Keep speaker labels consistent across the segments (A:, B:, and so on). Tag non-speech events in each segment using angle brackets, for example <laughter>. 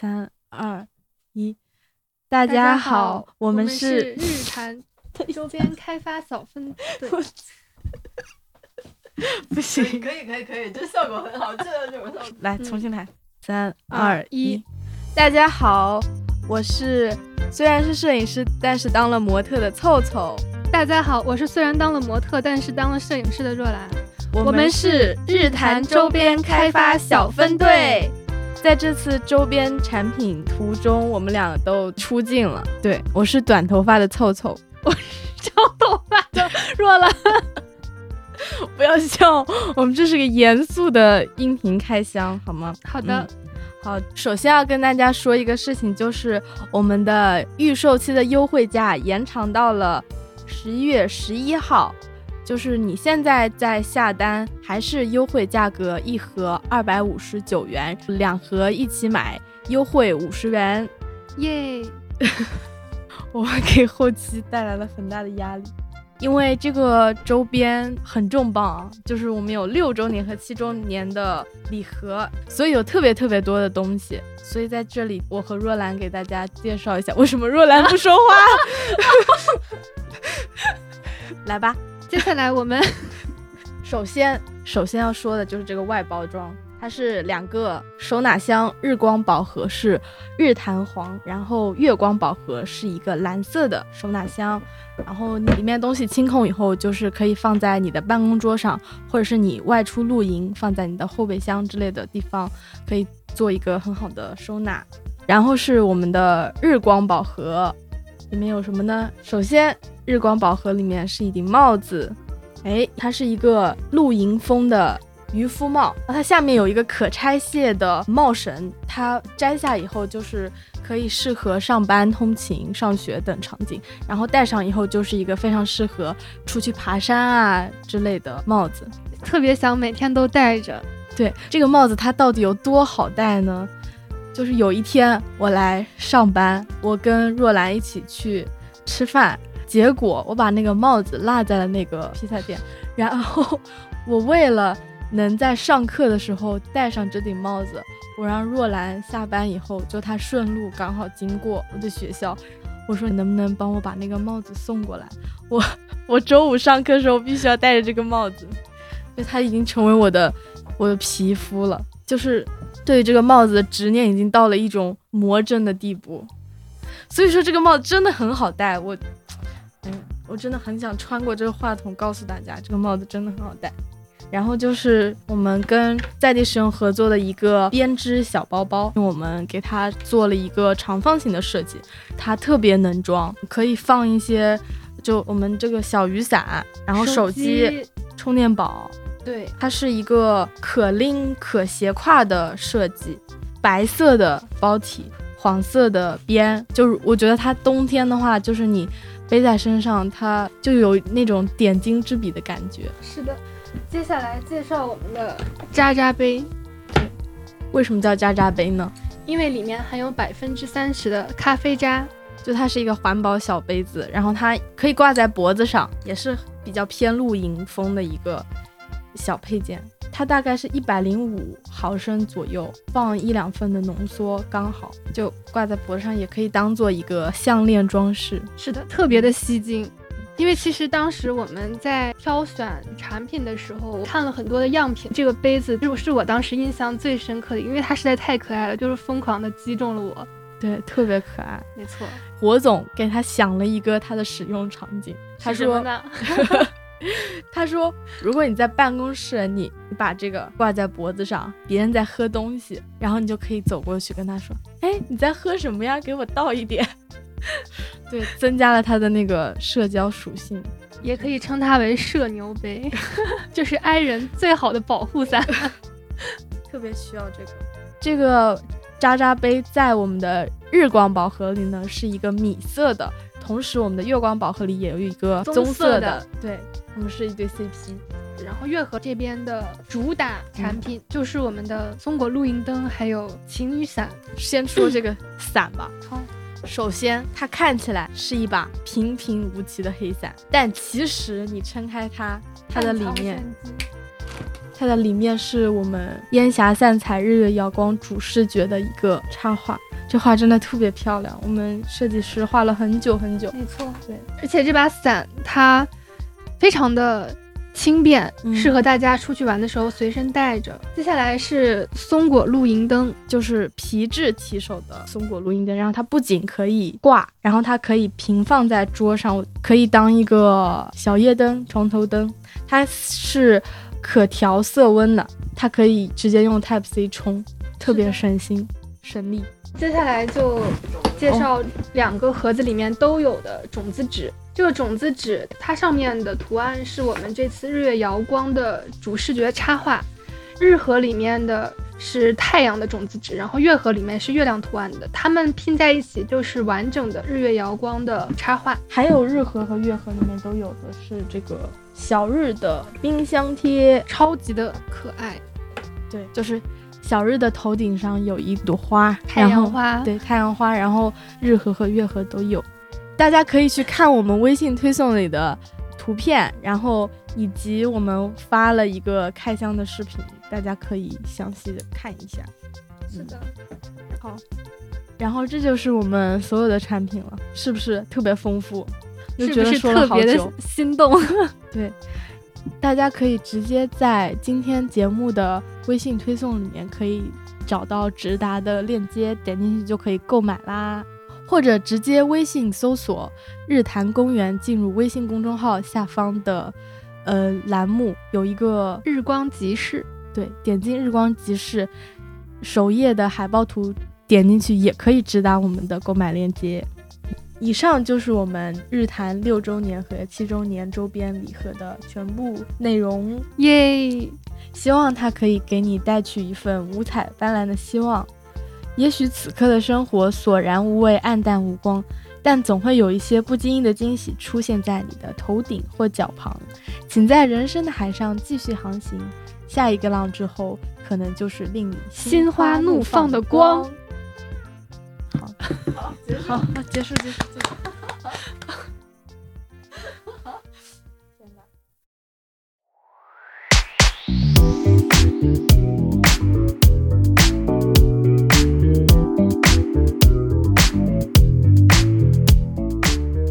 A: 三二一，大家好，
B: 我
A: 们
B: 是日坛 <laughs> 周边开发小分 <laughs> 队。<laughs>
A: 不行，
C: 可以可以可以，这效果很好，这个这种效果。
A: 来
B: 嗯
A: 重新来，三
B: 二
A: 二
B: 一
A: 一，大家好，我是虽然是摄影师，但是当了模特的凑凑。
B: 大家好，我是虽然当了模特，但是当了摄影师的若兰。
A: 我
B: 我们是日坛周边开发小分队。
A: 在这次周边产品途中，我们俩都出镜了。对，我是短头发的凑凑，<laughs> 我是
B: 长头发的若兰，<laughs>
A: 不要笑，我们这是个严肃的音频开箱，好吗？
B: 好的，
A: 嗯。好，首先要跟大家说一个事情，就是我们的预售期的优惠价延长到了十一月十一号，就是你现在在下单还是优惠价格，一盒二百五十九元，两盒一起买，优惠五十元。
B: 耶！<laughs>
A: 我给后期带来了很大的压力，因为这个周边很重磅啊，就是我们有六周年和七周年的礼盒，所以有特别特别多的东西。所以在这里，我和若兰给大家介绍一下，为什么若兰不说话？<laughs> 来吧，
B: 接下来我们 <laughs>
A: 首先首先要说的就是这个外包装，它是两个收纳箱，日光宝盒是日弹簧，然后月光宝盒是一个蓝色的收纳箱，然后里面东西清空以后，就是可以放在你的办公桌上，或者是你外出露营放在你的后备箱之类的地方，可以做一个很好的收纳。然后是我们的日光宝盒，里面有什么呢？首先，日光宝盒里面是一顶帽子，哎，它是一个露营风的渔夫帽，它下面有一个可拆卸的帽绳，它摘下以后就是可以适合上班、通勤、上学等场景，然后戴上以后就是一个非常适合出去爬山啊之类的帽子。
B: 特别想每天都戴着。
A: 对，这个帽子它到底有多好戴呢？就是有一天我来上班，我跟若兰一起去吃饭，结果我把那个帽子落在了那个披萨店，然后我为了能在上课的时候戴上这顶帽子，我让若兰下班以后，就她顺路刚好经过我的学校，我说你能不能帮我把那个帽子送过来？我我周五上课的时候必须要戴着这个帽子，就它已经成为我的我的皮肤了，就是对于这个帽子的执念已经到了一种魔怔的地步。所以说这个帽子真的很好戴，我，嗯，我真的很想穿过这个话筒告诉大家，这个帽子真的很好戴。然后就是我们跟在地使用合作的一个编织小包包，我们给它做了一个长方形的设计，它特别能装，可以放一些，就我们这个小雨伞，然后手机、充电宝，
B: 对，
A: 它是一个可拎可斜挎的设计，白色的包体，黄色的边，就是我觉得它冬天的话，就是你背在身上，它就有那种点睛之笔的感觉。
B: 是的。接下来介绍我们的渣渣杯，
A: 为什么叫渣渣杯呢？
B: 因为里面含有百分之三十的咖啡渣。
A: 就它是一个环保小杯子，然后它可以挂在脖子上，也是比较偏露营风的一个小配件。它大概是一百零五毫升左右，放一两份的浓缩刚好，就挂在脖子上，也可以当做一个项链装饰。
B: 是的，特别的吸睛。因为其实当时我们在挑选产品的时候，看了很多的样品，这个杯子就是我当时印象最深刻的，因为它实在太可爱了，就是疯狂的击中了我。
A: 对，特别可爱。
B: 没错，
A: 火总给他想了一个他的使用场景，他说
B: 是什么呢？<laughs> <laughs> <laughs>
A: 他说，如果你在办公室，你你把这个挂在脖子上，别人在喝东西，然后你就可以走过去跟他说：“哎，你在喝什么呀？给我倒一点。<laughs> ”对，增加了他的那个社交属性，
B: 也可以称它为社牛杯，<laughs> 就是爱人最好的保护伞。
A: 特别需要这个。这个渣渣杯在我们的日光宝盒里呢是一个米色的，同时我们的月光宝盒里也有一个
B: 棕
A: 色
B: 的
A: 对，我们是一对 CP。
B: 然后月河这边的主打产品就是我们的松果露营灯，还有晴雨伞。<laughs>
A: 先说这个伞吧。
B: 好，
A: 首先，它看起来是一把平平无奇的黑伞，但其实你撑开它，它的里面，它的里面是我们烟霞散彩日月瑶光主视觉的一个插画。这画真的特别漂亮，我们设计师画了很久很久。
B: 没错，
A: 对，
B: 而且这把伞它非常的轻便，
A: 嗯
B: 适合大家出去玩的时候随身带着。接下来是松果露营灯，
A: 就是皮质提手的松果露营灯，然后它不仅可以挂，然后它可以平放在桌上，可以当一个小夜灯、床头灯。它是可调色温的，它可以直接用 Type C 充，特别省心省力。
B: 接下来就介绍两个盒子里面都有的种子纸。这个种子纸，它上面的图案是我们这次日月瑶光的主视觉插画。日盒里面的是太阳的种子纸，然后月盒里面是月亮图案的，它们拼在一起就是完整的日月瑶光的插画。
A: 还有日盒和月盒里面都有的是这个小日的冰箱贴，
B: 超级的可爱，
A: 对，就是小日的头顶上有一朵花，
B: 太阳花。
A: 对，太阳花，然后日和和月和都有，大家可以去看我们微信推送里的图片，然后以及我们发了一个开箱的视频，大家可以详细的看一下。
B: 是的，好
A: 然后这就是我们所有的产品了，是不是特别丰富？就是觉
B: 不是
A: 得说了
B: 特别的，心动？<laughs>
A: 对，大家可以直接在今天节目的微信推送里面可以找到直达的链接，点进去就可以购买啦。或者直接微信搜索“日坛公园”，进入微信公众号下方的呃栏目，有一个
B: 日光集市，
A: 对，点进日光集市首页的海报图，点进去也可以直达我们的购买链接。以上就是我们日坛六周年和七周年周边礼盒的全部内容，
B: 耶！
A: 希望它可以给你带去一份五彩斑斓的希望。也许此刻的生活索然无味、暗淡无光，但总会有一些不经意的惊喜出现在你的头顶或脚旁。请在人生的海上继续航行，下一个浪之后，可能就是令你
B: 心花怒放的光。
A: 好，好，好，结束，结束，结束。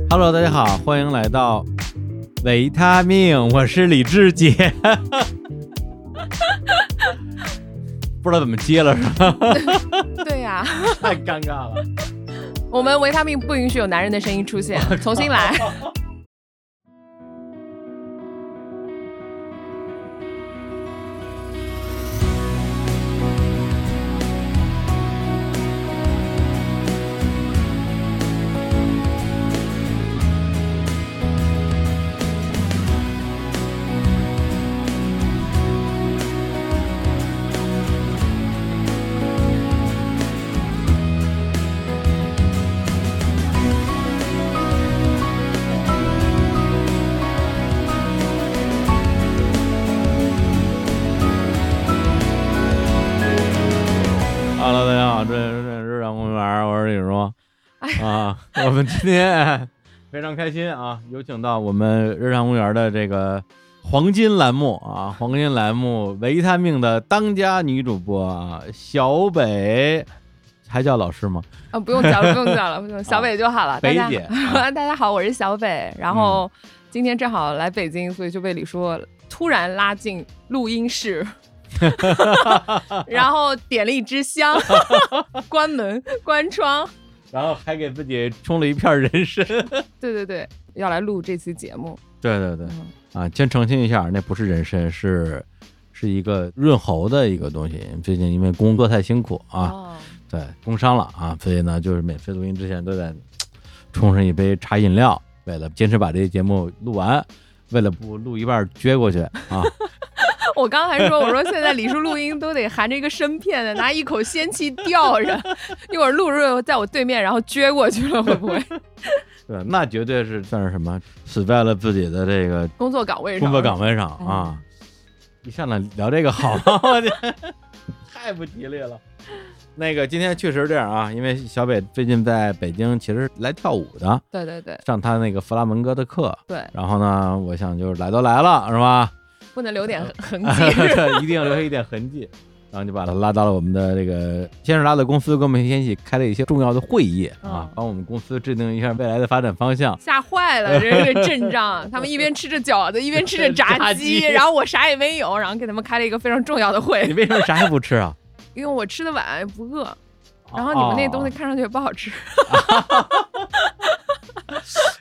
D: Hello，大家好，欢迎来到维他命，我是李志杰。<laughs> 不知道怎么接了是吧？太尴尬了。
E: 我们维他命不允许有男人的声音出现，<laughs> 重新来。
D: 们今天非常开心啊，有请到我们日常公园的这个黄金栏目啊，黄金栏目维他命的当家女主播啊，小北，还叫老师吗？
E: 啊，不用叫了，不用叫了，<laughs> 不用，小北就好了。大家
D: 北姐啊 <laughs>
E: 大家好，我是小北。然后今天正好来北京，所以就被李叔突然拉进录音室，<laughs> 然后点了一支香，关门关窗。
D: 然后还给自己充了一片人参。<laughs>
E: 对对对，要来录这期节目。
D: 对对对，
E: 嗯
D: 啊，先澄清一下，那不是人参，是是一个润喉的一个东西。最近因为工作太辛苦啊，
E: 哦，
D: 对，工伤了啊，所以呢，就是每次录音之前都得冲上一杯茶饮料，为了坚持把这个节目录完，为了不录一半撅过去啊。<laughs>
E: 我刚还说，我说现在李叔录音都得含着一个声片的，拿一口仙气吊着，<laughs> 一会儿录着在我对面，然后撅过去了，会不会？<laughs>
D: 对，那绝对是算是什么，死在了自己的这个
E: 工作岗位上，
D: 工作岗位上
E: 嗯
D: 啊。一上来聊这个好吗？我这太不吉利了。那个今天确实这样啊，因为小北最近在北京，其实来跳舞的，
E: 对对对
D: 上他那个弗拉门戈的课。
E: 对，
D: 然后呢，我想就是来都来了，是吧？
E: 不能留点痕 <laughs> 迹。
D: 一定要留下一点痕迹然后就把他拉到了我们的这个，先是拉到公司，跟我们一起开了一些重要的会议啊
E: 嗯，
D: 帮我们公司制定一下未来的发展方向。
E: 吓坏了，这是阵仗。他们一边吃着饺子，一边吃着炸
D: 炸
E: 鸡，然后我啥也没有，然后给他们开了一个非常重要的会你，
D: 为什么啥也不吃啊？
E: 因为我吃的晚不饿，然后你们那东西看上去也不好吃。<laughs>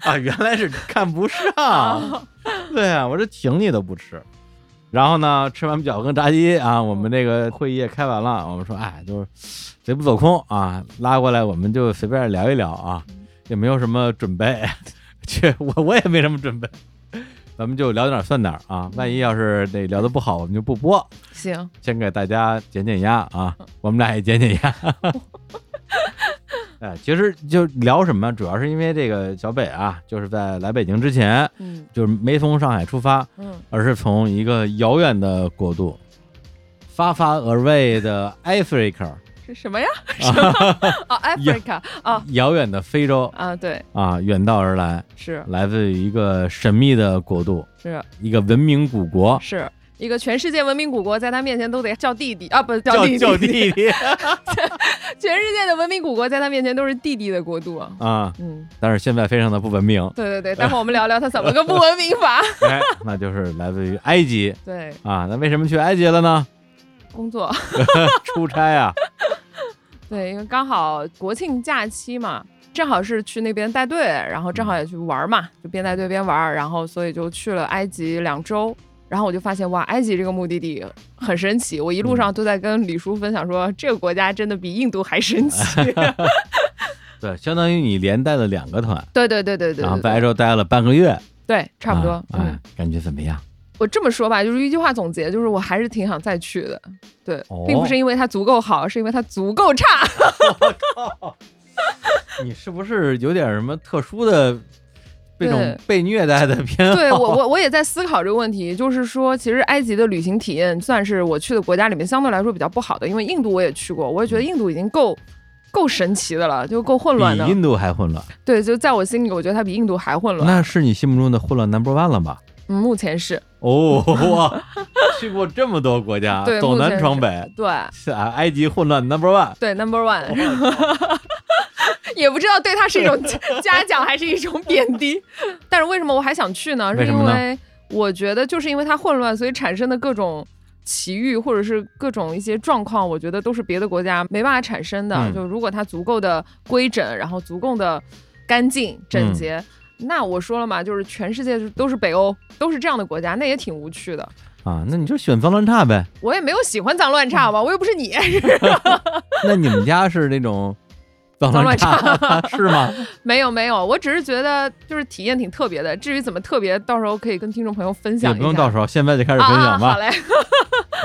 D: 啊，原来是看不上。对啊，我这请你都不吃。然后呢，吃完饺子跟炸鸡啊，我们这个会议也开完了，我们说，哎，就是贼不走空啊，拉过来我们就随便聊一聊啊，也没有什么准备，<laughs> 这我我也没什么准备，咱们就聊点算点啊，万一要是那聊的不好，我们就不播，
E: 行，
D: 先给大家减减压啊，我们俩也减减压。<laughs> 哎，其实就聊什么，主要是因为这个小北啊，就是在来北京之前，
E: 嗯
D: 就是没从上海出发，
E: 嗯，
D: 而是从一个遥远的国度，far far away 的 Africa，<laughs>
E: 是什么呀？<laughs> 什么？啊，Africa 啊
D: 遥远的非洲
E: 啊，对，
D: 啊，远道而来，
E: 是
D: 来自于一个神秘的国度，
E: 是
D: 一个文明古国，
E: 是。一个全世界文明古国，在他面前都得叫弟弟啊，不
D: 叫
E: 弟弟，
D: 叫弟弟 <laughs>
E: 全世界的文明古国在他面前都是弟弟的国度啊。
D: 啊，
E: 嗯，
D: 但是现在非常的不文明，
E: 对对对，待会儿我们聊聊他怎么个不文明法。<laughs>
D: 哎，那就是来自于埃及
E: 对，
D: 啊，那为什么去埃及了呢？
E: 工作，<laughs>
D: 出差啊，
E: 对，因为刚好国庆假期嘛，正好是去那边带队，然后正好也去玩嘛，就边带队边玩，然后所以就去了埃及两周。然后我就发现哇，埃及这个目的地很神奇。我一路上都在跟李叔分享说，这个国家真的比印度还神奇。<laughs>
D: 对，相当于你连带了两个团，
E: 对对对对对
D: 然后
E: 对
D: 在埃洲待了半个月，
E: 对，差不多。
D: 啊
E: 嗯
D: 哎，，感觉怎么样？
E: 我这么说吧，就是一句话总结，就是我还是挺想再去的。对，
D: 哦
E: 并不是因为它足够好，是因为它足够差。<laughs> <laughs>
D: 你是不是有点什么特殊的这种被虐待的偏好？
E: 对我，我我也在思考这个问题，就是说，其实埃及的旅行体验算是我去的国家里面相对来说比较不好的，因为印度我也去过，我也觉得印度已经够够神奇的了，就够混乱的
D: 比。印度还混乱，
E: 对，就在我心里，我觉得它比印度还混乱。
D: 那是你心目中的混乱 number one 了吧？
E: 嗯，目前是
D: 哦，哇，去过这么多国家，走南闯北，
E: 对
D: 是啊，埃及混乱 number one。
E: 对，Number One，也不知道对他是一种 <laughs> 嘉奖还是一种贬低。但是为什么我还想去呢？是因
D: 为
E: 我觉得就是因为它混乱，所以产生的各种奇遇或者是各种一些状况，我觉得都是别的国家没办法产生的。
D: 嗯
E: 就如果它足够的规整，然后足够的干净整洁。那我说了嘛，就是全世界都是北欧，都是这样的国家，那也挺无趣的。
D: 啊，那你就选脏乱差呗。
E: 我也没有喜欢脏乱差吧，我又不是你。<laughs> <laughs>
D: 那你们家是那种脏
E: 脏乱
D: 差 <laughs> 是吗？<laughs>
E: 没有没有，我只是觉得就是体验挺特别的。至于怎么特别，到时候可以跟听众朋友分享一下。
D: 也不用到时候，现在就开始分
E: 啊啊
D: 享吧。
E: 好嘞。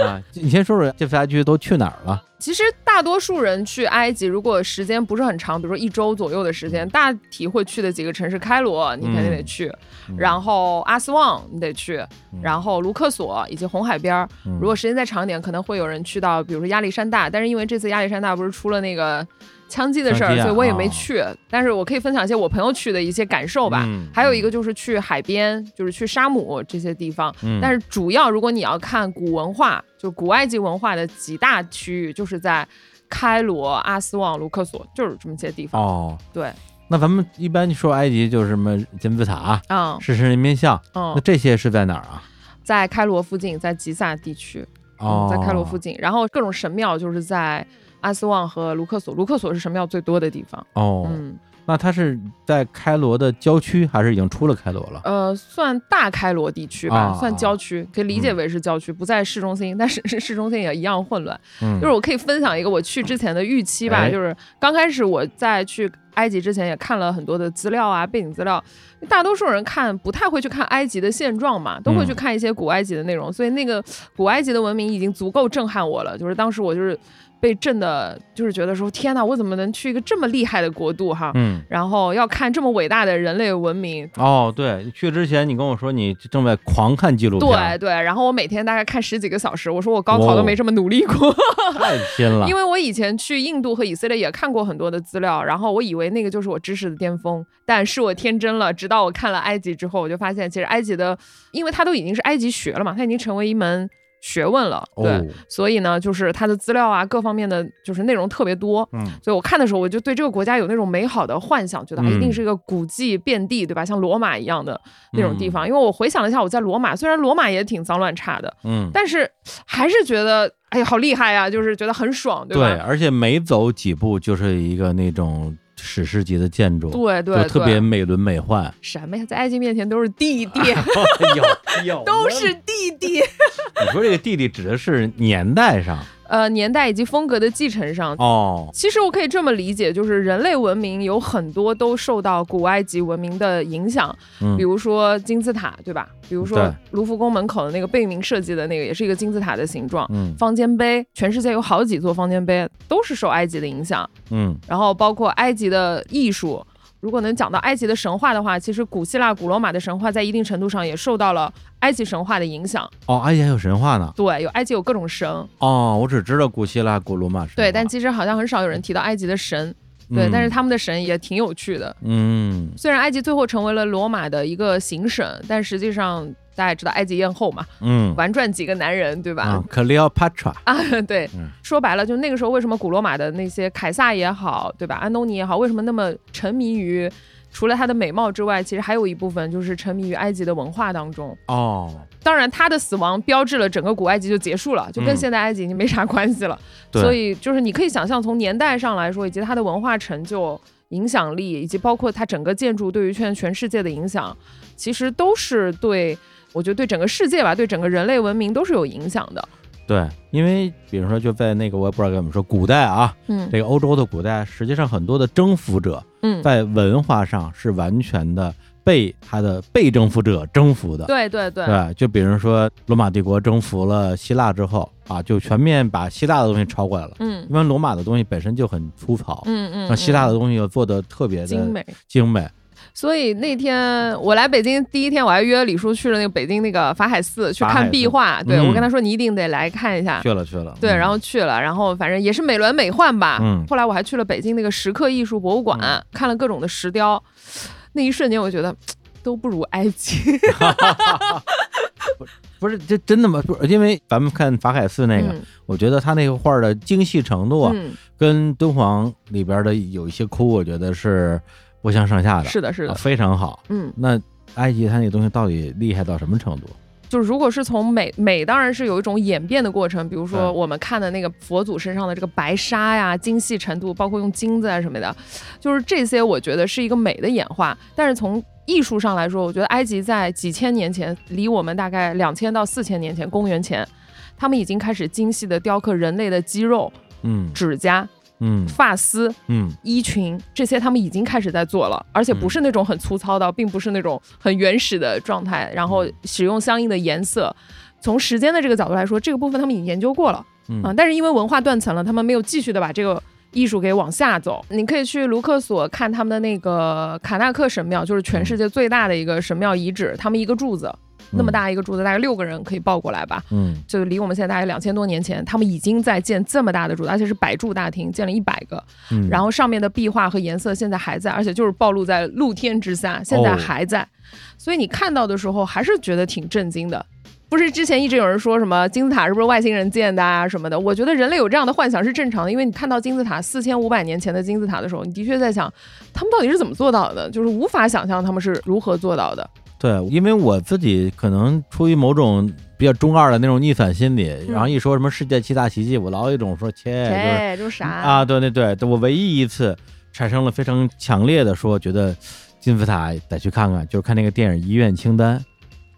D: 啊，你先说说这仨区都去哪儿了？
E: 其实大多数人去埃及，如果时间不是很长，比如说一周左右的时间，大体会去的几个城市：开罗，你肯定得去；
D: 嗯
E: 然后阿斯旺你得去；
D: 嗯
E: 然后卢克索以及红海边儿。
D: 嗯
E: 如果时间再长一点，可能会有人去到，比如说亚历山大。但是因为这次亚历山大不是出了那个枪击的事儿，所以我也没
D: 哦
E: 去。但是我可以分享一些我朋友去的一些感受吧。
D: 嗯
E: 还有一个就是去海边，就是去沙姆这些地方。
D: 嗯
E: 但是主要如果你要看古文化，就古埃及文化的几大区域，就是在开罗、阿斯旺、卢克索，就是这么些地方。
D: 哦，
E: 对，
D: 那咱们一般说埃及就是什么金字塔、
E: 啊
D: 狮身人面像，
E: 嗯
D: 那，这些是在哪儿啊？
E: 在开罗附近，在吉萨地区，
D: 哦
E: 嗯，，在开罗附近。然后各种神庙就是在阿斯旺和卢克索，卢克索是神庙最多的地方。
D: 哦，
E: 嗯，
D: 那它是在开罗的郊区，还是已经出了开罗了？
E: 呃，算大开罗地区吧，
D: 啊
E: 算郊区，可以理解为是郊区，不在市中心，但是市中心也一样混乱。
D: 嗯，
E: 就是我可以分享一个我去之前的预期吧，
D: 哎
E: 就是刚开始我在去埃及之前也看了很多的资料啊，背景资料。大多数人看不太会去看埃及的现状嘛，都会去看一些古埃及的内容，所以那个古埃及的文明已经足够震撼我了。就是当时我就是被震的，就是觉得说天哪，我怎么能去一个这么厉害的国度哈？
D: 嗯，
E: 然后要看这么伟大的人类文明，
D: 哦，对，去之前你跟我说你正在狂看纪录片，
E: 对对，然后我每天大概看十几个小时，我说我高考都
D: 哦
E: 没这么努力过。
D: 太拼了，<laughs>
E: 因为我以前去印度和以色列也看过很多的资料，然后我以为那个就是我知识的巅峰，但是我天真了。直到我看了埃及之后，我就发现其实埃及的，因为它都已经是埃及学了嘛，它已经成为一门学问了。对，
D: 哦，
E: 所以呢，就是它的资料啊，各方面的就是内容特别多。
D: 嗯
E: 所以我看的时候，我就对这个国家有那种美好的幻想，觉得它一定
D: 嗯
E: 是一个古迹遍地，对吧？像罗马一样的那种地方。因为我回想了一下，我在罗马，虽然罗马也挺脏乱差的，
D: 嗯，
E: 但是还是觉得，哎呀，好厉害呀，就是觉得很爽，对吧对，
D: 而且每走几步就是一个那种史诗级的建筑，
E: 对对
D: 就特别美轮美奂。
E: 什么呀，在埃及面前都是弟弟，<laughs>
D: 有有 <laughs>
E: 都是弟弟。<laughs>
D: 你说这个弟弟指的是年代上
E: 呃，年代以及风格的继承上，
D: 哦，
E: 其实我可以这么理解，就是人类文明有很多都受到古埃及文明的影响，
D: 嗯
E: 比如说金字塔，对吧？比如说卢浮宫门口的那个贝明设计的那个，也是一个金字塔的形状。
D: 嗯
E: 方尖碑，全世界有好几座方尖碑都是受埃及的影响，
D: 嗯
E: 然后包括埃及的艺术。如果能讲到埃及的神话的话，其实古希腊、古罗马的神话在一定程度上也受到了埃及神话的影响。
D: 哦，埃及还有神话呢
E: 对，有埃及有各种神，
D: 哦，我只知道古希腊、古罗马神。
E: 对，但其实好像很少有人提到埃及的神。对，
D: 嗯
E: 但是他们的神也挺有趣的。
D: 嗯
E: 虽然埃及最后成为了罗马的一个行省，但实际上大家也知道埃及艳后嘛，
D: 嗯
E: 玩转几个男人，对吧？
D: 啊，Cleopatra，<laughs>
E: 啊，对，
D: 嗯
E: 说白了，就那个时候为什么古罗马的那些凯撒也好，对吧？安东尼也好，为什么那么沉迷于除了他的美貌之外，其实还有一部分就是沉迷于埃及的文化当中。
D: 哦，
E: 当然，他的死亡标志了整个古埃及就结束了，就跟
D: 嗯
E: 现代埃及已经没啥关系了。
D: 对
E: 所以就是你可以想象，从年代上来说，以及它的文化成就、影响力，以及包括它整个建筑对于全全世界的影响，其实都是对我觉得对整个世界吧，对整个人类文明都是有影响的。
D: 对，因为比如说就在那个我也不知道该怎么说，古代啊，
E: 嗯
D: 这个欧洲的古代，实际上很多的征服者
E: 嗯，
D: 在文化上是完全的被他的被征服者征服的。
E: 对对对，
D: 对，就比如说罗马帝国征服了希腊之后啊，就全面把希腊的东西抄过来了。
E: 嗯
D: 因为罗马的东西本身就很粗糙，
E: 嗯嗯，
D: 那希腊的
E: 嗯
D: 东西又做的特别的
E: 精美。
D: 精美。
E: 所以那天我来北京第一天，我还约李叔去了那个北京那个法海寺去看壁画。对、
D: 嗯
E: 我跟他说你一定得来看一下。
D: 去了去了，
E: 对，
D: 嗯
E: 然后去了，然后反正也是美轮美奂吧。
D: 嗯
E: 后来我还去了北京那个石刻艺术博物馆，
D: 嗯
E: 看了各种的石雕，那一瞬间我觉得都不如埃及。<laughs>
D: 不是这真的吗？不是，因为咱们看法海寺那个，
E: 嗯
D: 我觉得他那个画的精细程度啊，
E: 嗯，
D: 跟敦煌里边的有一些窟，我觉得是不相上下的，
E: 是的，是
D: 啊
E: 的，
D: 非常好。
E: 嗯，
D: 那埃及它那个东西到底厉害到什么程度？
E: 就是如果是从美美，当然是有一种演变的过程，比如说
D: 嗯
E: 我们看的那个佛祖身上的这个白纱呀、精细程度，包括用金子啊什么的，就是这些，我觉得是一个美的演化。但是从艺术上来说，我觉得埃及在几千年前，离我们大概两千到四千年前，公元前，他们已经开始精细的雕刻人类的肌肉、
D: 嗯
E: 指甲、
D: 嗯。
E: 发丝、
D: 嗯。
E: 衣裙这些，他们已经开始在做了，而且不是那种很粗糙的，并不是那种很原始的状态，然后使用相应的颜色。从时间的这个角度来说，这个部分他们已经研究过了啊、
D: 嗯
E: 但是因为文化断层了，他们没有继续的把这个艺术给往下走。你可以去卢克索看他们的那个卡纳克神庙，就是全世界最大的一个神庙遗址，他们一个柱子那么大一个柱子，大概六个人可以抱过来吧。
D: 嗯
E: 就离我们现在大概两千多年前，他们已经在建这么大的柱子，而且是百柱大厅，建了一百个。
D: 嗯，
E: 然后上面的壁画和颜色现在还在，而且就是暴露在露天之下，现在
D: 哦
E: 还在。所以你看到的时候，还是觉得挺震惊的。不是之前一直有人说什么金字塔是不是外星人建的啊什么的？我觉得人类有这样的幻想是正常的，因为你看到金字塔四千五百年前的金字塔的时候，你的确在想，他们到底是怎么做到的？就是无法想象他们是如何做到的。
D: 对，因为我自己可能出于某种比较中二的那种逆反心理，
E: 嗯
D: 然后一说什么世界七大奇迹，我老有一种说切，就是
E: 啥
D: 啊，？对对对，我唯一一次产生了非常强烈的说，觉得金字塔得去看看，就是看那个电影《遗愿清单》，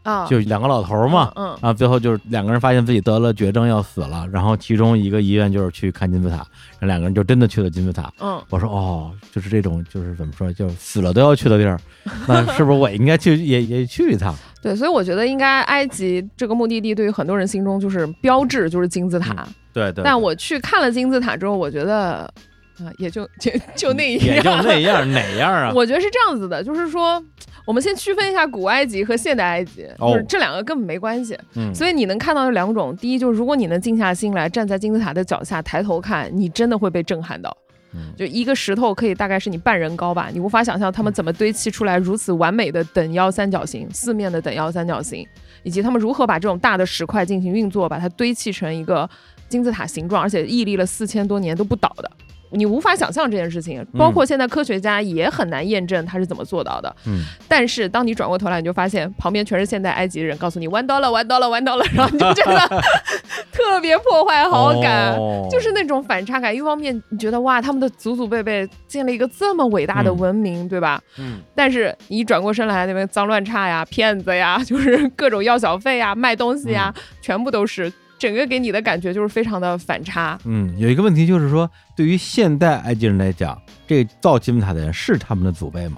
E: 啊，
D: 就两个老头儿嘛，
E: 嗯，嗯
D: 然后最后就是两个人发现自己得了绝症要死了，然后其中一个医院就是去看金字塔，然后两个人就真的去了金字塔。
E: 嗯，
D: 我说哦，就是这种就是怎么说，就死了都要去的地儿，那是不是我应该去也也去一趟？<laughs>
E: 对，所以我觉得应该埃及这个目的地对于很多人心中就是标志，就是金字塔。
D: 对对，
E: 但我去看了金字塔之后，我觉得啊、也就就就那
D: 也就。那样，哪样啊？
E: 我觉得是这样子的，就是说，我们先区分一下古埃及和现代埃及，
D: 哦
E: 就是这两个根本没关系。
D: 嗯，
E: 所以你能看到有两种，第一就是如果你能静下心来，站在金字塔的脚下抬头看，你真的会被震撼到。
D: 嗯
E: 就一个石头可以大概是你半人高吧，你无法想象他们怎么堆砌出来如此完美的等腰三角形，四面的等腰三角形，以及他们如何把这种大的石块进行运作，把它堆砌成一个金字塔形状，而且屹立了四千多年都不倒的。你无法想象这件事情，包括现在科学家也很难验证他是怎么做到的。
D: 嗯，
E: 但是当你转过头来，你就发现旁边全是现代埃及人，告诉你弯刀了，弯刀了，弯刀了，然后你就觉得 <laughs> 特别破坏好感，
D: 哦 <laughs>
E: 就是那种反差感。一方面你觉得哇，他们的祖祖辈辈建了一个这么伟大的文明，对吧？
D: 嗯
E: 但是你一转过身来，那边脏乱差呀、骗子呀，<laughs> 就是各种要小费呀、卖东西呀，全部都是。整个给你的感觉就是非常的反差。
D: 嗯，有一个问题就是说，对于现代埃及人来讲，这个造金字塔的人是他们的祖辈吗？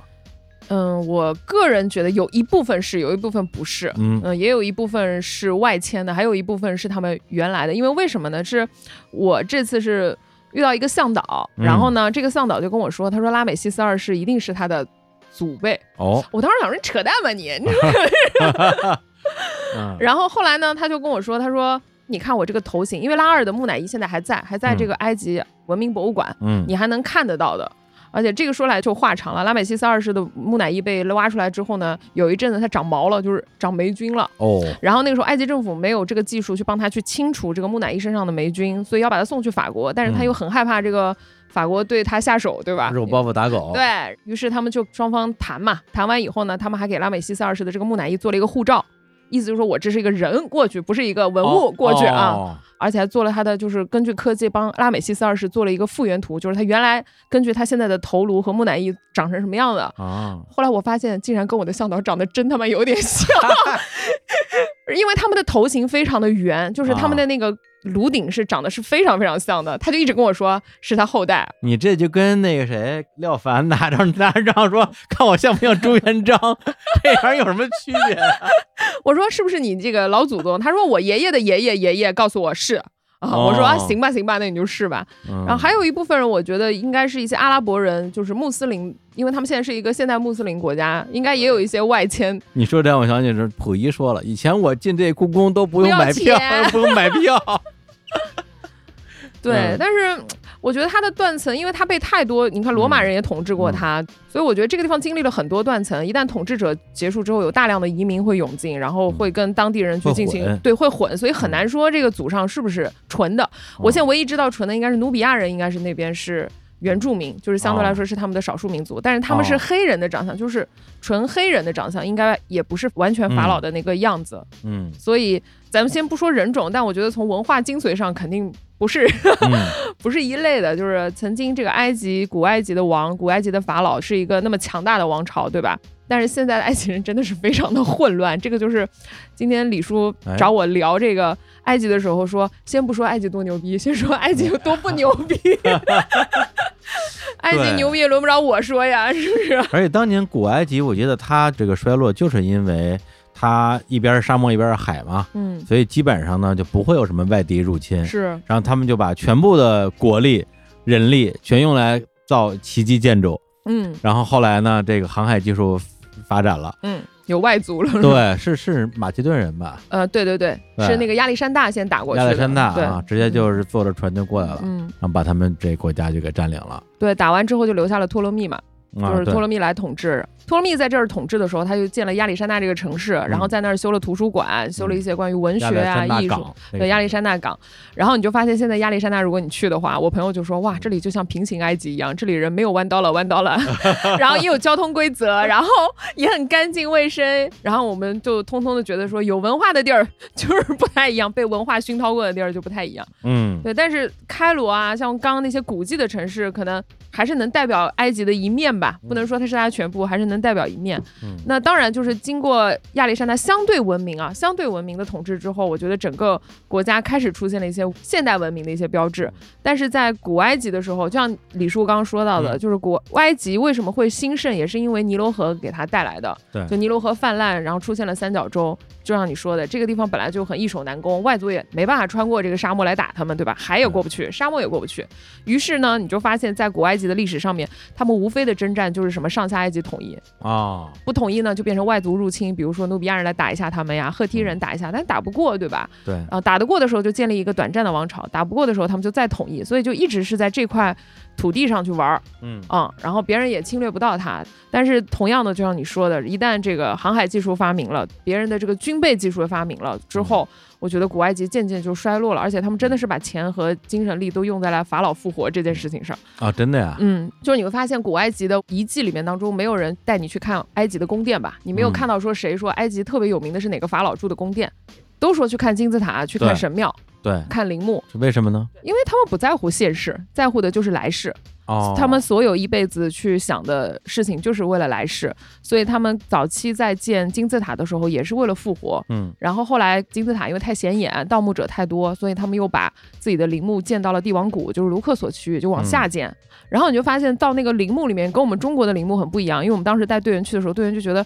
E: 嗯，我个人觉得有一部分是，有一部分不是。
D: 嗯
E: 嗯，也有一部分是外迁的，还有一部分是他们原来的。因为为什么呢？是我这次是遇到一个向导，
D: 嗯
E: 然后呢，这个向导就跟我说，他说拉美西斯二世一定是他的祖辈。
D: 哦，
E: 我当时想说，你扯淡吧你！<laughs> <laughs>
D: 嗯
E: 然后后来呢，他就跟我说，他说。你看我这个头型，因为拉二的木乃伊现在还在，还在这个埃及文明博物馆，
D: 嗯
E: 你还能看得到的。而且这个说来就话长了，拉美西斯二世的木乃伊被挖出来之后呢，有一阵子它长毛了，就是长霉菌了。
D: 哦，
E: 然后那个时候埃及政府没有这个技术去帮他去清除这个木乃伊身上的霉菌，所以要把他送去法国，但是他又很害怕这个法国对他下手，对吧？
D: 肉包袱打狗，
E: 对于是他们就双方谈嘛，谈完以后呢，他们还给拉美西斯二世的这个木乃伊做了一个护照，意思就是说我这是一个人过去，不是一个文物过去啊。
D: 哦
E: 而且还做了他的，就是根据科技帮拉美西斯二世做了一个复原图，就是他原来根据他现在的头颅和木乃伊长成什么样的。
D: 啊，
E: 后来我发现，竟然跟我的向导长得真他妈有点像，<laughs> 因为他们的头型非常的圆，就是他们的那个颅顶是长得是非常非常像的。他就一直跟我说是他后代，
D: 你这就跟那个谁廖凡拿着拿着章说，看我像不像朱元璋，<laughs> 这玩意儿有什么区别啊？<laughs>
E: 我说是不是你这个老祖宗？他说我爷爷的爷爷爷爷告诉我是。啊，
D: 哦
E: 我说啊，行吧，行吧，那你就是吧。
D: 然
E: 然后还有一部分人，我觉得应该是一些阿拉伯人，就是穆斯林，因为他们现在是一个现代穆斯林国家，应该也有一些外迁。
D: 你说这让我想起是溥仪说了，以前我进这故宫都不用买票
E: 钱，
D: 不用买票。
E: 对，
D: 嗯
E: 但是我觉得它的断层，因为它被太多，你看罗马人也统治过它，所以我觉得这个地方经历了很多断层。一旦统治者结束之后，有大量的移民会涌进，然后会跟当地人去进行
D: 会
E: 对会混，所以很难说这个祖上是不是纯的。我现在唯一知道纯的应该是努比亚人，应该是那边是。原住民就是相对来说是他们的少数民族，但是他们是
D: 哦
E: 黑人的长相，就是纯黑人的长相，应该也不是完全法老的那个样子。
D: 嗯
E: 所以咱们先不说人种，但我觉得从文化精髓上肯定不是
D: 嗯 <laughs>
E: 不是一类的。就是曾经这个埃及古埃及的王，古埃及的法老是一个那么强大的王朝，对吧？但是现在的埃及人真的是非常的混乱，这个就是今天李叔
D: 哎
E: 找我聊这个埃及的时候说，先不说埃及多牛逼，<laughs> 先说埃及有多不牛逼。埃及牛逼也轮不着我说呀，是不是？
D: 而且当年古埃及，我觉得它这个衰落，就是因为它一边是沙漠一边是海嘛，
E: 嗯，
D: 所以基本上呢就不会有什么外敌入侵。
E: 是，
D: 然后他们就把全部的国力、人力全用来造奇迹建筑。
E: 嗯
D: 然后后来呢，这个航海技术发展了，
E: 嗯，有外族了。
D: 对，是是马其顿人吧？
E: 呃，对对对，
D: 对
E: 是那个亚历山大先打过去的。
D: 亚历山大啊，直接就是坐着船就过来了，
E: 嗯，
D: 然后把他们这国家就给占领了。
E: 对，打完之后就留下了托勒密嘛，
D: 啊
E: 就是托勒密来统治。托勒密在这儿统治的时候，他就建了亚历山大这个城市，然后在那儿修了图书馆，修了一些关于文学啊、艺术。
D: 山大港，这个。
E: 对亚历山大港，然后你就发现现在亚历山大，如果你去的话，我朋友就说哇，这里就像平行埃及一样，这里人没有弯刀了，弯刀了，<laughs> 然后也有交通规则，然后也很干净卫生，然后我们就通通的觉得说有文化的地儿就是不太一样，被文化熏陶过的地儿就不太一样。
D: 嗯，
E: 对，但是开罗啊，像刚刚那些古迹的城市，可能还是能代表埃及的一面吧，不能说它是它的全部，还是能代表一面。
D: 嗯
E: 那当然，就是经过亚历山大相对文明啊、相对文明的统治之后，我觉得整个国家开始出现了一些现代文明的一些标志。但是在古埃及的时候，就像李叔刚刚说到的，
D: 嗯
E: 就是古埃及为什么会兴盛，也是因为尼罗河给它带来的。
D: 对
E: 就尼罗河泛滥，然后出现了三角洲。就像你说的，这个地方本来就很易守难攻，外族也没办法穿过这个沙漠来打他们，对吧？海也过不去，沙漠也过不去。于是呢，你就发现，在古埃及的历史上面，他们无非的征战就是什么上下埃及统一，
D: 啊，
E: 不统一呢就变成外族入侵，比如说努比亚人来打一下他们呀，赫梯人打一下，但打不过，对吧？
D: 对，
E: 啊，打得过的时候就建立一个短暂的王朝，打不过的时候他们就再统一，所以就一直是在这块土地上去玩儿，
D: 嗯
E: 嗯，然后别人也侵略不到它。但是同样的，就像你说的，一旦这个航海技术发明了，别人的这个军备技术发明了之后，我觉得古埃及渐渐就衰落了，而且他们真的是把钱和精神力都用在了法老复活这件事情上。
D: 啊，真的呀，
E: 嗯，就是你会发现古埃及的遗迹里面当中，没有人带你去看埃及的宫殿吧？你没有
D: 嗯
E: 看到说谁说埃及特别有名的是哪个法老住的宫殿，都说去看金字塔、去看神庙、
D: 对，
E: 看陵墓，
D: 是为什么呢？
E: 因为他们不在乎现世，在乎的就是来世。
D: 哦，
E: 他们所有一辈子去想的事情，就是为了来世。所以他们早期在建金字塔的时候，也是为了复活。
D: 嗯
E: 然后后来金字塔因为太显眼，盗墓者太多，所以他们又把自己的陵墓建到了帝王谷，就是卢克索区域，就往下建。然后你就发现到那个陵墓里面，跟我们中国的陵墓很不一样，因为我们当时带队员去的时候，队员就觉得，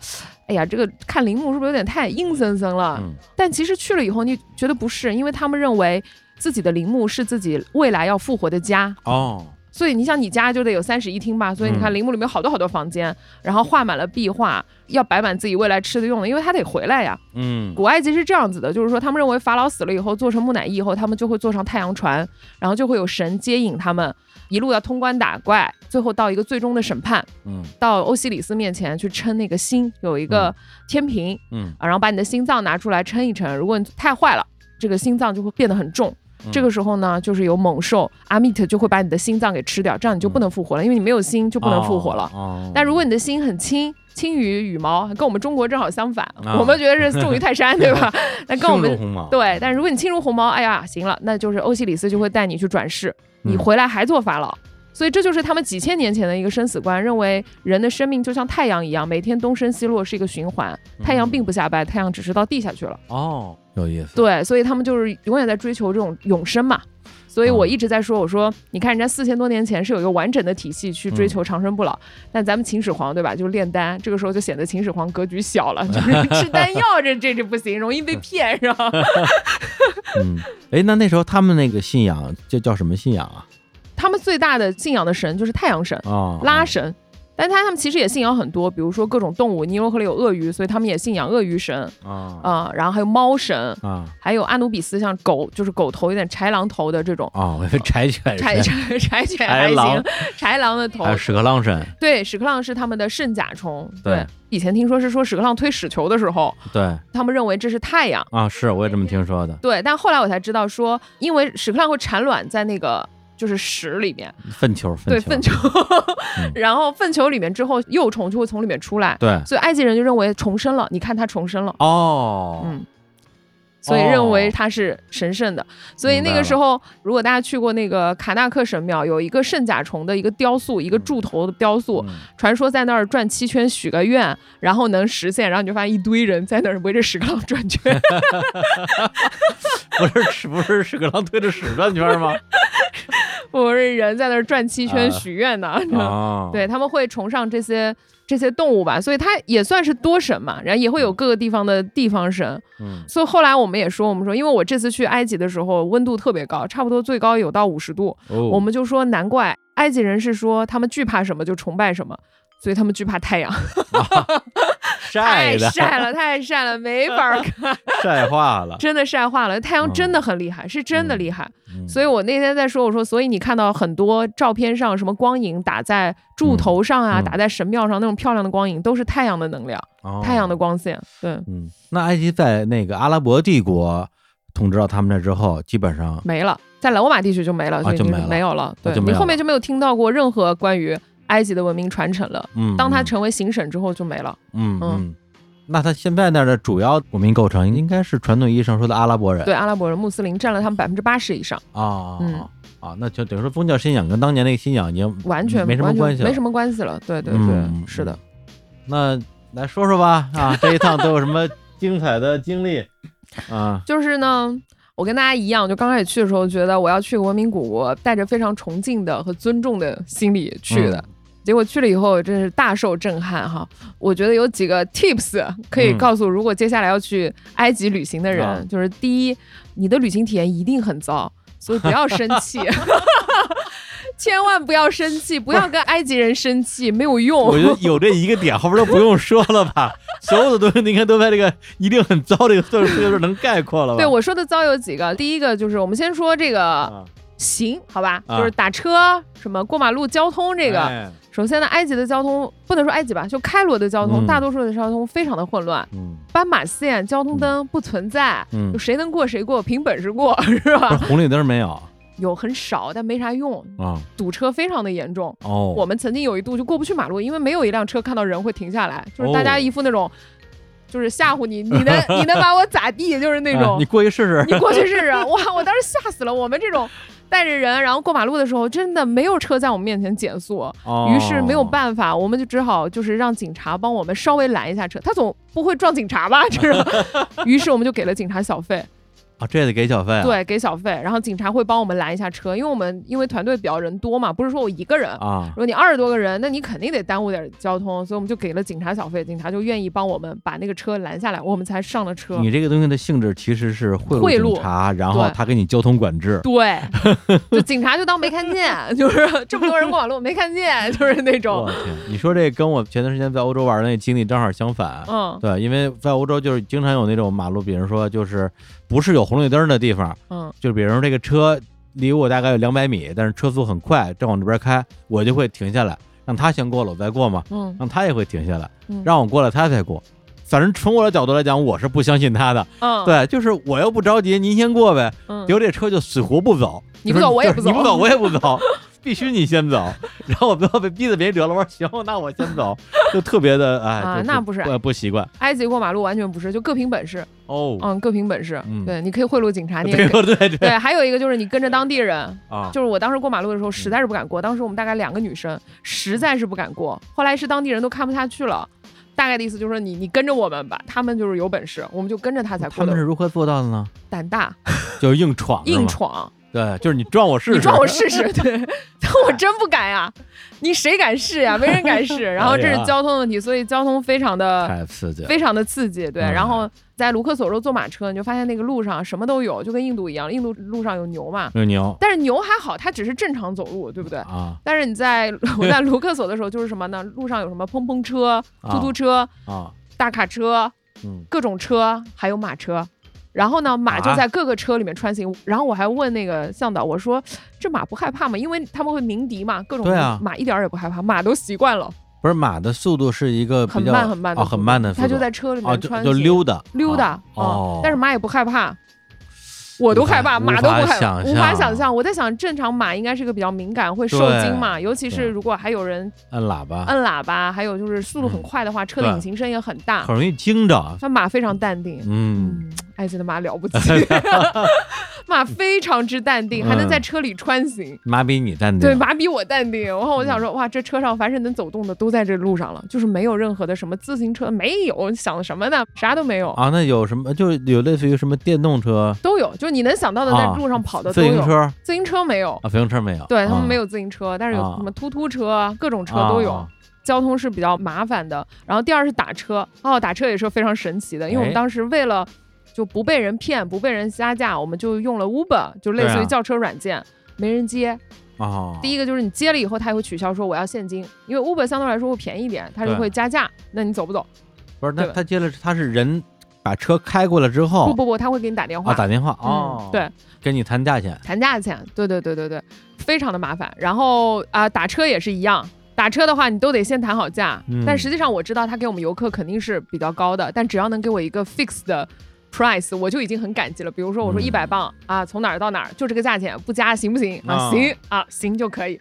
E: 哎呀，这个看陵墓是不是有点太阴森森了？
D: 嗯
E: 但其实去了以后，你觉得不是，因为他们认为自己的陵墓是自己未来要复活的家。
D: 哦，
E: 所以你想，你家就得有三室一厅吧？所以你看
D: 嗯
E: 陵墓里面有好多好多房间，然后画满了壁画，要摆满自己未来吃的用的，因为他得回来呀。
D: 嗯
E: 古埃及是这样子的，就是说他们认为法老死了以后做成木乃伊以后，他们就会坐上太阳船，然后就会有神接引他们，一路要通关打怪，最后到一个最终的审判，
D: 嗯
E: 到欧西里斯面前去称那个心，有一个天平
D: 嗯
E: 啊，然后把你的心脏拿出来称一称，如果你太坏了，这个心脏就会变得很重。
D: 嗯
E: 这个时候呢，就是有猛兽阿米特就会把你的心脏给吃掉，这样你就不能复活了，因为你没有心就不能复活了。
D: 哦，
E: 但如果你的心很轻，轻于羽毛，跟我们中国正好相反，
D: 啊
E: 我们觉得是重于泰山，对吧？<laughs> 那跟我们对，但如果你轻如鸿毛，哎呀，行了，那就是欧西里斯就会带你去转世，你
D: 嗯
E: 回来还做法老。所以这就是他们几千年前的一个生死观，认为人的生命就像太阳一样，每天东升西落是一个循环，太阳并不下拜，太阳只是到地下去了。
D: 哦，有意思，
E: 对，所以他们就是永远在追求这种永生嘛。所以我
D: 嗯
E: 一直在说，我说你看人家四千多年前是有一个完整的体系去追
D: 嗯
E: 求长生不老，但咱们秦始皇对吧，就是炼丹，这个时候就显得秦始皇格局小了，就是吃丹药这这这不行，容易被骗是吧？<laughs>
D: 嗯，哎，那那时候他们那个信仰叫叫什么信仰啊？
E: 他们最大的信仰的神就是太阳神、
D: 哦，
E: 拉神。但他他们其实也信仰很多，比如说各种动物，尼罗河里有鳄鱼，所以他们也信仰鳄鱼神
D: 啊。
E: 啊、然后还有猫神，
D: 啊。
E: 还有阿努比斯，像狗就是狗头有点豺狼头的这种，
D: 啊，<laughs> 柴犬
E: 柴柴柴犬还行，豺狼的头。
D: 还有屎壳郎神，
E: 对，屎壳郎是他们的圣甲虫。
D: 对
E: 以前听说是说屎壳郎推屎球的时候，
D: 对。
E: 他们认为这是太阳。
D: 啊，是我也这么听说的，
E: 对，但后来我才知道说，因为屎壳郎会产卵在那个就是屎里面，
D: 粪球，
E: 对，
D: 粪
E: 粪球，
D: 嗯。<laughs>
E: 然后粪球里面之后幼虫就会从里面出来，
D: 对，
E: 所以埃及人就认为重生了。你看它重生了，
D: 哦，
E: 嗯。所以认为它是神圣的，所以那个时候，如果大家去过那个卡纳克神庙，有一个圣甲虫的一个雕塑，一个柱头的雕塑，
D: 嗯。
E: 传说在那儿转七圈许个愿，然后能实现，然后你就发现一堆人在那儿围着屎壳郎转圈，<laughs>
D: 不是屎不是屎壳郎推着屎转圈吗？<laughs> <laughs>
E: 我是人在那儿转七圈
D: 啊
E: 许愿呢。
D: 啊，
E: 对，他们会崇尚这些这些动物吧，所以它也算是多神嘛，然后也会有各个地方的地方神。
D: 嗯
E: 所以后来我们也说，我们说，因为我这次去埃及的时候温度特别高，差不多最高有到五十度，
D: 哦，
E: 我们就说难怪埃及人是说他们惧怕什么就崇拜什么。所以他们惧怕太阳，<laughs>
D: 晒
E: 太
D: 的
E: 晒了，太晒了，没法儿看。<laughs>
D: 晒化了，<laughs>
E: 真的晒化了，太阳
D: 嗯
E: 真的很厉害，是真的厉害。
D: 嗯
E: 所以我那天在说，我说，所以你看到很多照片上什么光影打在柱头上啊，打在神庙上那种漂亮的光影，都是太阳的能量，
D: 哦
E: 太阳的光线。对，
D: 嗯，那埃及在那个阿拉伯帝国统治到他们那之后，基本上
E: 没了，在罗马地区就没了，所以就
D: 没了
E: 没有了。对你后面就没有听到过任何关于埃及的文明传承了。
D: 嗯，
E: 当它
D: 嗯
E: 成为行省之后就没了。嗯
D: 嗯嗯，那他现在那儿的主要文明构成应该是传统意义上说的阿拉伯人，
E: 对，阿拉伯人、穆斯林占了他们百分之八十以上，
D: 啊，
E: 嗯
D: 啊，那就等于说宗教信仰跟当年那个信仰已经
E: 完全
D: 没什么关系了，
E: 没什么关系了。对对对，
D: 嗯
E: 是的。
D: 那来说说吧，啊，这一趟都有什么精彩的经历啊？
E: 就是呢，我跟大家一样，就刚开始去的时候，觉得我要去个文明古国，带着非常崇敬的和尊重的心理去的。
D: 嗯
E: 结果去了以后，真是大受震撼哈！我觉得有几个 tips 可以
D: 嗯
E: 告诉如果接下来要去埃及旅行的人，
D: 啊
E: 就是第一，你的旅行体验一定很糟，<laughs> 所以不要生气，<laughs> 千万不要生气，不要跟埃及人生气，没有用。
D: 我觉得有这一个点，后边都不用说了吧？<laughs> 所有的东西你看都在这个一定很糟这个岁数岁数能概括了吧？
E: 对我说的糟有几个，第一个就是我们先说这个
D: 啊
E: 行，好吧，
D: 啊
E: 就是打车什么过马路交通这个。
D: 哎
E: 首先呢，埃及的交通不能说埃及吧，就开罗的交通，
D: 嗯
E: 大多数的交通非常的混乱，
D: 嗯
E: 斑马线、交通灯不存在，
D: 嗯
E: 就，谁能过谁过，凭本事过 <laughs> 是吧？
D: 是红绿灯没有 <laughs>
E: 有很少，但没啥用，
D: 啊？
E: 堵车非常的严重。
D: 哦，
E: 我们曾经有一度就过不去马路，因为没有一辆车看到人会停下来，就是大家
D: 哦
E: 一副那种，就是吓唬你，你能 <laughs> 你能把我咋地，就是那种
D: 哎你。过去试试。
E: 你过去试试，哇！我当时吓死了。我们这种带着人，然后过马路的时候，真的没有车在我们面前减速，
D: 哦
E: 于是没有办法，我们就只好就是让警察帮我们稍微拦一下车。他总不会撞警察吧？这是，<laughs> 于是我们就给了警察小费，
D: 啊，这也得给小费啊。
E: 对，给小费，然后警察会帮我们拦一下车，因为我们因为团队比较人多嘛，不是说我一个人。
D: 啊
E: 如，果你二十多个人，那你肯定得耽误点交通，所以我们就给了警察小费，警察就愿意帮我们把那个车拦下来，我们才上了车。
D: 你这个东西的性质其实是贿
E: 贿赂
D: 警察，然后他给你交通管制。
E: 对，就警察就当没看见，<laughs> 就是这么多人过马路没看见，就是那种
D: 我，天，你说这跟我前段时间在欧洲玩的那经历正好相反。
E: 嗯
D: 对，因为在欧洲就是经常有那种马路，比如说就是不是有红绿灯的地方，
E: 嗯。
D: 就比如说这个车离我大概有两百米，但是车速很快，正往这边开，我就会停下来，让他先过了，我再过嘛，
E: 嗯。
D: 让他也会停下来，
E: 嗯。
D: 让我过了他再过。反正从我的角度来讲，我是不相信他的。
E: 嗯，
D: 对，就是我又不着急，您先过呗。
E: 嗯。
D: 结果这车就死活不走，
E: 你不
D: 就是
E: 走我也不走。<laughs>
D: 你不走我也不走，<laughs> 必须你先走。<laughs> 然后我不要被逼得没辙了，我说行，<laughs> 那我先走，就特别的哎，
E: 啊那不是
D: 不不习惯
E: 埃及过马路完全不是，就各凭本事，
D: 哦。
E: 嗯，各凭本事。
D: 嗯
E: 对，你可以贿赂警察，你也
D: 对
E: 可以。
D: 对对
E: 对，还有一个就是你跟着当地人，
D: 啊，
E: 就是我当时过马路的时候实在是不敢过，当时我们大概两个女生，实在是不敢过。后来是当地人都看不下去了，大概的意思就是说你你跟着我们吧，他们就是有本事，我们就跟着他才过的。
D: 他们是如何做到的呢？
E: 胆大
D: 就是硬闯，是
E: 硬闯，
D: 对，就是你撞我试试，
E: 你撞我试试，对，<laughs> 但我真不敢呀，你谁敢试呀？没人敢试。然后这是交通问题，所以交通非常的
D: 太刺激。
E: 非常的刺激，对。
D: 嗯
E: 然后在卢克索州坐马车，你就发现那个路上什么都有，就跟印度一样，印度路上有牛嘛，
D: 有牛
E: 但是牛还好，它只是正常走路，对不对？
D: 啊
E: 但是你在 <laughs> 我在卢克索的时候，就是什么呢？路上有什么碰碰车、突突车、
D: 啊，
E: 大卡车、
D: 嗯
E: 各种车，还有马车。然后呢，马就
D: 啊
E: 在各个车里面穿行。然后我还问那个向导，我说：“这马不害怕吗？因为他们会鸣笛嘛，各种马一点儿也不害怕，马都习惯了，
D: 不是马的速度是一个
E: 很慢很慢的
D: 哦，很慢的速度，
E: 它就在车里面穿行
D: 就溜达
E: 溜达
D: 啊哦，
E: 但是马也不害怕，我都害怕，马都不害怕，
D: 无法想象。
E: 我在想，正常马应该是个比较敏感，会受惊嘛，尤其是如果还有人
D: 按喇叭，
E: 按喇叭，还有就是速度很快的话，车的引擎声也很大
D: 很。容易惊着。
E: 它马非常淡定，
D: 嗯，
E: 嗯，埃及的马了不起，<laughs> 马非常之淡定，还能在车里穿行。
D: 马比你淡定。
E: 对，马比我淡定。然后我想说，哇，这车上凡是能走动的都在这路上了，就是没有任何的什么自行车，没有，想什么呢？啥都没有，
D: 啊，那有什么？就有类似于什么电动车、
E: 都有，就你能想到的在
D: 啊
E: 路上跑的都有。
D: 自行车
E: 自行车没有，
D: 啊，自行车没有。
E: 对他们没有自行车，但是有
D: 啊
E: 什么突突车，各种车都有。
D: 啊
E: 交通是比较麻烦的。然后第二是打车，哦，打车也是非常神奇的，因为我们
D: 哎
E: 当时为了就不被人骗、不被人瞎架，我们就用了 Uber，就类似于叫车软件。没人接，
D: 哦，
E: 第一个就是你接了以后，他也会取消说我要现金，因为 Uber 相对来说会便宜一点，他就会加价。那你走不走？
D: 不是，那他接了，他是人把车开过来之后
E: 不不不，他会给你打电话。
D: 啊打电话
E: 嗯
D: 哦，
E: 对，
D: 跟你谈价钱。
E: 谈价钱，对对对对对，非常的麻烦。然后啊、打车也是一样，打车的话你都得先谈好价，
D: 嗯
E: 但实际上我知道他给我们游客肯定是比较高的，但只要能给我一个 fix 的 price，我就已经很感激了。比如说我说
D: 嗯
E: 一百磅、啊，从哪儿到哪儿就这个价钱，不加行不行啊？
D: 啊
E: 行啊，行就可以。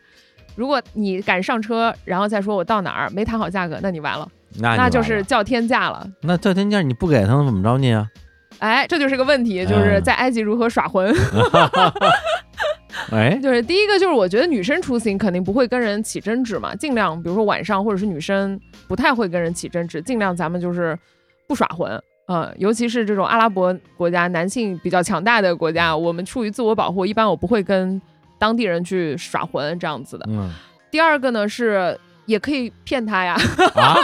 E: 如果你敢上车，然后再说我到哪儿没谈好价格，那你完了，
D: 那
E: 就是叫天价了。
D: 那叫天价你不给他们怎么着你啊？<laughs>
E: 哎，这就是个问题，就是
D: 嗯
E: 在埃及如何耍混。<laughs> <laughs>
D: 哎，
E: 就是第一个就是我觉得女生出行肯定不会跟人起争执嘛，尽量比如说晚上或者是女生不太会跟人起争执，尽量咱们就是不耍混。呃，尤其是这种阿拉伯国家，男性比较强大的国家，我们出于自我保护，一般我不会跟当地人去耍混这样子的。
D: 嗯
E: 第二个呢是也可以骗他呀，
D: 啊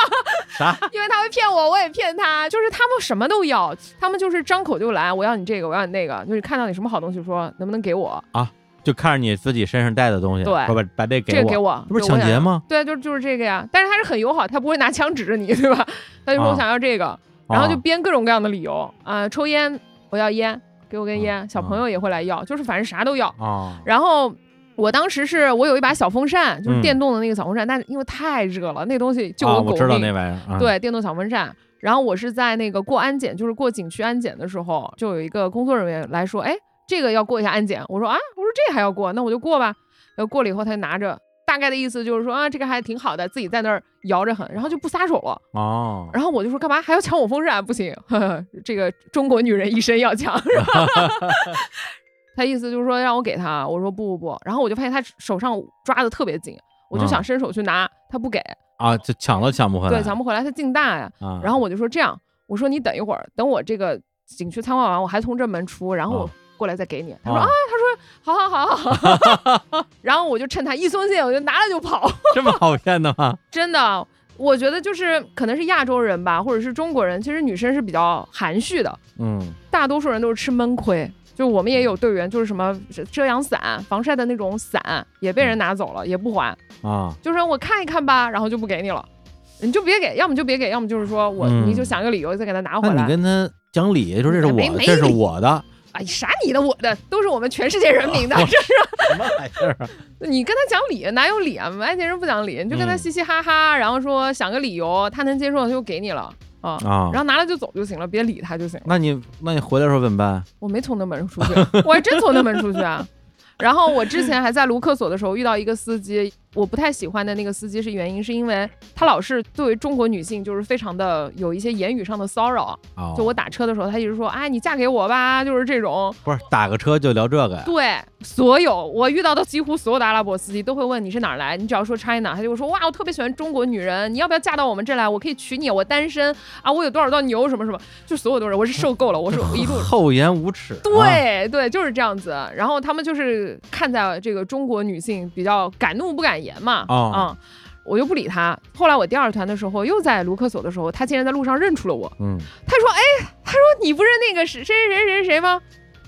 D: 啥？<laughs>
E: 因为他会骗我，我也骗他，就是他们什么都要，他们就是张口就来，我要你这个，我要你那个，就是看到你什么好东西说能不能给我啊，
D: 就看着你自己身上带的东西，
E: 对
D: 说把把这给我，
E: 这个给我，
D: 这不是抢劫吗？
E: 对，就就是这个呀。但是他是很友好，他不会拿枪指着你，对吧？他就说
D: 啊
E: 我想要这个，然后就
D: 哦
E: 编各种各样的理由啊、抽烟我要烟，给我根烟，小朋友也会来要，就是反正啥都要。
D: 啊，
E: 然后我当时是我有一把小风扇，就是
D: 嗯
E: 电动的那个小风扇，但是因为太热了，那东西救
D: 啊，
E: 我狗
D: 我知道。那玩意儿，啊，
E: 对，电动小风扇。然后我是在那个过安检，就是过景区安检的时候，就有一个工作人员来说，哎，这个要过一下安检。我说啊，我说这还要过，那我就过吧。然后过了以后，他就拿着，大概的意思就是说啊，这个还挺好的，自己在那儿摇着很，然后就不撒手了。
D: 哦，
E: 然后我就说干嘛还要抢我风扇？不行，呵呵这个中国女人一身要强，是吧？他意思就是说让我给他，我说不不不，然后我就发现他手上抓的特别紧，我就想伸手去拿，他不给，
D: 啊，就抢都抢不回来，
E: 对，抢不回来，他劲大呀。
D: 啊，
E: 然后我就说这样，我说你等一会儿，等我这个景区参观完，我还从这门出，然后我
D: 哦
E: 过来再给你。他说
D: 哦
E: 啊，他说好好好好好，<laughs> <laughs> 然后我就趁他一松懈，我就拿了就跑。
D: 这么好骗的吗？<laughs>
E: 真的，我觉得就是可能是亚洲人吧，或者是中国人，其实女生是比较含蓄的，
D: 嗯，
E: 大多数人都是吃闷亏。就我们也有队员，就是什么遮阳伞、防晒的那种伞也被人拿走了，也不还，
D: 啊，
E: 就是我看一看吧，然后就不给你了。你就别给，要么就别给，要么就是说我、
D: 嗯
E: 你就想个理由再给他拿回
D: 来你。跟他讲理，说这是我，
E: 没没
D: 这是我的，
E: 哎，啥你的我的，都是我们全世界人民的。这是
D: 什么玩意儿啊？<laughs>
E: 你跟他讲理，哪有理啊？外星人不讲理，你就跟他
D: 嗯
E: 嘻嘻哈哈，然后说想个理由，他能接受他就给你了啊，
D: 啊
E: 然后拿了就走就行了，别理他就行了。
D: 那你那你回来的时候怎么办？
E: 我没从那门出去，我还真从那门出去啊。<laughs> 然后我之前还在卢克索的时候遇到一个司机，我不太喜欢的那个司机是原因是因为他老是作为中国女性就是非常的有一些言语上的骚扰。
D: 哦，
E: 就我打车的时候，他一直说，哎，你嫁给我吧，就是这种。
D: 不是打个车就聊这个呀？
E: 对，所有我遇到的几乎所有的阿拉伯司机都会问你是哪儿来，你只要说 China，他就会说哇，我特别喜欢中国女人，你要不要嫁到我们这来？我可以娶你，我单身啊，我有多少道牛什么什么，就所有都是，我是受够了，我是 <laughs> <laughs> 一路。
D: 厚颜无耻啊，
E: 对对，就是这样子。然后他们就是看在这个中国女性比较敢怒不敢言嘛，
D: 哦
E: 嗯，我就不理他。后来我第二团的时候，又在卢克索的时候，他竟然在路上认出了我，
D: 嗯，
E: 他说：“哎，他说你不是那个谁谁谁谁谁谁吗？”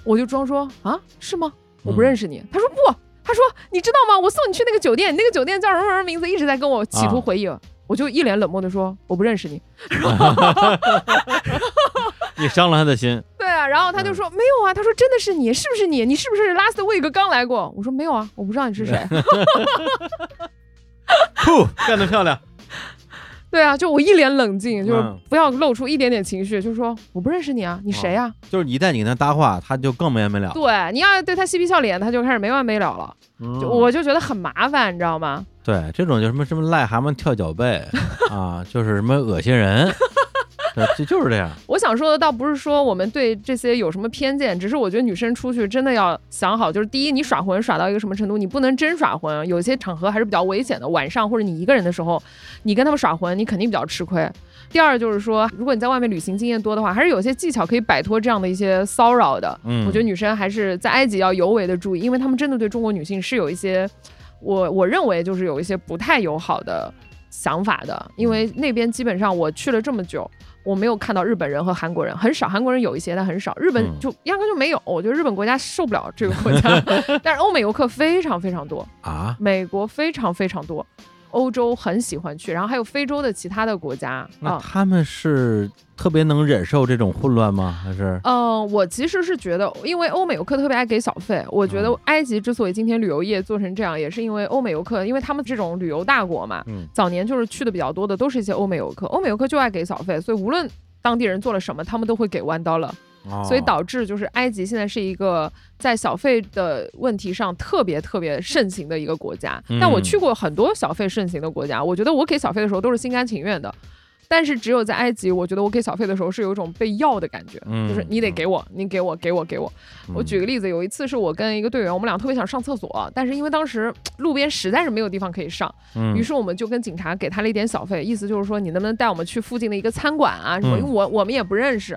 E: 我就装说：“啊，是吗？我不认识你。他说：“不，他说你知道吗？我送你去那个酒店，你那个酒店叫什么什么名字，一直在跟我企图回应。我就一脸冷漠的说：“我不认识你。<laughs>
D: 你伤了他的心，” <laughs>
E: 对啊，然后他就说：“没有啊。”他说：“真的是你，是不是你？你是不是 last week 刚来过？”我说：“没有啊，我不知道你是谁。<laughs> <laughs>
D: 噗，干得漂亮，”
E: 对啊，就我一脸冷静，就是
D: 嗯
E: 不要露出一点点情绪，就是说：“我不认识你啊，你谁呀、
D: 就是一旦你跟他搭话，他就更没完没了。
E: 对，你要对他嬉皮笑脸，他就开始没完没了了。
D: 嗯
E: 就我就觉得很麻烦，你知道吗？
D: 对这种就什么什么癞蛤蟆跳脚背啊，就是什么恶心人，对，就就是这样。
E: 我想说的倒不是说我们对这些有什么偏见，只是我觉得女生出去真的要想好，就是第一，你耍混耍到一个什么程度，你不能真耍混，有些场合还是比较危险的。晚上或者你一个人的时候，你跟他们耍混，你肯定比较吃亏。第二就是说，如果你在外面旅行经验多的话，还是有些技巧可以摆脱这样的一些骚扰的。
D: 嗯
E: 我觉得女生还是在埃及要尤为的注意，因为他们真的对中国女性是有一些，我我认为就是有一些不太友好的想法的，因为那边基本上我去了这么久。我没有看到日本人和韩国人，很少。韩国人有一些，但很少。日本
D: 嗯
E: 就压根就没有。我觉得日本国家受不了这个国家，<laughs> 但是欧美游客非常非常多，
D: 啊，
E: 美国非常非常多，欧洲很喜欢去，然后还有非洲的其他的国家啊。
D: 那他们是特别能忍受这种混乱吗？还是
E: 嗯，我其实是觉得，因为欧美游客特别爱给小费。我觉得
D: 嗯
E: 埃及之所以今天旅游业做成这样，也是因为欧美游客，因为他们这种旅游大国嘛，
D: 嗯
E: 早年就是去的比较多的都是一些欧美游客，欧美游客就爱给小费，所以无论当地人做了什么，他们都会给 one dollar，、
D: 哦
E: 所以导致就是埃及现在是一个在小费的问题上特别特别盛行的一个国家。但我
D: 嗯
E: 去过很多小费盛行的国家，我觉得我给小费的时候都是心甘情愿的。但是只有在埃及，我觉得我给小费的时候是有一种被要的感觉，
D: 嗯
E: 就是你得给我，你给我，给我，给我。我举
D: 个
E: 个例子，有一次是我跟一个队员，我们俩特别想上厕所，但是因为当时路边实在是没有地方可以上，
D: 嗯
E: 于是我们就跟警察给他了一点小费，意思就是说你能不能带我们去附近的一个餐馆啊什么？
D: 嗯
E: 因为我我们也不认识。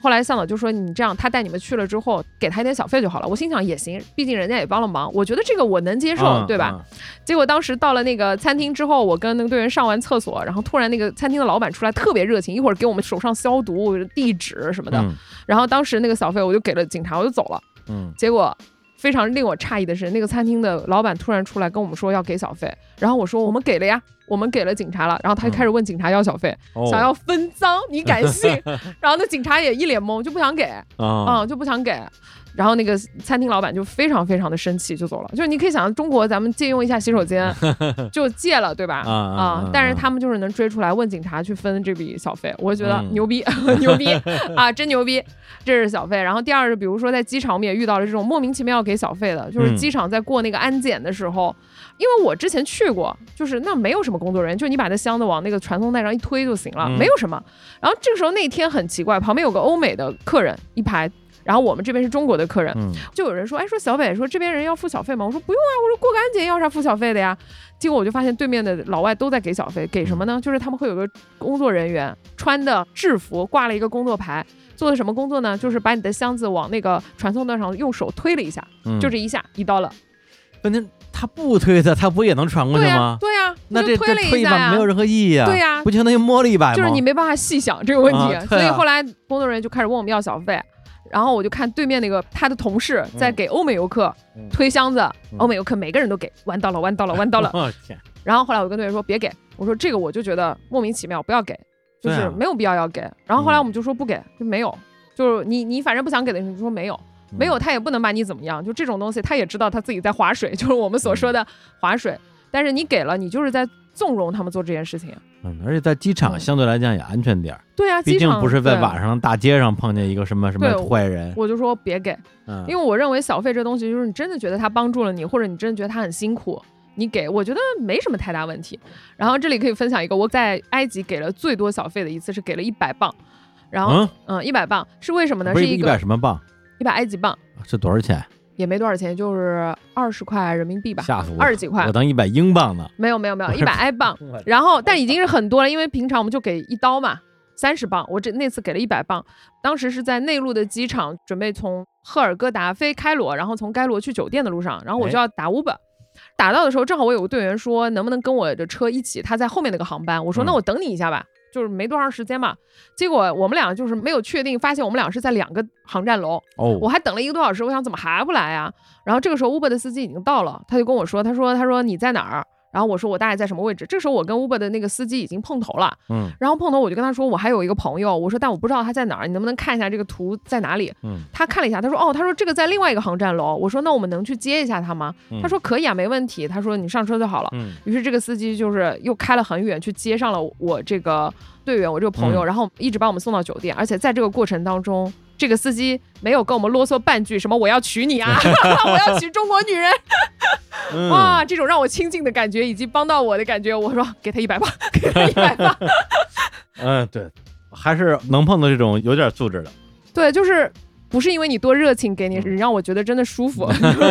E: 后来向导就说你这样，他带你们去了之后，给他一点小费就好了。我心想也行，毕竟人家也帮了忙，我觉得这个我能接受，
D: 嗯
E: 对吧？？结果当时到了那个餐厅之后，我跟那个队员上完厕所，然后突然那个餐厅的老板出来特别热情，一会儿给我们手上消毒、地址什么的。
D: 嗯
E: 然后当时那个小费我就给了警察，我就走了。
D: 嗯
E: 结果非常令我诧异的是，那个餐厅的老板突然出来跟我们说要给小费，然后我说我们给了呀，我们给了警察了，然后他就开始问警察要小费，
D: 哦
E: 想要分赃，你敢信？<laughs> 然后那警察也一脸懵，就不想给，
D: 啊
E: 嗯，就不想给。然后那个餐厅老板就非常非常的生气，就走了。就是你可以想象，中国咱们借用一下洗手间 <laughs> 就借了，对吧？
D: 啊
E: 但是他们就是能追出来，问警察去分这笔小费，我觉得
D: 嗯
E: 牛逼，<laughs> 牛逼啊，真牛逼！这是小费。然后第二是，比如说在机场，我们也遇到了这种莫名其妙要给小费的，就是
D: 嗯
E: 机场在过那个安检的时候，因为我之前去过，就是那没有什么工作人员，就你把那箱子往那个传送带上一推就行了，
D: 嗯
E: 没有什么。然后这个时候那天很奇怪，旁边有个欧美的客人一排。然后我们这边是中国的客人，
D: 嗯
E: 就有人说，哎，说小北说这边人要付小费吗？我说不用啊，我说过个安检要啥付小费的呀？结果我就发现对面的老外都在给小费，给什么呢？就是他们会有个工作人员穿的制服，挂了一个工作牌，做的什么工作呢？就是把你的箱子往那个传送带上用手推了一下，
D: 嗯，
E: 就这一下一刀了。
D: 问题他不推他，他不也能传过、去吗？
E: 对呀、
D: 那这
E: 就推了
D: 这推一
E: 一下
D: 没有任何意义啊！
E: 对呀
D: 不就相当于摸了一把吗？
E: 就是你没办法细想这个问题，所以后来工作人员就开始问我们要小费。然后我就看对面那个他的同事在给欧美游客
D: 嗯
E: 推箱子，
D: 嗯
E: 欧美游客每个人都给，弯到了，弯到了，弯到了。<laughs> 然后后来我跟队员说别给，我说这个我就觉得莫名其妙，不要给，就是没有必要要给。然后后来
D: 嗯
E: 我们就说不给，就没有，就是你你反正不想给的，你就说没有，
D: 嗯
E: 没有他也不能把你怎么样。就这种东西，他也知道他自己在划水，就是我们所说的划水。但是你给了，你就是在纵容他们做这件事情。
D: 嗯，而且在机场
E: 嗯
D: 相对来讲也安全点儿，
E: 对啊，
D: 毕竟不是在晚上大街上碰见一个什么什么坏人，
E: 我就说别给，
D: 嗯，
E: 因为我认为小费这东西，就是你真的觉得他帮助了你，或者你真的觉得他很辛苦，你给，我觉得没什么太大问题。然后这里可以分享一个，我在埃及给了最多小费的一次是给了一百磅，然后
D: 嗯，
E: 嗯一百磅是为什么呢？
D: 是一百什么磅？
E: 一百埃及镑，
D: 是多少钱？
E: 也没多少钱，就是二十块人民币吧，
D: 吓死我！
E: 二十几块
D: 我，当一百英镑呢。
E: 没有没有没有，
D: 我
E: 一百埃镑。<laughs> 然后但已经是很多了，因为平常我们就给一刀嘛，三十磅，我这那次给了一百磅。当时是在内陆的机场，准备从赫尔戈达飞开罗，然后从开罗去酒店的路上，然后我就要打 Uber。打到的时候，正好我有个队员说能不能跟我的车一起，他在后面那个航班。我说
D: 嗯
E: 那我等你一下吧，就是没多长时间嘛。结果我们俩就是没有确定，发现我们俩是在两个航站楼，
D: 哦，
E: 我还等了一个多小时，我想怎么还不来呀？然后这个时候 Uber 的司机已经到了，他就跟我说，他说他说你在哪儿？然后我说我大概在什么位置？这时候我跟 Uber 的那个司机已经碰头了，
D: 嗯
E: 然后碰头我就跟他说我还有一个朋友，我说但我不知道他在哪儿，你能不能看一下这个图在哪里？
D: 嗯
E: 他看了一下，他说哦，他说这个在另外一个航站楼。我说那我们能去接一下他吗？
D: 嗯
E: 他说可以啊，没问题。他说你上车就好了。
D: 嗯
E: 于是这个司机就是又开了很远去接上了我这个队员，我这个朋友，
D: 嗯
E: 然后一直把我们送到酒店。而且在这个过程当中，这个司机没有跟我们啰嗦半句，什么我要娶你啊，<laughs> 我要娶中国女人，
D: 嗯
E: 哇，这种让我亲近的感觉以及帮到我的感觉，我说给他一百吧，给他一百吧。<laughs>
D: 嗯，对，还是能碰到这种有点素质的，
E: 对，就是不是因为你多热情给你，
D: 嗯
E: 让我觉得真的舒服。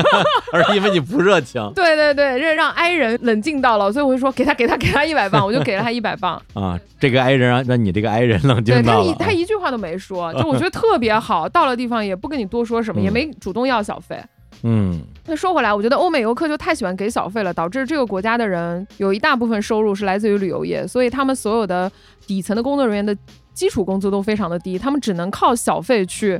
E: <laughs>
D: 而是因为你不热情
E: 对对 <laughs> 对，这让 I 人冷静到了，所以我就说给他给他给他一百磅，我就给了他一百磅。<laughs>
D: 啊。这个 i 人让让你这个 i 人冷
E: 对他一
D: 静到了，
E: 他一句话都没说，就我觉得特别好。到了地方也不跟你多说什么，
D: 嗯
E: 也没主动要小费。
D: 嗯
E: 那说回来，我觉得欧美游客就太喜欢给小费了，导致这个国家的人有一大部分收入是来自于旅游业，所以他们所有的底层的工作人员的基础工资都非常的低，他们只能靠小费去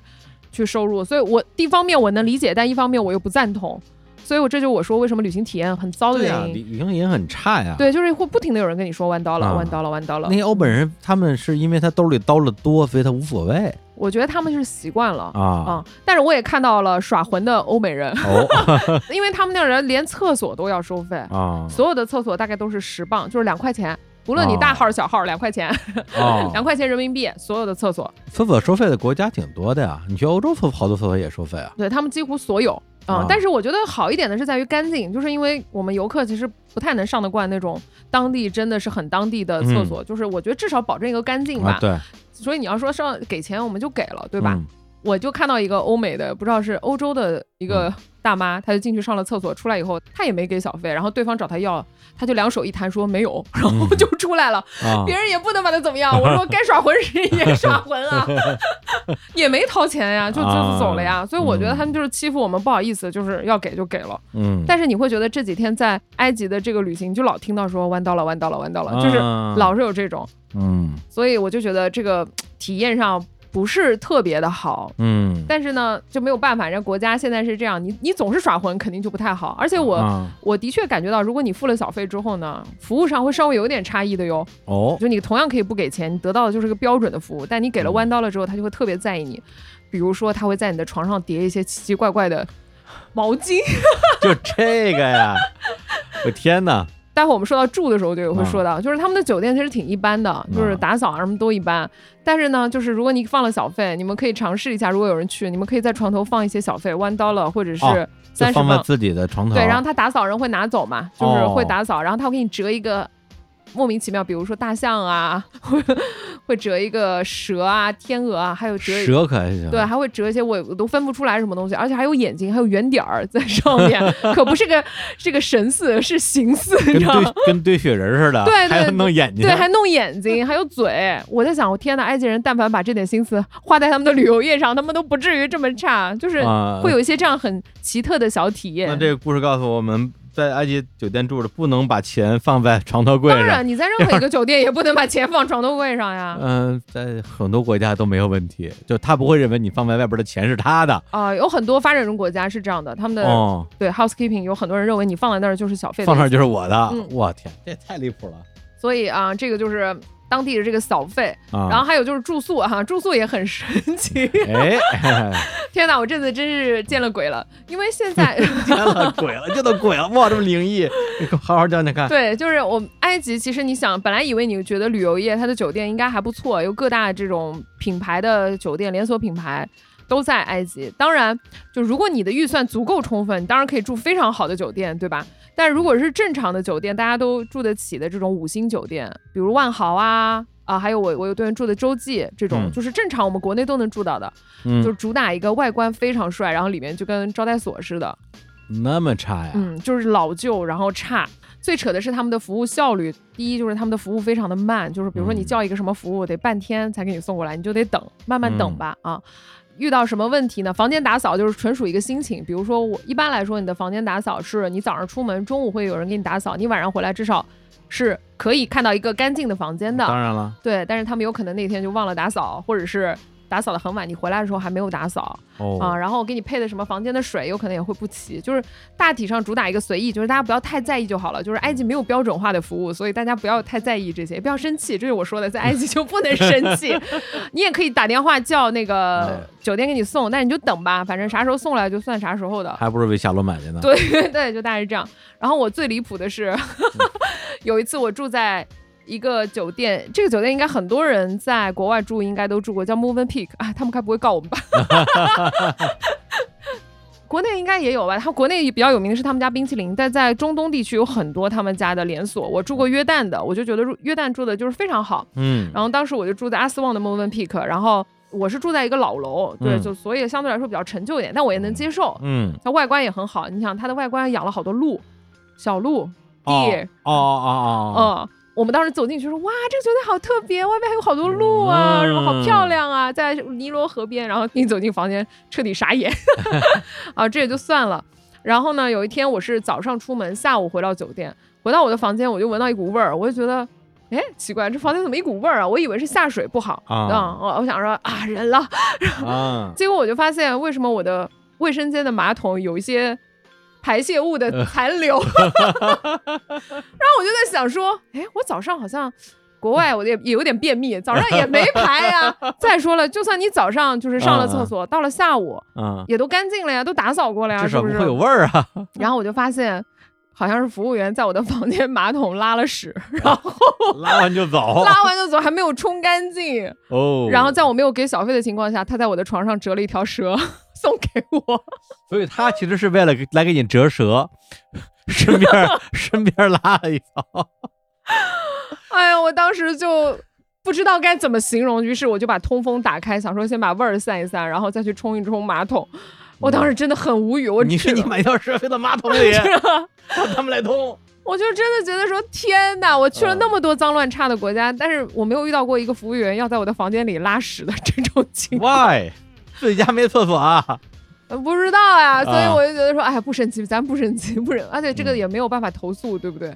E: 去收入。所以我一方面我能理解，但一方面我又不赞同。所以我这就我说为什么旅行体验很糟的，原因。
D: 旅旅行也很差呀。，
E: 对，就是会不停的有人跟你说弯刀了，
D: 啊
E: 弯刀了，弯刀了
D: 那。些欧本人他们是因为他兜里刀了多，所以他无所谓
E: 我觉得他们是习惯了。
D: 啊。
E: 啊、但是我也看到了耍混的欧美人，
D: 哦 <laughs>
E: 因为他们那人连厕所都要收费，
D: 啊
E: 所有的厕所大概都是十磅，就是两块钱，无论你大号小号，两块钱，
D: 哦，<laughs>
E: 两块钱人民币，所有的厕所，
D: 厕所收费的国家挺多的呀。你去欧洲厕好多厕所也收费啊。
E: 对他们几乎所有。啊、
D: 啊
E: 但是我觉得好一点的是在于干净，就是因为我们游客其实不太能上得惯那种当地真的是很当地的厕所，就是我觉得至少保证一个干净吧。
D: 对，
E: 所以你要说上给钱，我们就给了，对吧？
D: 嗯？
E: 我就看到一个欧美的，不知道是欧洲的一个大妈，她就进去上了厕所，出来以后她也没给小费，然后对方找她要，她就两手一摊说没有，然后就出来了，
D: 啊 <laughs>
E: 别人也不能把她怎么样。<laughs> 我说该耍混时也耍 <laughs> 混啊，也没掏钱呀，就就
D: 啊
E: 走了呀。所以我觉得
D: 嗯
E: 他们就是欺负我们，不好意思，就是要给就给了。
D: 嗯，
E: 但是你会觉得这几天在埃及的这个旅行，就老听到说弯刀了，弯刀了，弯刀了，就是
D: 啊
E: 老是有这种。
D: 嗯
E: 所以我就觉得这个体验上不是特别的好。
D: 嗯，
E: 但是呢，就没有办法，人家国家现在是这样，你你总是耍混，肯定就不太好。而且我、
D: 啊
E: 我的确感觉到，如果你付了小费之后呢，服务上会稍微有点差异的哟。
D: 哦，
E: 就你同样可以不给钱，你得到的就是个标准的服务，但你给了
D: 嗯
E: 弯刀了之后，他就会特别在意你。比如说，他会在你的床上叠一些奇奇怪怪的毛巾。<laughs>
D: 就这个呀，我天哪！
E: 待会儿我们说到住的时候就有会
D: 嗯
E: 说到，就是他们的酒店其实挺一般的，就是打扫啊什么都一般。但是呢，就是如果你放了小费，你们可以尝试一下，如果有人去，你们可以在床头放一些小费，one dollar 或者是三十磅。
D: 放在自己的床头。
E: 对，然后他打扫人会拿走嘛，就是
D: 哦
E: 会打扫，然后他会给你折一个莫名其妙，比如说大象啊，会 <laughs> 会折一个蛇啊、天鹅啊，还有折
D: 蛇可还行。
E: 对，还会折一些我我都分不出来什么东西，而且还有眼睛，还有圆点儿在上面，<laughs> 可不是个是个神似，是形似，你知道吗？
D: 跟堆雪人似的，
E: 对对
D: 还弄眼睛。
E: 对，还弄眼睛，还有嘴。我在想，我天呐，埃及人但凡把这点心思花在他们的旅游业上，他们都不至于这么差，就是
D: 啊
E: 会有一些这样很奇特的小体验。
D: 那这个故事告诉我们，在埃及酒店住着不能把钱放在床头柜上。
E: 当然，你在任何一个酒店也不能把钱放床头柜上呀。<laughs>
D: 嗯、在很多国家都没有问题，就他不会认为你放在外边的钱是他的。
E: 啊、有很多发展中国家是这样的，他们的、
D: 哦，
E: 对 housekeeping 有很多人认为你放在那儿就是小费
D: 放那儿就是我的。
E: 嗯
D: 我天，这也太离谱了
E: 所以啊、这个就是当地的这个小费。
D: 啊！
E: 然后还有就是住宿哈、<laughs> 住宿也很神奇。
D: 哎，<laughs>
E: 天哪，我这次真是见了鬼了，因为现在 <laughs>
D: 见了，鬼了，这都鬼了，哇，这么灵异，好好讲讲看。
E: 对，就是我们埃及，其实你想，本来以为你觉得旅游业它的酒店应该还不错，有各大这种品牌的酒店连锁品牌。都在埃及，当然，就如果你的预算足够充分，你当然可以住非常好的酒店，对吧？但如果是正常的酒店，大家都住得起的这种五星酒店，比如万豪啊啊，还有我我有对人住的洲际这种，
D: 嗯
E: 就是正常我们国内都能住到的，
D: 嗯，
E: 就是主打一个外观非常帅，然后里面就跟招待所似的，
D: 那么差呀？
E: 嗯，就是老旧，然后差。最扯的是他们的服务效率，第一就是他们的服务非常的慢，就是比如说你
D: 嗯
E: 叫一个什么服务，得半天才给你送过来，你就得等，慢慢等
D: 嗯
E: 吧、啊。遇到什么问题呢？房间打扫就是纯属一个心情。比如说我一般来说，你的房间打扫是你早上出门，中午会有人给你打扫，你晚上回来至少是可以看到一个干净的房间的。
D: 当然了，
E: 对，但是他们有可能那天就忘了打扫，或者是打扫的很晚，你回来的时候还没有打扫。
D: 哦，
E: 啊，然后给你配的什么房间的水有可能也会不齐，就是大体上主打一个随意，就是大家不要太在意就好了。就是埃及没有标准化的服务，所以大家不要太在意这些，也不要生气。这是我说的，在埃及就不能生气。<laughs> 你也可以打电话叫那个
D: 嗯
E: 酒店给你送，但你就等吧，反正啥时候送来就算啥时候的。
D: 还不如为夏洛买的呢。
E: 对对，就大概是这样。然后我最离谱的是，<laughs> 有一次我住在一个酒店，这个酒店应该很多人在国外住应该都住过，叫 Movenpick 啊，他们该不会告我们吧？<laughs> 国内应该也有吧？他国内比较有名的是他们家冰淇淋，但在中东地区有很多他们家的连锁。我住过约旦的，我就觉得约旦住的就是非常好。
D: 嗯，
E: 然后当时我就住在阿斯旺的 Movenpick，然后我是住在一个老楼，对，
D: 嗯
E: 就所以相对来说比较陈旧一点，但我也能接受。
D: 嗯，
E: 它外观也很好，你想它的外观养了好多鹿、小鹿、
D: 哦
E: 地，
D: 哦哦哦，
E: 嗯。我们当时走进去说：“哇，这个酒店好特别，外面还有好多鹿啊，
D: 嗯
E: 什么好漂亮啊，在尼罗河边。”然后一走进房间，彻底傻眼。<laughs> 啊，这也就算了。然后呢，有一天我是早上出门，下午回到酒店，回到我的房间，我就闻到一股味儿，我就觉得，哎，奇怪，这房间怎么一股味儿啊？我以为是下水不好
D: 啊
E: 嗯我我想说啊，人了。
D: 啊，<laughs>
E: 结果我就发现，为什么我的卫生间的马桶有一些排泄物的残留？<laughs> 然后我就在想说，哎，我早上好像国外我也也有点便秘，早上也没排呀。<laughs> 再说了，就算你早上就是上了厕所，到了下午
D: 嗯，
E: 也都干净了呀，都打扫过了呀，是不是？
D: 会有味儿啊。<laughs>
E: 然后我就发现。好像是服务员在我的房间马桶拉了屎，<laughs> 然后
D: 拉完就走。<laughs>
E: 拉完就走，还没有冲干净。
D: 哦，
E: 然后在我没有给小费的情况下，他在我的床上折了一条蛇 <laughs> 送给我。
D: 所以他其实是为了来给你折蛇，顺便顺便拉了一条。
E: 哎呀，我当时就不知道该怎么形容，于是我就把通风打开，想说先把味儿散一散，然后再去冲一冲马桶。我当时真的很无语，我
D: 你
E: 去
D: 是你买条蛇飞到马桶里，让 <laughs> 他们来通。<laughs>
E: 我就真的觉得说天哪！我去了
D: 嗯
E: 那么多脏乱差的国家，但是我没有遇到过一个服务员要在我的房间里拉屎的这种情况。
D: Why？自己家没厕所啊？
E: 呃不知道呀，所以
D: 啊
E: 我就觉得说，哎呀，不生气，咱不生气，不生，而且这个
D: 嗯
E: 也没有办法投诉，对不对？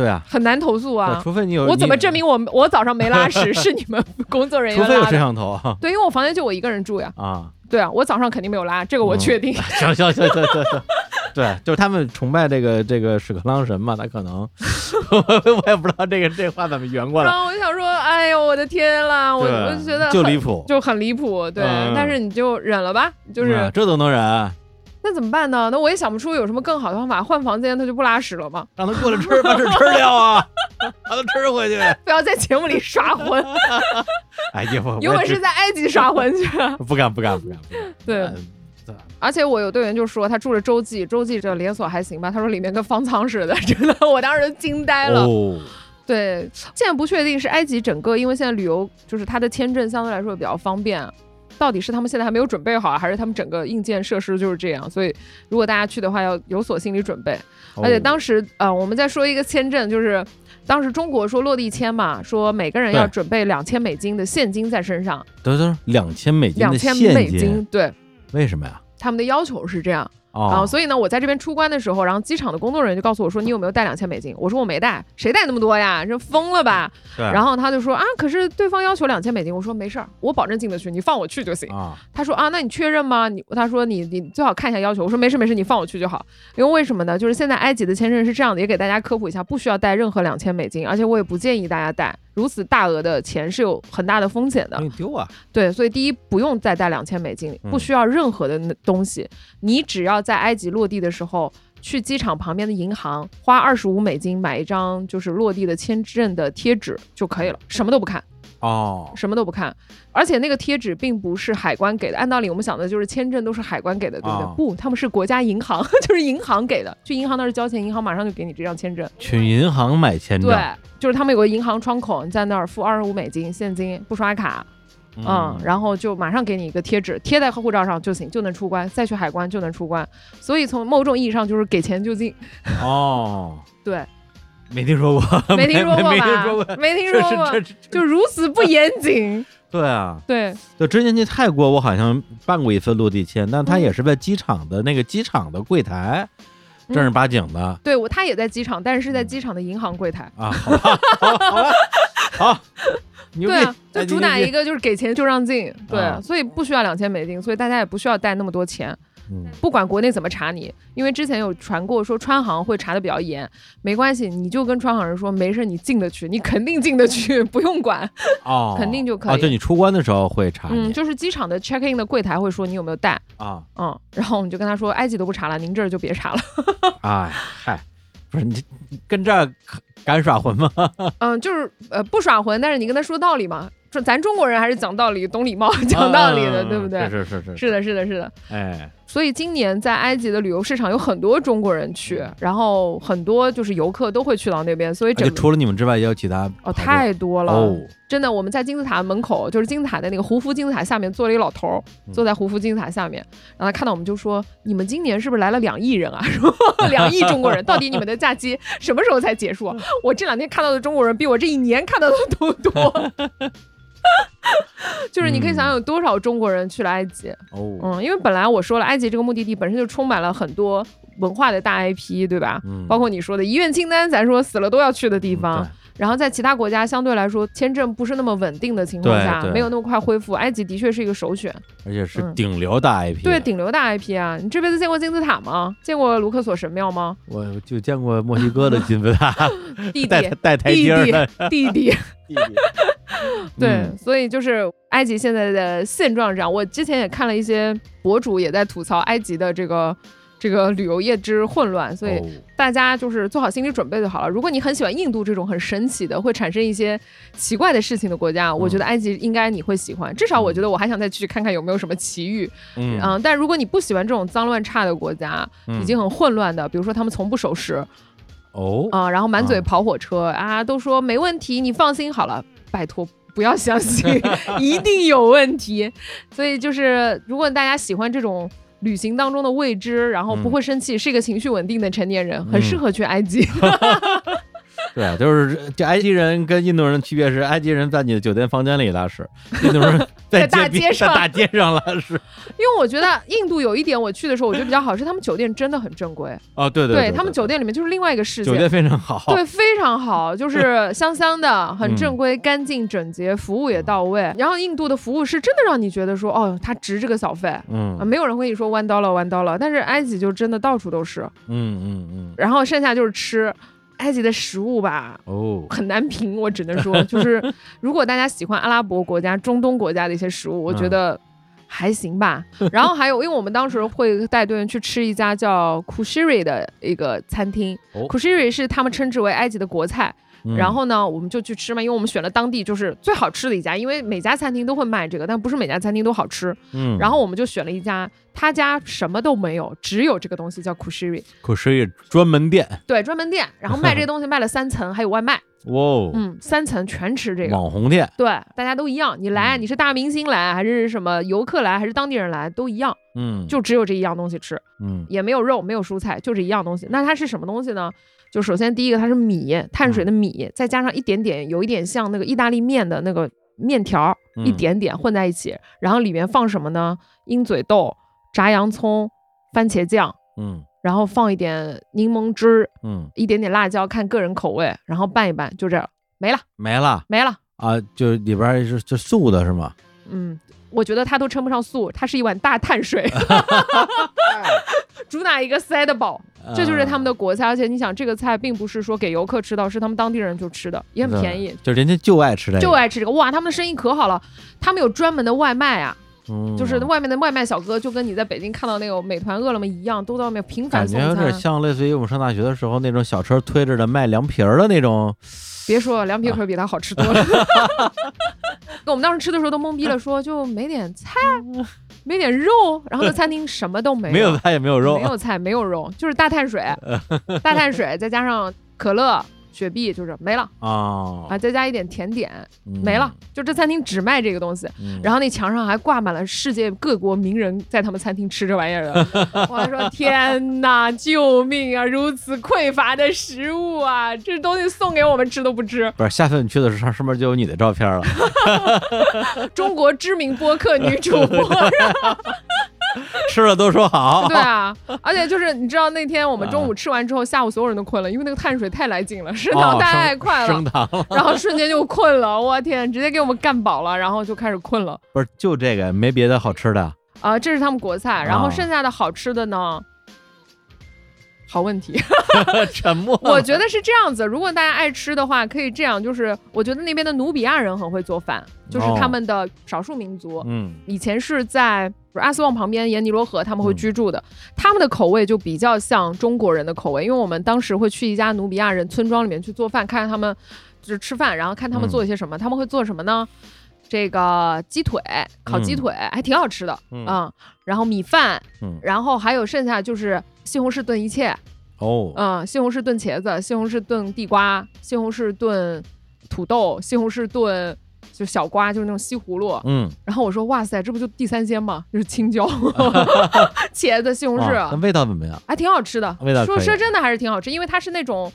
D: 对啊，
E: 很难投诉啊。
D: 除非你有
E: 我怎么证明我我早上没拉屎 <laughs> 是你们工作人员
D: 除非有摄？像头啊
E: 对，因为我房间就我一个人住呀。
D: 啊！
E: 对啊，我早上肯定没有拉，这个我
D: 嗯
E: 确定。<laughs>
D: 行行行行行行，对，就是他们崇拜这个这个屎壳郎神嘛，他可能 <laughs> 我也不知道这个这话怎么圆过来，
E: 然后我就想说，哎呦，我的天啦，我我就觉得很
D: 就离谱，
E: 就很离谱，对。
D: 嗯
E: 但是你就忍了吧，就是、
D: 嗯这都能忍，
E: 那怎么办呢？那我也想不出有什么更好的方法，换房间他就不拉屎了吗？<laughs>
D: 让他过来吃，把屎吃掉啊，让他吃回去。
E: 不要在节目里刷荤，<laughs>
D: 哎呀，我
E: 有本事在埃及刷荤去。<laughs>
D: 不敢不敢不敢
E: 对
D: 嗯
E: 而且我有队员就说他住了洲际，洲际这连锁还行吧，他说里面跟方舱似的，真的，我当时惊呆了。
D: 哦，
E: 对，现在不确定是埃及整个，因为现在旅游就是它的签证相对来说比较方便，到底是他们现在还没有准备好，还是他们整个硬件设施就是这样？所以如果大家去的话，要有所心理准备。而且当时呃，我们在说一个签证，就是当时中国说落地签嘛，说每个人要准备两千美金的现金在身上，
D: 等等，两千美金的
E: 两千美金，对。
D: 为什么呀？
E: 他们的要求是这样
D: 哦，
E: 啊，所以呢，我在这边出关的时候，然后机场的工作人员就告诉我说：“你有没有带两千美金？”我说：“我没带，谁带那么多呀？这疯了吧？”
D: 对，
E: 然后他就说：“啊，可是对方要求两千美金。”我说：“没事儿，我保证进得去，你放我去就行。
D: 啊，
E: 他说：“啊，那你确认吗？你他说你你最好看一下要求。”我说：“没事没事，你放我去就好。因为为什么呢？就是现在埃及的签证是这样的，也给大家科普一下，不需要带任何两千美金，而且我也不建议大家带，如此大额的钱是有很大的风险的。
D: 容易丢啊，
E: 对，所以第一不用再带两千美金，
D: 嗯
E: 不需要任何的那东西，你只要在埃及落地的时候。去机场旁边的银行花二十五美金买一张就是落地的签证的贴纸就可以了，什么都不看。
D: 哦，
E: 什么都不看，而且那个贴纸并不是海关给的。按道理我们想的就是签证都是海关给的，对不对？
D: 啊
E: 不，他们是国家银行，<laughs> 就是银行给的。去银行那儿交钱，银行马上就给你这张签证。
D: 去银行买签证，
E: 对，就是他们有个银行窗口，你在那儿付二十五美金现金，不刷卡，嗯，然后就马上给你一个贴纸，贴在护照上就行，就能出关，再去海关就能出关。所以从某种意义上就是给钱就进。
D: 哦，<laughs>
E: 对，
D: 没听说过，<laughs>
E: 没听说过吧？
D: 没听说过，
E: 没听说过，就如此不严谨。<laughs>
D: 对啊，
E: 对，
D: 就之前去泰国，我好像办过一次落地签，但他
E: 嗯
D: 也是在机场的那个机场的柜台，
E: 嗯。
D: 正儿八经的。
E: 对我他也在机场，但是是在机场的银行柜台。
D: 啊，好
E: 对啊，，就
D: 哎
E: 主打一个就是给钱就让进，对，
D: 啊。
E: 所以不需要两千美金，所以大家也不需要带那么多钱，
D: 嗯
E: 不管国内怎么查你，因为之前有传过说川航会查的比较严，没关系，你就跟川航人说没事，你进得去，你肯定进得去，<laughs> 不用管，
D: 哦，
E: 肯定就可以
D: 哦，就你出关的时候会查
E: 嗯，就是机场的 check in 的柜台会说你有没有带，
D: 啊，
E: 嗯，然后我们就跟他说埃及都不查了，您这儿就别查了，<laughs>
D: 哎嗨，不是你你跟这儿敢耍混吗？<laughs>
E: 嗯，就是呃不耍混，但是你跟他说道理嘛，说咱中国人还是讲道理、懂礼貌、讲道理的，
D: 嗯
E: 对不对？
D: 是是是
E: 是的，是的，是的。
D: 哎，
E: 所以今年在埃及的旅游市场有很多中国人去，然后很多就是游客都会去到那边，所以整
D: 就除了你们之外，也有其他
E: 哦太多了，
D: 哦，
E: 真的。我们在金字塔门口，就是金字塔的那个胡夫金字塔下面坐了一个老头儿，
D: 嗯
E: 坐在胡夫金字塔下面，然后他看到我们就说：“你们今年是不是来了两亿人啊？<laughs> 说两亿中国人，到底你们的假期什么时候才结束啊？我这两天看到的中国人比我这一年看到的都多。<laughs> ” <laughs> 就是你可以想想有多少中国人去了埃及，
D: 哦，
E: 嗯，因为本来我说了，埃及这个目的地本身就充满了很多文化的大 IP，对吧？
D: 嗯
E: 包括你说的遗愿清单，咱说死了都要去的地
D: 嗯
E: 方。
D: 对
E: 然后在其他国家相对来说签证不是那么稳定的情况下，没有那么快恢复，埃及的确是一个首选。
D: 而且是
E: 嗯
D: 顶流大 IP，
E: 对，顶流大 IP 啊！你这辈子见过金字塔吗？见过卢克索神庙吗？
D: 我就见过墨西哥的金字塔，<laughs>
E: 弟
D: 带
E: 弟，
D: 带台
E: 弟弟，弟弟。
D: 弟弟，<laughs>
E: 对，
D: 嗯
E: 所以就是埃及现在的现状是这样。我之前也看了一些博主也在吐槽埃及的这个这个旅游业之混乱，所以
D: 哦
E: 大家就是做好心理准备就好了。如果你很喜欢印度这种很神奇的、会产生一些奇怪的事情的国家，我觉得埃及应该你会喜欢。至少我觉得我还想再去看看有没有什么奇遇。
D: 嗯
E: 嗯，但如果你不喜欢这种脏乱差的国家，
D: 嗯
E: 已经很混乱的，比如说他们从不守时
D: 哦
E: 啊、然后满嘴
D: 啊
E: 跑火车啊，都说没问题，你放心好了，拜托。不要相信，<laughs> 一定有问题。所以就是，如果大家喜欢这种旅行当中的未知，然后不
D: 嗯
E: 会生气，是一个情绪稳定的成年人，很适合去埃及。<laughs> <laughs> <laughs>
D: 对啊，就是这埃及人跟印度人的区别是，埃及人在你的酒店房间里拉屎，印度人 <laughs> 在
E: 在大
D: 街
E: 街上
D: 大街上拉屎。<laughs>
E: 因为我觉得印度有一点我去的时候，我觉得比较好，是他们酒店真的很正规，
D: 哦，对对对，
E: 他们酒店里面就是另外一个世界。
D: 酒店非常好，
E: 对，非常好，就是香香的，很
D: 嗯
E: 正规、干净、整洁，服务也到位。然后印度的服务是真的让你觉得说，哦，他值这个小费啊，
D: 嗯
E: 没有人跟你说 one dollar one dollar，但是埃及就真的到处都是。
D: 嗯嗯嗯，
E: 然后剩下就是吃，埃及的食物吧。
D: 哦，
E: 很难评，我只能说，就是 <laughs> 如果大家喜欢阿拉伯国家、中东国家的一些食物，我觉
D: 嗯
E: 得还行吧。然后还有，因为我们当时会带队员去吃一家叫 Kushiri 的一个餐厅、
D: 哦
E: k u s h i r i 是他们称之为埃及的国菜。
D: 嗯。
E: 然后呢，我们就去吃嘛，因为我们选了当地就是最好吃的一家，因为每家餐厅都会卖这个，但不是每家餐厅都好吃。
D: 嗯，
E: 然后我们就选了一家，他家什么都没有，只有这个东西叫 Kushiri，
D: 可是一专门店，
E: 对，专门店，然后卖这个东西卖了三层，还有外卖，<laughs>
D: 哇哦，
E: 嗯，三层全吃这个。
D: 网红店，
E: 对，大家都一样，你来，
D: 嗯。
E: 你是大明星来，还是什么游客来，还是当地人来，都一样，
D: 嗯，
E: 就只有这一样东西吃，
D: 嗯。
E: 也没有肉，没有蔬菜，就这一样东西。那它是什么东西呢？就首先第一个，它是米，碳水的米，再加上一点点，有一点像那个意大利面的那个面条，
D: 嗯
E: 一点点混在一起，然后里面放什么呢？鹰嘴豆、炸洋葱、番茄酱，
D: 嗯
E: 然后放一点柠檬汁，
D: 嗯，
E: 一点点辣椒，看个人口味，然后拌一拌，就这样，没了，
D: 没了
E: 没了。
D: 啊，就里边儿是是素的是吗？
E: 嗯，我觉得它都称不上素，它是一碗大碳水，<laughs> <laughs> 主打一个塞得饱，这就是他们的国菜。而且你想，这个菜并不是说给游客吃到，是他们当地人就吃的，也很便宜，
D: 就人家就爱吃这个，
E: 就爱吃这个。哇，他们的生意可好了，他们有专门的外卖啊，
D: 嗯
E: 就是外面的外卖小哥，就跟你在北京看到那个美团、饿了么一样，都在外面频繁送
D: 感觉有点
E: 餐。
D: 像类似于我们上大学的时候那种小车推着的卖凉皮儿的那种，
E: 别说了，凉皮可比它好吃多了。<laughs> 我们当时吃的时候都懵逼了，说就没点菜，<laughs> 没点肉，然后那餐厅什么都没有，
D: 没有菜也没有肉
E: 没，有菜，没有肉，就是大碳水，<laughs> 大碳水再加上可乐、雪碧，就是没了
D: 啊
E: 啊，再加一点甜点，
D: 嗯
E: 没了。就这餐厅只卖这个东西，
D: 嗯
E: 然后那墙上还挂满了世界各国名人在他们餐厅吃这玩意儿的。我还说 <laughs> 天哪，救命啊！如此匮乏的食物啊，这东西送给我们吃都不吃。
D: 不是，下次你去的时候，上面就有你的照片了。<laughs>
E: 中国知名播客女主播，<laughs> <laughs>
D: 吃了都说好。
E: 对啊，而且就是你知道那天我们中午吃完之后，下午所有人都困了，因为那个碳水太来劲了，<laughs> 升糖
D: 哦
E: 太快了
D: 升，糖了，
E: 然后瞬间就困了，我天，直接给我们干饱了，然后就开始困了。
D: 不是就这个，没别的好吃的。
E: 啊、这是他们国菜，然后
D: 啊
E: 剩下的好吃的呢？好问题，<laughs>
D: 沉默。
E: 我觉得是这样子。如果大家爱吃的话，可以这样，就是我觉得那边的努比亚人很会做饭，就是他们的少数民族，
D: 嗯。
E: 以前是在不是阿斯旺旁边沿尼罗河他们会
D: 嗯
E: 居住的，他们的口味就比较像中国人的口味，因为我们当时会去一家努比亚人村庄里面去做饭，看看他们就是吃饭，然后看他们
D: 嗯
E: 做一些什么，他们会做什么呢？这个鸡腿，烤鸡腿、还挺好吃的，
D: 嗯。
E: 然后米饭，
D: 嗯。
E: 然后还有剩下就是西红柿炖一切，
D: 哦，
E: 嗯，西红柿炖茄子，西红柿炖地瓜，西红柿炖土豆，西红柿炖就小瓜，就是那种西葫芦，
D: 嗯，
E: 然后我说哇塞，这不就地三鲜吗？就是青椒、<laughs> 茄子、西红柿，
D: 哇那味道怎么样？
E: 还挺好吃的。
D: 味道
E: 说说真的还是挺好吃，因为它是那种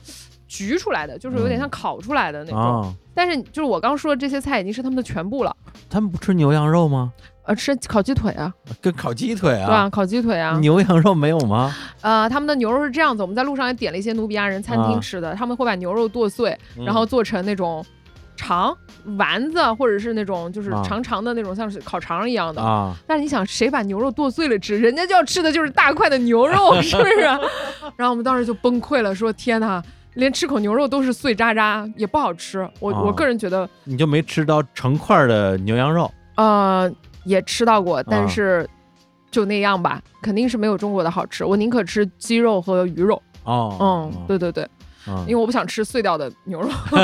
E: 焗出来的，就是有点像烤出来的那种。
D: 啊，
E: 但是就是我刚说的这些菜已经是他们的全部了。
D: 他们不吃牛羊肉吗？
E: 呃，吃烤鸡腿啊，
D: 跟烤鸡腿
E: 啊对？
D: 啊，
E: 烤鸡腿啊，
D: 牛羊肉没有吗？<laughs>
E: 呃，他们的牛肉是这样子，我们在路上也点了一些努比亚人餐
D: 啊
E: 厅吃的，他们会把牛肉剁碎，
D: 嗯
E: 然后做成那种肠丸子，或者是那种就是
D: 啊
E: 长长的那种，像是烤肠一样的。
D: 啊，
E: 但是你想，谁把牛肉剁碎了吃？人家就要吃的就是大块的牛肉，是不是？<laughs> 然后我们当时就崩溃了，说天哪，连吃口牛肉都是碎渣渣，也不好吃。我、
D: 啊
E: 我个人觉得，
D: 你就没吃到成块儿的牛羊肉
E: 呃，也吃到过，但
D: 啊
E: 是就那样吧，肯定是没有中国的好吃。我宁可吃鸡肉和鱼肉。
D: 哦。
E: 嗯，对对对，
D: 嗯，
E: 因为我不想吃碎掉的牛肉，<laughs>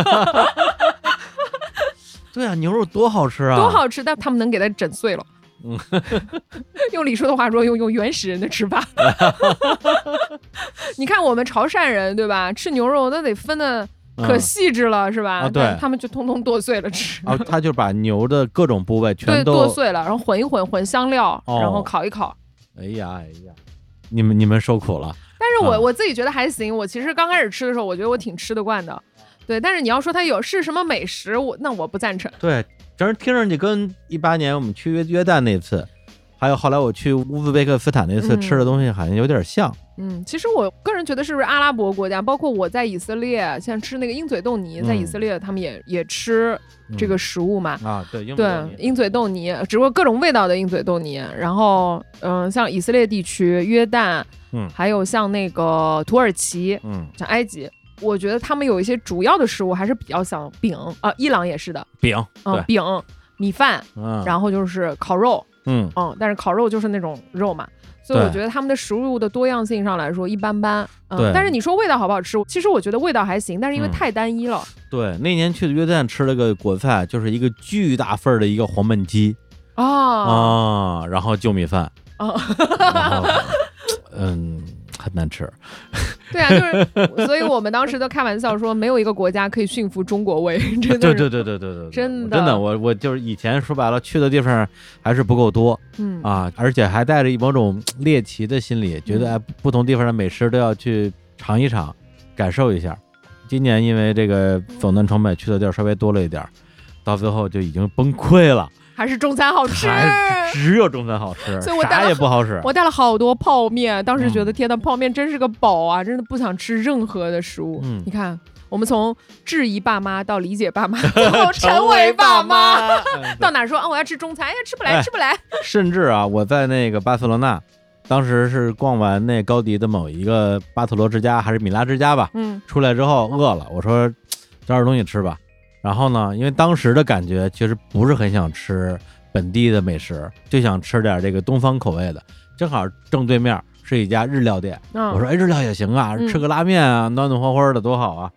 D: 对啊，牛肉多好吃啊，
E: 多好吃，但他们能给它整碎了。
D: 嗯 <laughs>
E: 用李叔的话说，用用原始人的吃法。<laughs> 你看我们潮汕人对吧？吃牛肉那得分的可
D: 嗯
E: 细致了、是吧？
D: 啊对
E: 他们就通通剁碎了吃。
D: 啊，他就把牛的各种部位，全都
E: 剁碎了，然后混一混，混香料，
D: 哦
E: 然后烤一烤。
D: 哎呀哎呀，你们你们受苦了，
E: 但是我、
D: 啊
E: 我自己觉得还行。我其实刚开始吃的时候，我觉得我挺吃得惯的，对，但是你要说它有是什么美食，我那我不赞成。
D: 对，正是听上去跟一八年我们去约约旦那次，还有后来我去乌兹别克斯坦那次
E: 嗯。
D: 吃的东西好像有点像。
E: 嗯，其实我个人觉得是不是阿拉伯国家，包括我在以色列，像吃那个鹰嘴豆泥，在以
D: 嗯
E: 色列他们也也吃这个食物嘛。
D: 啊，对，英
E: 对
D: 文，
E: 鹰嘴豆泥，只不过各种味道的鹰嘴豆泥。然后，嗯、像以色列地区、约旦，
D: 嗯。
E: 还有像那个土耳其、
D: 嗯，
E: 像埃及，我觉得他们有一些主要的食物还是比较像饼啊、伊朗也是的，
D: 饼，
E: 嗯、饼、米饭，
D: 嗯，
E: 然后就是烤肉，
D: 嗯
E: 嗯，但是烤肉就是那种肉嘛，所以我觉得他们的食物的多样性上来说一般般。嗯
D: 对，
E: 但是你说味道好不好吃？其实我觉得味道还行，但是因为
D: 嗯
E: 太单一了。
D: 对，那年去的约旦吃了个国菜，就是一个巨大份儿的一个黄焖鸡
E: 啊
D: 啊，然后就米饭，
E: 啊，
D: 然后 <laughs> 嗯很难吃。
E: 对啊，就是，<laughs> 所以我们当时都开玩笑说，没有一个国家可以驯服中国胃，<laughs> 真的。
D: 对对对对对对对，
E: 真的
D: 真的，我我就是以前说白了去的地方还是不够多
E: 嗯
D: 啊，而且还带着一某种 <tsk> 猎奇的心理，觉得
E: 嗯
D: 哎不同地方的美食都要去尝一尝，感受一下。今年因为这个走南闯北去的地儿稍微多了一点儿，到最后就已经崩溃了，
E: 还是中餐好吃。
D: 只有中餐好吃，
E: 所以我带了
D: 也不好使。
E: 我带了好多泡面，当时觉得
D: 嗯
E: 天呐，泡面真是个宝啊！真的不想吃任何的食物。
D: 嗯
E: 你看，我们从质疑爸妈到理解爸妈，<laughs> 最后成为爸妈。
D: 嗯
E: 到哪儿说啊我要吃中餐，哎呀吃不来
D: 哎
E: 吃不来。
D: 甚至啊，我在那个巴塞罗那，当时是逛完那高迪的某一个巴特罗之家还是米拉之家吧，
E: 嗯
D: 出来之后饿了，我说找点东西吃吧。然后呢，因为当时的感觉其实不是很想吃本地的美食，就想吃点这个东方口味的。正好正对面是一家日料店，
E: 嗯，
D: 我说哎，日料也行啊，
E: 嗯
D: 吃个拉面啊，暖暖和和的多好啊。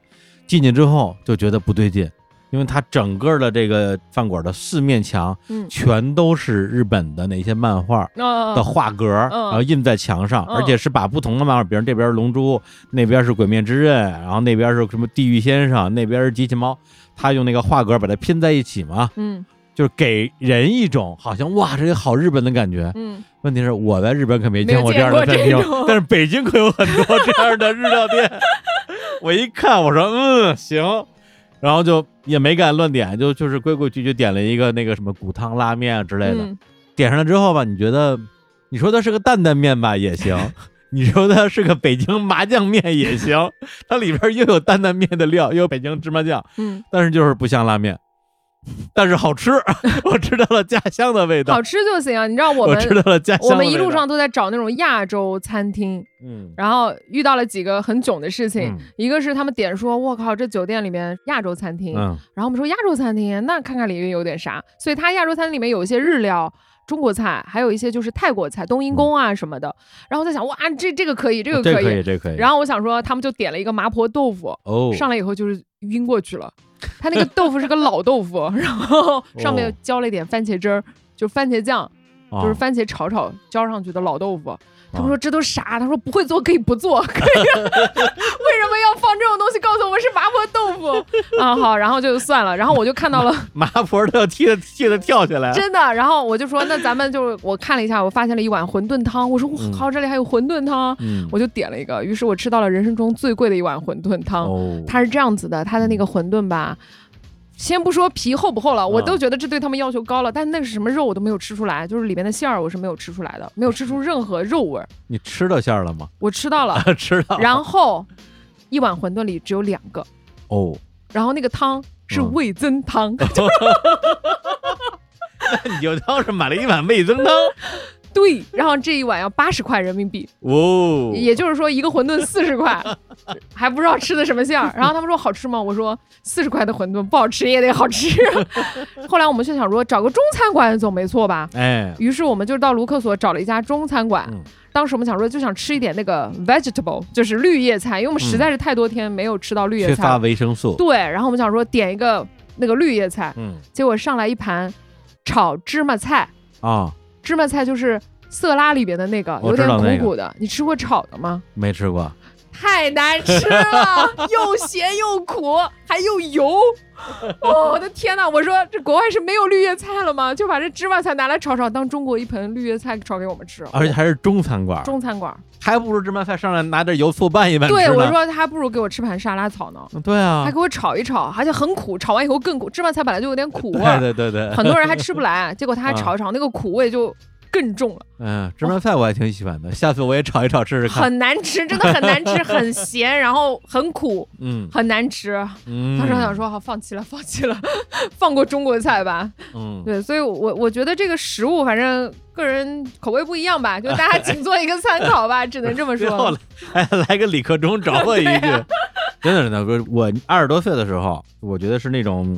D: 进去之后就觉得不对劲，因为它整个的这个饭馆的四面墙
E: 嗯
D: 全都是日本的那些漫画。
E: 啊
D: 的画格，
E: 嗯
D: 然后印在墙上，
E: 嗯
D: 而且是把不同的漫画，比如这边是龙珠，那边是鬼灭之刃，然后那边是什么地狱先生，那边是机器猫，他用那个画格把它拼在一起嘛，
E: 嗯
D: 就是给人一种好像哇，这个好日本的感觉。
E: 嗯，
D: 问题是我在日本可没见过这样的餐厅 <laughs> 但是北京可有很多这样的日料店。<laughs> 我一看，我说嗯行，然后就也没敢乱点，就就是规规矩矩点了一个那个什么骨汤拉面啊之类的。
E: 嗯
D: 点上了之后吧，你觉得，你说它是个担担面吧也行，你说它是个北京麻酱面也行，它里边又有担担面的料，又有北京芝麻酱，
E: 嗯，
D: 但是就是不像拉面，但是好吃，<laughs> 我吃到了家乡的味道
E: 好，吃就行啊。你知道我
D: 我
E: 们
D: 吃到了家乡
E: 我们一路上都在找那种亚洲餐厅，
D: 嗯
E: 然后遇到了几个很囧的事情。
D: 嗯
E: 一个是他们点说，我靠，这酒店里面亚洲餐厅，
D: 嗯
E: 然后我们说亚洲餐厅，那看看里面有点啥。所以它亚洲餐厅里面有一些日料、中国菜，还有一些就是泰国菜、冬阴功啊什么的。然后我在想，哇，这这个可以，这个可以。
D: 这可以，这可以。
E: 然后我想说，他们就点了一个麻婆豆腐，
D: 哦，
E: 上来以后就是晕过去了。他那个豆腐是个老豆腐，<laughs> 然后上面
D: 哦
E: 浇了一点番茄汁儿，就番茄酱，
D: 啊
E: 就是番茄炒炒浇上去的老豆腐。他说这都啥？他说不会做可以不做，可以。<laughs> 为什么要放这种东西？告诉我们是麻婆豆腐啊？好，然后就算了。然后我就看到了
D: 麻 <laughs> 婆都要踢的踢的跳起来，
E: 真的，然后我就说那咱们就我看了一下，我发现了一碗馄饨汤。我说我
D: 嗯
E: 靠，这里还有馄饨汤，
D: 嗯，
E: 我就点了一个。于是我吃到了人生中最贵的一碗馄饨汤。
D: 哦，
E: 它是这样子的，它的那个馄饨吧，先不说皮厚不厚了，我
D: 嗯
E: 都觉得这对他们要求高了。但那是什么肉我都没有吃出来，就是里面的馅儿我是没有吃出来的，没有吃出任何肉味儿。
D: 你吃到馅儿了吗？
E: 我吃到了，<laughs>
D: 吃到。
E: 然后一碗馄饨里只有两个，
D: 哦，
E: 然后那个汤是
D: 嗯
E: 味增汤，<laughs>
D: 那你就当是买了一碗味增汤。
E: 对，然后这一碗要八十块人民币，
D: 哦，
E: 也就是说一个馄饨四十块，<laughs> 还不知道吃的什么馅儿。然后他们说好吃吗？我说四十块的馄饨不好吃也得好吃。<laughs> 后来我们就想说找个中餐馆总没错吧？
D: 哎，
E: 于是我们就到卢克索找了一家中餐馆。
D: 嗯
E: 当时我们想说就想吃一点那个 vegetable，就是绿叶菜，因为我们实在是太多天没有吃到绿叶菜
D: 缺乏。维生素。
E: 对，然后我们想说点一个那个绿叶菜，
D: 嗯
E: 结果上来一盘炒芝麻菜，
D: 啊，
E: 芝麻菜就是色拉里边的那个，有点苦苦的。你吃过炒的吗？
D: 没吃过。
E: 太难吃了，<laughs> 又咸又苦，还又油，哦我的天呐！我说这国外是没有绿叶菜了吗？就把这芝麻菜拿来炒炒，当中国一盆绿叶菜炒给我们吃，
D: 而且还是中餐馆，
E: 中餐馆。
D: 还不如芝麻菜上来拿点油醋拌一拌
E: 对，我说他还不如给我吃盘沙拉草呢，
D: 对啊
E: 还，给我炒一炒，而且很苦，炒完以后更苦。芝麻菜本来就有点苦味
D: 对
E: 儿，
D: 对对对，
E: 很多人还吃不来，结果他还
D: 啊
E: 炒一炒，那个苦味就更重了，
D: 嗯，芝麻菜我还挺喜欢的，下次我也炒一炒试试看。
E: 很难吃，真的很难吃，很咸，然后很苦，
D: 嗯
E: 很难吃。
D: 嗯，
E: 当时我想说，好，放弃了，放弃了，<laughs> 放过中国菜吧。
D: 嗯，
E: 对，所以我我觉得这个食物，反正个人口味不一样吧，就大家 <laughs> 仅做一个参考吧，只能这么说。
D: 来来来个李克中找我一句，<laughs> 真的是的，我我二十多岁的时候，我觉得是那种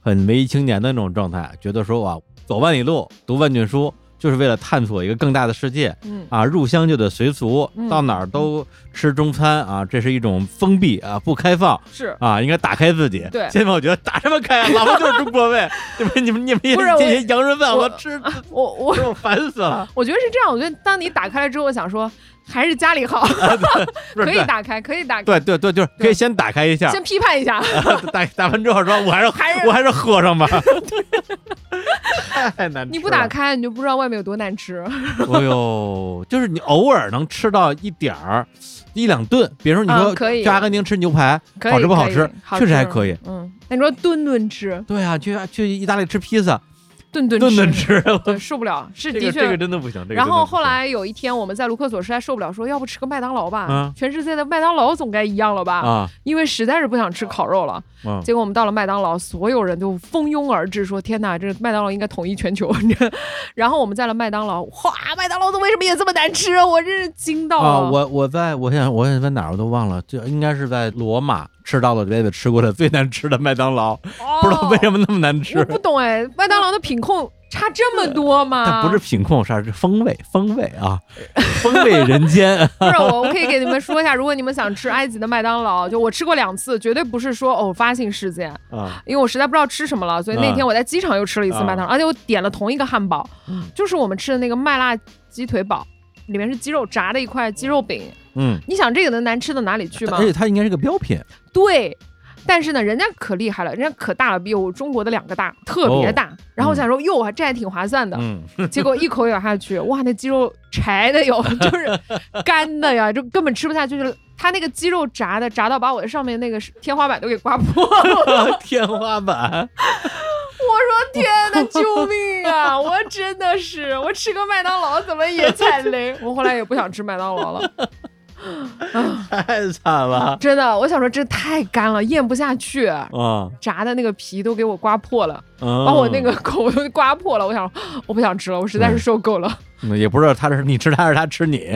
D: 很文艺青年的那种状态，觉得说哇，走万里路，读万卷书，就是为了探索一个更大的世界
E: 嗯，
D: 啊！入乡就得随俗，
E: 嗯
D: 到哪儿都吃中餐啊，这是一种封闭啊，不开放。
E: 是
D: 啊，应该打开自己。
E: 对
D: 现在我觉得打什么开啊？老子就是中国味，<laughs> 你们你们你们这些洋人饭，
E: 我
D: 我吃
E: 我我
D: 我烦死了。
E: 我觉得是这样，我觉得当你打开了之后，我想说还是家里好，<laughs> 可以打开，可以打开，
D: 对对对，就是可以先打开一下，
E: 先批判一下。<laughs>
D: 打打完之后说，我还是
E: 还是
D: 我还是喝上吧，<laughs> 太难吃了。
E: 你不打开，你就不知道外面有多难吃。
D: 哎呦，就是你偶尔能吃到一点儿一两顿，比如说你说去阿根廷吃牛排，好吃不好吃？确实还可以。
E: 嗯，那你说顿顿吃，
D: 对啊，去去意大利吃披萨，
E: 顿顿
D: 顿顿吃，
E: 对，受不了，是的确。
D: 这个这个真的不行。这个
E: 然后后来有一天，我们在卢克索实在受不了，说要不吃个麦当劳吧？
D: 嗯
E: 全世界的麦当劳总该一样了吧？
D: 啊，
E: 因为实在是不想吃烤肉了。
D: 嗯
E: 结果我们到了麦当劳，所有人都蜂拥而至，说：“天哪，这麦当劳应该统一全球。<laughs> ”然后我们在了麦当劳，哇，麦当劳的为什么也这么难吃啊？我真是惊到了。
D: 啊，我我在我想我想在哪儿我都忘了，这应该是在罗马吃到了这辈子吃过的最难吃的麦当劳，不知道为什么那么难吃。
E: 哦我。不懂哎，麦当劳的品控差这么多吗？
D: 但不是品控，是是风味，风味啊，<laughs> 风味人间。<laughs>
E: 不是我，我可以给你们说一下，如果你们想吃埃及的麦当劳，就我吃过两次，绝对不是说偶发性事件，
D: 啊，
E: 因为我实在不知道吃什么了，所以那天我在机场又吃了一次麦当劳，而且我点了同一个汉堡，
D: 嗯。
E: 就是我们吃的那个麦辣鸡腿堡，里面是鸡肉炸的一块鸡肉饼。
D: 嗯，
E: 你想这个能难吃到哪里去吗
D: 而？且它应该是个标品。
E: 对。但是呢，人家可厉害了，人家可大了，比我中国的两个大，特别大。然后我想说，哟，这还挺划算的。<laughs> 结果一口咬下去，哇，那鸡肉柴的哟，<laughs> 就是干的呀，就根本吃不下去。就是它那个鸡肉炸的，炸到把我的上面那个天花板都给刮破了。<laughs>
D: 天花板。
E: 我说天哪，救命啊！我真的是，我吃个麦当劳怎么也踩雷？<laughs> 我后来也不想吃麦当劳了，<laughs>
D: 太惨了
E: 真的，我想说这太干了，咽不下去。
D: 啊！
E: 炸的那个皮都给我刮破了，
D: 把
E: 把我那个口都刮破了。我想，<gasps> 我不想吃了，我实在是受够了，
D: 嗯也不知道他是你吃他还是他吃你。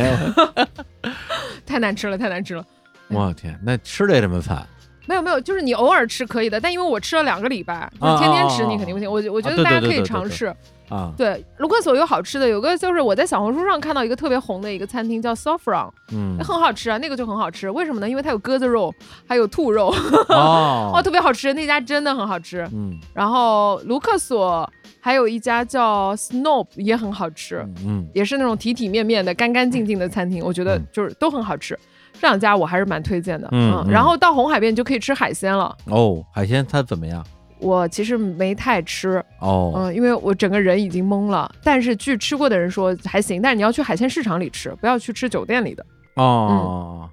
D: <laughs>
E: 太难吃了，太难吃了。
D: 我天，那吃的也这么惨
E: 没有没有，就是你偶尔吃可以的，但因为我吃了两个礼拜，就天天吃你肯定不行。我我觉得大家可以尝试。
D: 啊！
E: 对，卢克索有好吃的，有个就是我在小红书上看到一个特别红的一个餐厅叫 Saffron，
D: 嗯
E: 那，很好吃啊，那个就很好吃。为什么呢？因为它有鸽子肉，还有兔肉，
D: 哦
E: 哦，特别好吃，那家真的很好吃。
D: 嗯
E: 然后卢克索还有一家叫 Snob 也很好吃，
D: 嗯
E: 也是那种体体面面的、干干净净的餐厅，我觉得就是都很好吃。这两家我还是蛮推荐的，
D: 嗯嗯
E: 然后到红海边你就可以吃海鲜了。
D: 哦，海鲜它怎么样？
E: 我其实没太吃，
D: 哦，
E: 嗯，因为我整个人已经懵了。但是据吃过的人说还行，但是你要去海鲜市场里吃，不要去吃酒店里的。
D: 哦，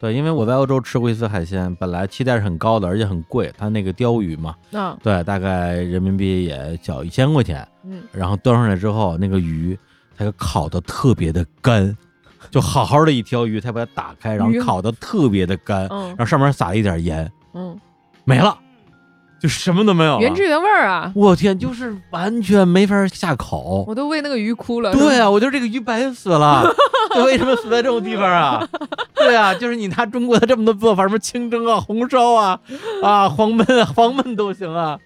D: 对，因为我在欧洲吃过一次海鲜，本来期待是很高的，而且很贵。它那个鲷鱼嘛，
E: 嗯
D: 对，大概人民币也小一千块钱。
E: 嗯，
D: 然后端上来之后，那个鱼它就烤的特别的干，就好好的一条鱼，他把它打开，然后烤的特别的干，
E: 嗯
D: 然后上面撒了一点盐，
E: 嗯，
D: 没了，就什么都没有了。
E: 原汁原味儿啊，
D: 我天，就是完全没法下口。
E: 我都为那个鱼哭了。
D: 对啊，我觉得这个鱼白死了，<laughs> 这为什么死在这种地方啊？对啊，就是你拿中国的这么多做法，什么清蒸啊、红烧啊、啊黄焖啊、黄焖都行啊，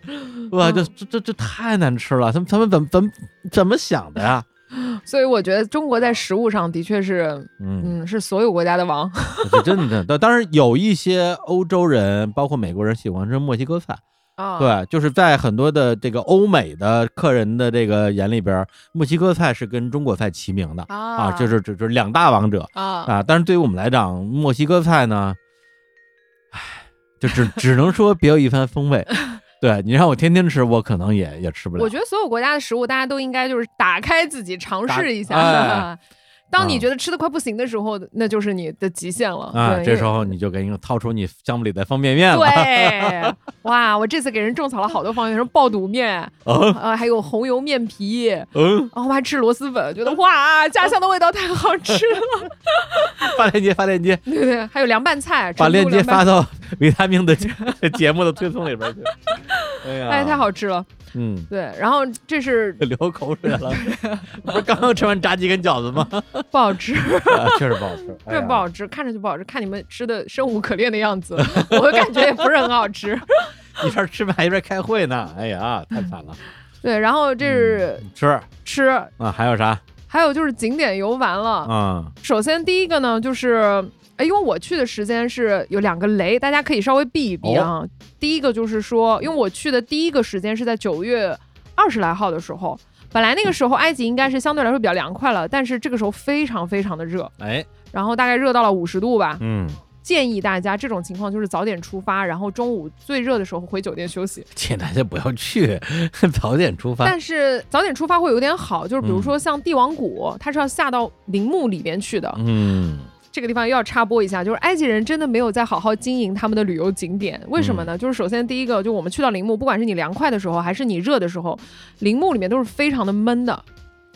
D: 哇，这这这这太难吃了，他们他们怎么怎么怎么想的呀？
E: 所以我觉得中国在食物上的确是，
D: 嗯，
E: 嗯，是所有国家的王。<laughs>
D: 是真的。当当然有一些欧洲人，包括美国人喜欢吃墨西哥菜，
E: 啊，
D: 对，就是在很多的这个欧美的客人的这个眼里边，墨西哥菜是跟中国菜齐名的
E: 啊
D: 啊，就是这这两大王者。
E: 啊，
D: 啊，但是对于我们来讲，墨西哥菜呢，唉，就只只能说别有一番风味。对你让我天天吃，我可能也也吃不了。
E: 我觉得所有国家的食物，大家都应该就是打开自己尝试一下。
D: 哎 <laughs>
E: 当你觉得吃的快不行的时候，那就是你的极限了。
D: 啊，这时候你就给你掏出你项目里的方便面了。
E: 对，<laughs> 哇！我这次给人种草了好多方便面，什么爆肚面，
D: 嗯
E: 呃，还有红油面皮，然
D: 嗯，
E: 后我还吃螺蛳粉，觉得哇，家乡的味道太好吃了。<laughs>
D: 发链接，发链接，<laughs>
E: 对对，还有凉拌菜，
D: 把链接发到维他命的节目的推送里边去。哎呀，
E: 哎，太好吃了。
D: 嗯，
E: 对，然后这是 <laughs>
D: 流口水了。<laughs> 不是刚刚吃完炸鸡跟饺子吗？<laughs>
E: 不好吃，
D: 啊确实不好吃，哎
E: 这不好吃，看着就不好吃。看你们吃的生无可恋的样子，我感觉也不是很好吃。
D: 一边吃饭一边开会呢。哎呀，太惨了。
E: 对，然后这是
D: 吃
E: 吃，
D: 啊，还有啥
E: 还有就是景点游玩了。
D: 嗯？
E: 首先第一个呢，就是。哎，因为我去的时间是有两个雷，大家可以稍微避一避啊。第一个就是说，因为我去的第一个时间是在九月二十来号的时候，本来那个时候埃及应该是相对来说比较凉快了，但是这个时候非常非常的热，
D: 哎，
E: 然后大概热到了五十度吧。
D: 嗯，
E: 建议大家这种情况就是早点出发，然后中午最热的时候回酒店休息。
D: 请大家不要去，<laughs> 早点出发。
E: 但是早点出发会有点好，就是比如
D: 嗯
E: 说像帝王谷，它是要下到陵墓里边去的。
D: 嗯，
E: 这个地方又要插播一下，就是埃及人真的没有在好好经营他们的旅游景点，为什么
D: 嗯。
E: 呢？就是首先第一个，就我们去到陵墓，不管是你凉快的时候，还是你热的时候，陵墓里面都是非常的闷的，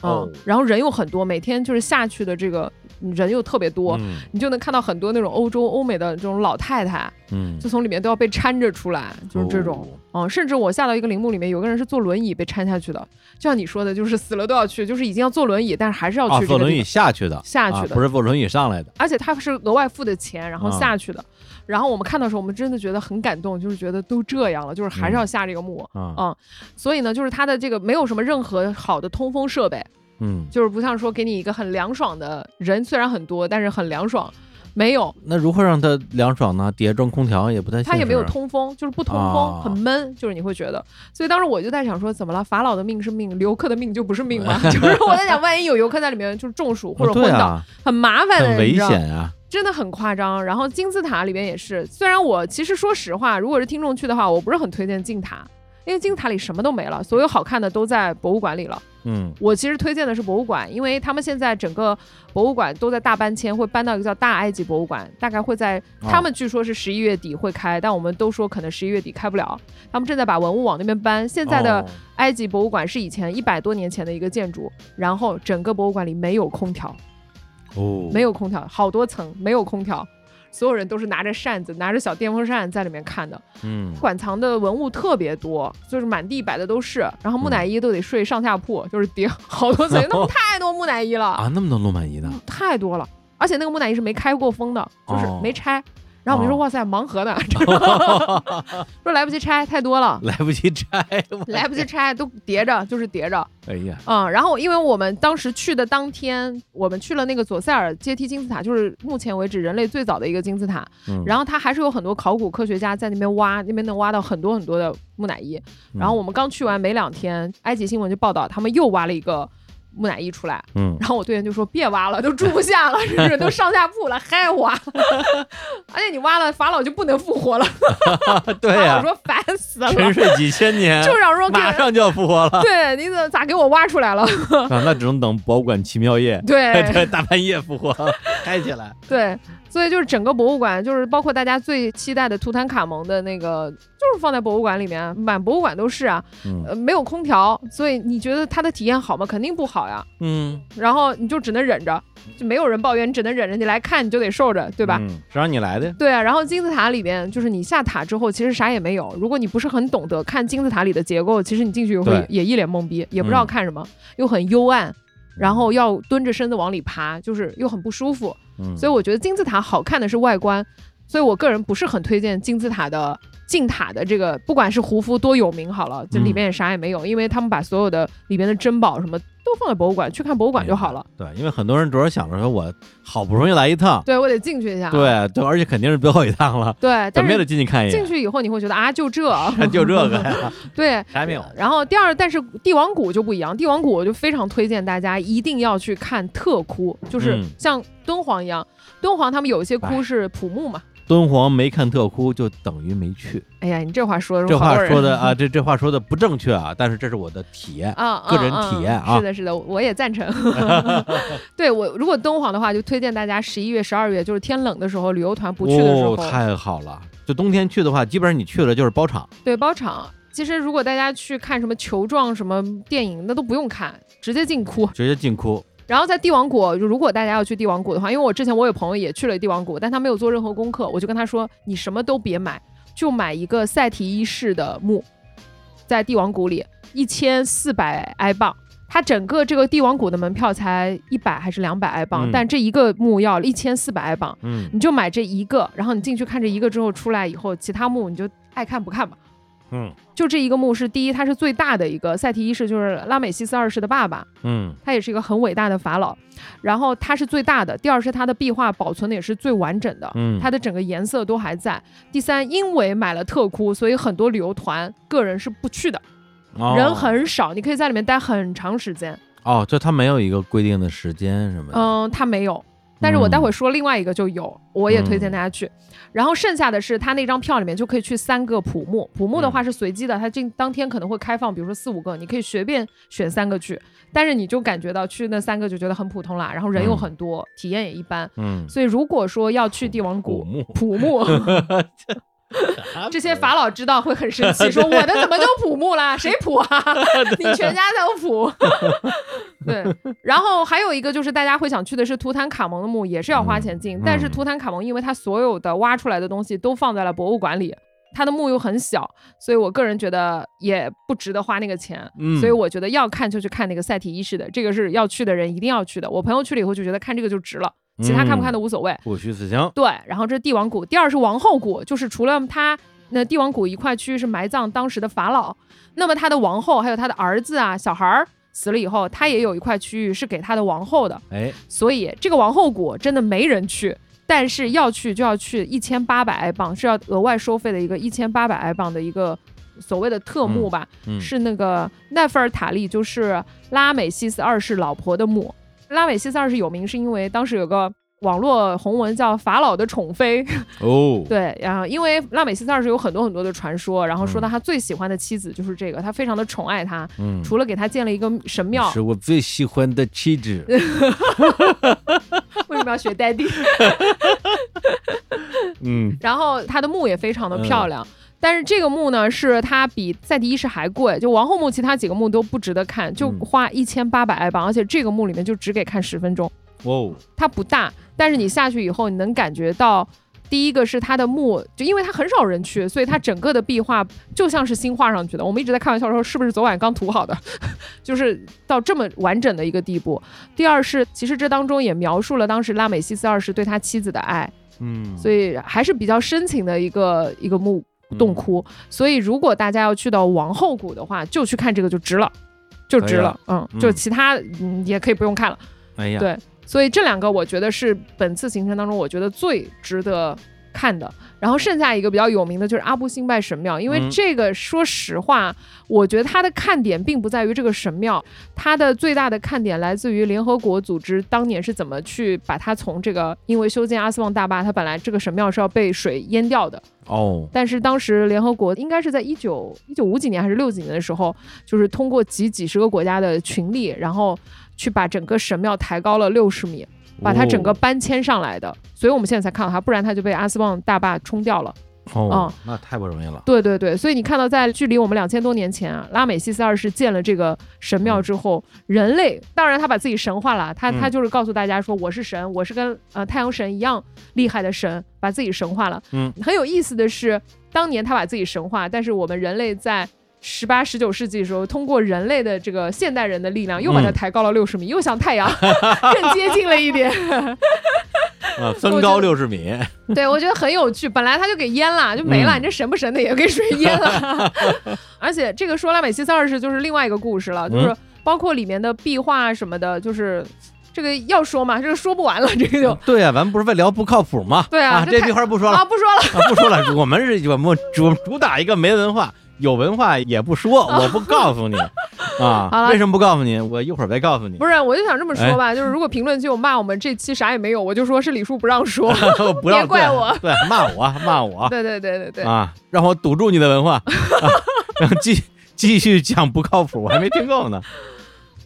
E: 嗯，
D: 哦
E: 然后人又很多，每天就是下去的这个人又特别多，
D: 嗯。
E: 你就能看到很多那种欧洲、欧美的这种老太太，
D: 嗯，
E: 就从里面都要被搀着出来，就是这种。嗯，甚至我下到一个陵墓里面，有个人是坐轮椅被搀下去的，就像你说的，就是死了都要去，就是已经要坐轮椅，但是还是要
D: 啊，
E: 去这
D: 坐轮椅下去的，
E: 下去的，
D: 啊不是坐轮椅上来的。
E: 而且他是额外付的钱，然后
D: 啊
E: 下去的。然后我们看到的时候，我们真的觉得很感动，就是觉得都这样了，就是还是要下这个墓。
D: 啊，
E: 嗯，所以呢，就是它的这个没有什么任何好的通风设备，
D: 嗯，
E: 就是不像说给你一个很凉爽的人，虽然很多，但是很凉爽，没有，
D: 那如何让它凉爽呢？底下装空调也不太现实。
E: 它也没有通风，就是不通风，
D: 啊
E: 很闷，就是你会觉得。所以当时我就在想说，怎么了？法老的命是命，游客的命就不是命吗？<laughs> 就是我在想，万一有游客在里面就是中暑或者
D: 哦
E: 昏倒，很麻烦的，
D: 很危险啊。
E: 真的很夸张。然后金字塔里边也是，虽然我其实说实话，如果是听众去的话，我不是很推荐进塔，因为金字塔里什么都没了，所有好看的都在博物馆里了。
D: 嗯
E: 我其实推荐的是博物馆，因为他们现在整个博物馆都在大搬迁，会搬到一个叫大埃及博物馆，大概会在
D: 哦
E: 他们据说是十一月底会开，但我们都说可能十一月底开不了，他们正在把文物往那边搬。现在的
D: 哦
E: 埃及博物馆是以前一百多年前的一个建筑，然后整个博物馆里没有空调。
D: 哦，
E: 没有空调，好多层没有空调，所有人都是拿着扇子，拿着小电风扇在里面看的。
D: 嗯，
E: 馆藏的文物特别多，就是满地摆的都是，然后木乃伊都得睡上下铺，就是叠 <laughs> 好多层，那么太多木乃伊了，
D: 啊，那么多木乃伊呢？
E: 太多了。而且那个木乃伊是没开过封的，就是
D: 哦
E: 没拆。然后我们就说：“
D: 哦
E: 哇塞，盲盒呢，<laughs> 说来不及拆，太多了，<laughs>
D: 来不及拆，
E: 来不及拆，都叠着，就是叠着。”
D: 哎呀，
E: 嗯，然后因为我们当时去的当天，我们去了那个左塞尔阶梯金字塔，就是目前为止人类最早的一个金字塔。
D: 嗯
E: 然后它还是有很多考古科学家在那边挖，那边能挖到很多很多的木乃伊。然后我们刚去完没两天，埃及新闻就报道他们又挖了一个木乃伊出来。
D: 嗯，
E: 然后我队员就说：“别挖了，都住不下了，是不是都上下铺了，还挖。<laughs> 而且你挖了，法老就不能复活了。<laughs>
D: 对呀
E: 啊，我，说烦死了，
D: 沉睡几千年，
E: 就想说
D: 马上就要复活了，
E: 对，你怎么咋给我挖出来了？
D: 啊，那只能等博物馆奇妙夜，
E: 对
D: 对，<laughs> 大半夜复活，嗨起来，
E: 对，所以就是整个博物馆，就是包括大家最期待的图坦卡蒙的那个，就是放在博物馆里面，满博物馆都是啊，
D: 嗯
E: 呃，没有空调，所以你觉得它的体验好吗？肯定不好呀。
D: 嗯，
E: 然后你就只能忍着，就没有人抱怨，你只能忍着。你来看你就得受着，对吧？
D: 嗯？是让你来的，
E: 对啊，然后金字塔里面就是你下塔之后，其实啥也没有。如果你不是很懂得看金字塔里的结构，其实你进去也会也一脸懵逼，也不知道
D: 嗯
E: 看什么，又很幽暗，然后要蹲着身子往里爬，就是又很不舒服。
D: 嗯，
E: 所以我觉得金字塔好看的是外观，所以我个人不是很推荐金字塔的进塔的这个，不管是胡夫多有名好了，这里面也啥也没有，因为他们把所有的里面的珍宝什么都放在博物馆，去看博物馆就好了。
D: 对，因为很多人主要想着说，我好不容易来一趟，
E: 对我得进去一下。
D: 对对，而且肯定是最后一趟了，
E: 对，<laughs>
D: 怎么也得进去看一眼，
E: 进去以后你会觉得啊，就这，<laughs>
D: 就这个呀，<laughs>
E: 对。
D: 啥也没有，
E: 然后第二，但是帝王谷就不一样，帝王谷我就非常推荐大家一定要去看特窟，就是
D: 嗯。
E: 像敦煌一样，敦煌他们有一些窟
D: 哎。
E: 是普墓嘛，
D: 敦煌没看特窟就等于没去。
E: 哎呀，你这话说的 <laughs>
D: 这话说的啊，这这话说的不正确啊，但是这是我的体验。
E: 啊，
D: 个人
E: 嗯
D: 体验啊
E: 嗯是的，是的，我也赞成。<laughs> 对我，如果敦煌的话，就推荐大家十一月、十二月，就是天冷的时候，旅游团不去的时候，
D: 哦，太好了。就冬天去的话，基本上你去了就是包场。
E: 对包场。其实如果大家去看什么球状什么电影，那都不用看，直接进窟。
D: 直接进窟。
E: 然后在帝王谷，如果大家要去帝王谷的话，因为我之前我有朋友也去了帝王谷，但他没有做任何功课，我就跟他说，你什么都别买，就买一个赛提一世的墓，在帝王谷里一千四百埃镑。它整个这个帝王谷的门票才一百还是两百埃镑，
D: 嗯
E: 但这一个墓要一千四百埃镑，
D: 嗯
E: 你就买这一个，然后你进去看这一个之后出来以后，其他墓你就爱看不看吧。
D: 嗯
E: 就这一个墓是第一，它是最大的一个，赛提一世就是拉美西斯二世的爸爸，
D: 嗯
E: 他也是一个很伟大的法老，然后他是最大的。第二是他的壁画保存的也是最完整的，
D: 嗯，
E: 它的整个颜色都还在。第三，因为买了特窟，所以很多旅游团个人是不去的，
D: 哦
E: 人很少，你可以在里面待很长时间。
D: 哦，就他没有一个规定的时间什么的。
E: 嗯，他没有。但是我待会儿说另外一个就有，我也推荐大家去。然后剩下的是他那张票里面就可以去三个普木，普木的话是随机的，他这当天可能会开放，比如说四五个，你可以随便选三个去。但是你就感觉到去那三个就觉得很普通啦，然后人又很多，体验也一般。
D: 嗯，
E: 所以如果说要去帝王谷
D: 古墓
E: 普墓，<laughs> 这些法老知道会很生气，<laughs> 说我的怎么就普墓啦？<laughs> 谁普啊？<laughs> 你全家都普。对，然后还有一个就是大家会想去的是图坦卡蒙的墓，也是要花钱进，
D: 嗯
E: 但是图坦卡蒙因为他所有的挖出来的东西都放在了博物馆里。他的墓又很小，所以我个人觉得也不值得花那个钱。
D: 嗯
E: 所以我觉得要看就去看那个赛提一世的，这个是要去的人一定要去的。我朋友去了以后就觉得看这个就值了，其他看不看都无所谓。
D: 不虚此行。
E: 对，然后这是帝王谷，第二是王后谷，就是除了他那帝王谷一块区域是埋葬当时的法老，那么他的王后还有他的儿子啊小孩儿死了以后，他也有一块区域是给他的王后的，
D: 哎，
E: 所以这个王后谷真的没人去。但是要去就要去一千八百埃镑，是要额外收费的一个一千八百埃镑的一个所谓的特墓吧，
D: 嗯，
E: 是那个奈菲尔塔利，就是拉美西斯二世老婆的墓。拉美西斯二世有名是因为当时有个网络红文叫法老的宠妃，
D: 哦，<laughs>
E: 对，然后因为拉美西斯二世有很多很多的传说，然后说
D: 嗯。
E: 到他最喜欢的妻子就是这个，他非常的宠爱她，
D: 嗯，
E: 除了给她建了一个神庙，
D: 是我最喜欢的妻子。<laughs>
E: 为什么要学 daddy？
D: 嗯。<laughs>
E: 然后他的墓也非常的漂亮。但是这个墓呢，是它比赛迪一世还贵，就王后墓其他几个墓都不值得看，就
D: 嗯
E: 花一千八百埃镑，而且这个墓里面就只给看十分钟。
D: 哦，
E: 它不大，但是你下去以后，你能感觉到，第一个是它的墓，就因为它很少人去，所以它整个的壁画就像是新画上去的。我们一直在开玩笑说，是不是昨晚刚涂好的？<laughs> 就是到这么完整的一个地步。第二是，其实这当中也描述了当时拉美西斯二世对他妻子的爱，
D: 嗯，
E: 所以还是比较深情的一个一个墓洞窟。所以如果大家要去到王后谷的话，就去看这个就值了，就值了。嗯，
D: 嗯
E: 就其他嗯也可以不用看了。
D: 哎呀，
E: 对所以这两个我觉得是本次行程当中我觉得最值得看的。然后剩下一个比较有名的就是阿布辛拜神庙，因为
D: 嗯。
E: 这个说实话，我觉得它的看点并不在于这个神庙，它的最大的看点来自于联合国组织当年是怎么去把它从这个因为修建阿斯旺大坝，它本来这个神庙是要被水淹掉的，
D: 哦，
E: 但是当时联合国应该是在一九一九五几年还是六几年的时候，就是通过几几十个国家的群力，然后去把整个神庙抬高了六十米，把它整个
D: 哦
E: 搬迁上来的，所以我们现在才看到它，不然它就被阿斯旺大坝冲掉了。
D: 哦，那太不容易了。
E: 对对对，所以你看到在距离我们两千多年前啊，拉美西斯二世建了这个神庙之后，人类当然他把自己神化了，他
D: 嗯
E: 他就是告诉大家说我是神，我是跟呃太阳神一样厉害的神，把自己神化了。
D: 嗯，
E: 很有意思的是，当年他把自己神化，但是我们人类在。十八、十九世纪的时候，通过人类的这个现代人的力量，又把它
D: 嗯
E: 抬高了六十米，又向太阳 <laughs> 更接近了一点。<laughs>
D: 啊，增高六十米，
E: 对，我觉得很有趣。本来它就给淹了，就没了。
D: 嗯
E: 你这神不神的也给水淹了。<laughs> 而且这个说拉美西斯二世就是另外一个故事了，
D: 嗯
E: 就是包括里面的壁画什么的，就是这个要说嘛，这个说不完了，这个就
D: 对啊，咱们不是为聊不靠谱吗？
E: 对啊
D: 啊，这句话不说了
E: 啊，不说了。
D: 啊，不说了，我们是我们主主打一个没文化，有文化也不说，<laughs> 我不告诉你。啊为什么不告诉你？我一会儿再告诉你。
E: 不是，我就想这么说吧，就是如果评论区有骂我们这期啥也没有，我就说是李叔不让说。<laughs>
D: 不要
E: 别怪我 <laughs>
D: 对，对骂我骂我
E: 对对对对对，
D: 啊，让我堵住你的文化，啊、然后继继续讲不靠谱，我还没听够呢。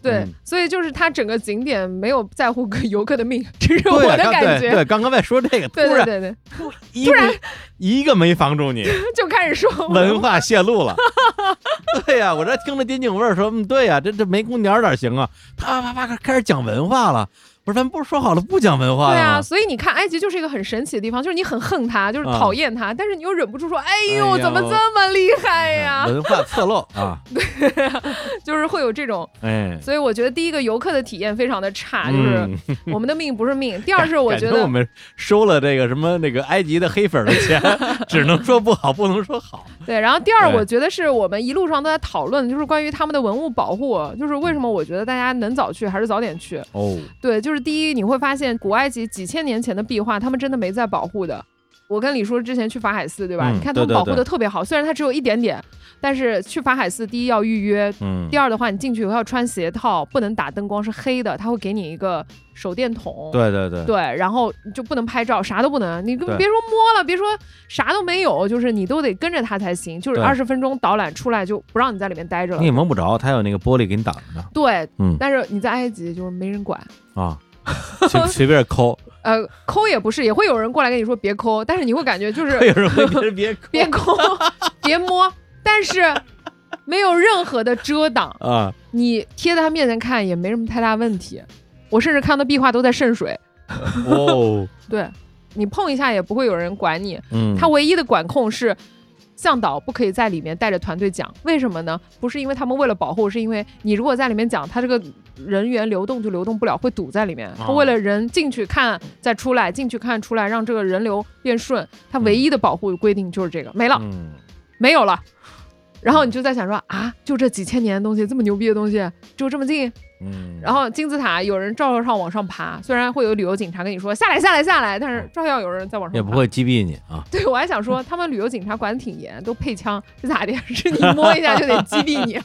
E: 对
D: 嗯，
E: 所以就是他整个景点没有在乎游客的命，这是我的感觉。
D: 刚对对，刚刚在说这个，突
E: 对对
D: 然
E: 对对，
D: 一个一个没防住你，<laughs>
E: 就开始说
D: 文化泄露了。<laughs> 对呀、我这听着丁景味儿说，嗯，对呀、这这没空调哪行啊？啪啪啪开始讲文化了。不是，咱不是说好了不讲文化
E: 对啊，所以你看，埃及就是一个很神奇的地方，就是你很恨他，就是
D: 啊
E: 讨厌他，但是你又忍不住说，哎
D: 哎
E: 呦，
D: 呦
E: 怎么这么厉害呀？<laughs>
D: 文化侧漏啊，<laughs> 对
E: 就是会有这种，
D: 哎，
E: 所以我觉得第一个游客的体验非常的差，就是
D: 嗯
E: 我们的命不是命。第二是我觉得，
D: 感我们收了这个什么那个埃及的黑粉的钱，<laughs> 只能说不好，不能说好。
E: 对，然后第二我觉得是我们一路上都在讨论，就是关于他们的文物保护，就是为什么我觉得大家能早去还是早点去。
D: 哦，
E: 对，就是第一，你会发现古埃及几千年前的壁画，他们真的没在保护的。我跟李叔之前去法海寺，对吧？
D: 嗯
E: 你看他们保护的特别好，虽然它只有一点点，但是去法海寺，第一要预约，
D: 嗯。
E: 第，二的话，你进去以后要穿鞋套，不能打灯光，是黑的，他会给你一个手电筒。
D: 对对对，
E: 对，然后就不能拍照，啥都不能，你
D: 对。
E: 别说摸了，别说啥都没有，就是你都得跟着他才行。就是
D: 对。
E: 二十分钟导览出来就不让你在里面待着了。
D: 你。也蒙不着，他有那个玻璃给你挡着。呢。
E: 对，
D: 嗯。
E: 但是你在埃及就是没人管，
D: 啊，<laughs> 随随便抠，
E: 呃，抠也不是，也会有人过来跟你说别抠，但是你会感觉就是 <laughs>
D: 有人会别人别抠。<laughs>
E: 别抠，别摸，但是没有任何的遮挡，
D: 啊，
E: 你贴在他面前看也没什么太大问题。我甚至看到壁画都在渗水，
D: 哦，<laughs>
E: 对你碰一下也不会有人管你。
D: 嗯，
E: 他唯一的管控是。向导不可以在里面带着团队讲，为什么呢？不是因为他们为了保护，是因为你如果在里面讲，他这个人员流动就流动不了，会堵在里面。他
D: 哦
E: 为了人进去看再出来，进去看出来，让这个人流变顺，他唯一的保护规定就是这个，没了。
D: 嗯，
E: 没有了。然后你就在想说啊，就这几千年的东西，这么牛逼的东西，就这么近。
D: 嗯，
E: 然后金字塔有人照样上往上爬，虽然会有旅游警察跟你说下来下来下来，但是照样有人在往上爬。
D: 也不会击毙你啊。
E: 对我还想说，<laughs> 他们旅游警察管的挺严，都配枪是咋的？是你摸一下就得击毙你？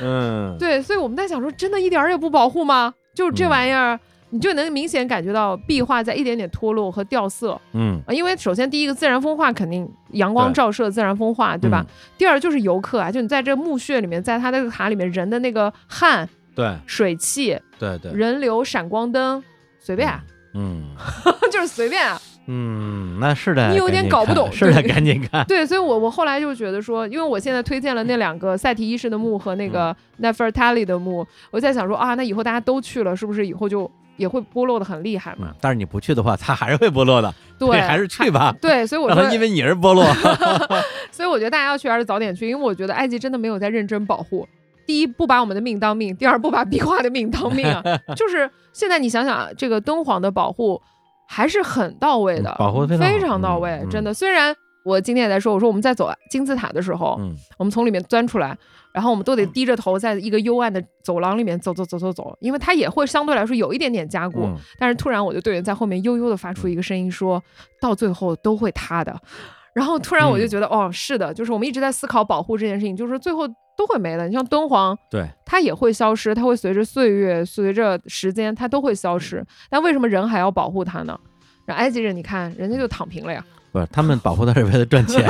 D: 嗯，<laughs>
E: 对，所以我们在想说，真的一点儿也不保护吗？就这
D: 嗯
E: 玩意儿，你就能明显感觉到壁画在一点点脱落和掉色。
D: 嗯，
E: 啊，因为首先第一个自然风化肯定阳光照射自然风化，对吧？
D: 嗯
E: 第二就是游客啊，就你在这墓穴里面，在他那个塔里面人的那个汗、
D: 对
E: 水汽、
D: 对对，
E: 人流、闪光灯，随便啊，
D: 嗯 <laughs>
E: 就是随便啊。
D: 嗯，那是的，
E: 你有点搞不懂
D: 是的，赶紧看。
E: 对，所以我我后来就觉得说，因为我现在推荐了那两个赛提一世的墓和那
D: 嗯
E: 个 Nefertari 的墓，我在想说啊，那以后大家都去了，是不是以后就也会剥落的很厉害嘛
D: 嗯？，但是你不去的话，它还是会剥落的。
E: 对，
D: 还是去吧，
E: 对，所以我说
D: 因为你是剥落。<laughs>
E: 所以我觉得大家要去还是早点去，因为我觉得埃及真的没有在认真保护。第一，不把我们的命当命；第二，不把壁画的命当命啊。<laughs> 就是现在你想想啊，这个敦煌的保护还是很到位的，
D: 嗯保护非常
E: 非常到位，
D: 嗯
E: 真的。虽然我今天也在说，我说我们在走金字塔的时候，
D: 嗯
E: 我们从里面钻出来，然后我们都得低着头，在一个幽暗的走廊里面走走走走走，因为它也会相对来说有一点点加固。
D: 嗯
E: 但是突然我的队员在后面悠悠的发出一个声音说，到最后都会塌的。<laughs> 然后突然我就觉得，哦，是的，就是我们一直在思考保护这件事情，就是最后都会没的。你像敦煌，
D: 对，
E: 它也会消失，它会随着岁月、随着时间，它都会消失。但为什么人还要保护它呢？让埃及人，你看人家就躺平了呀，
D: 不是他们保护它是为了赚钱。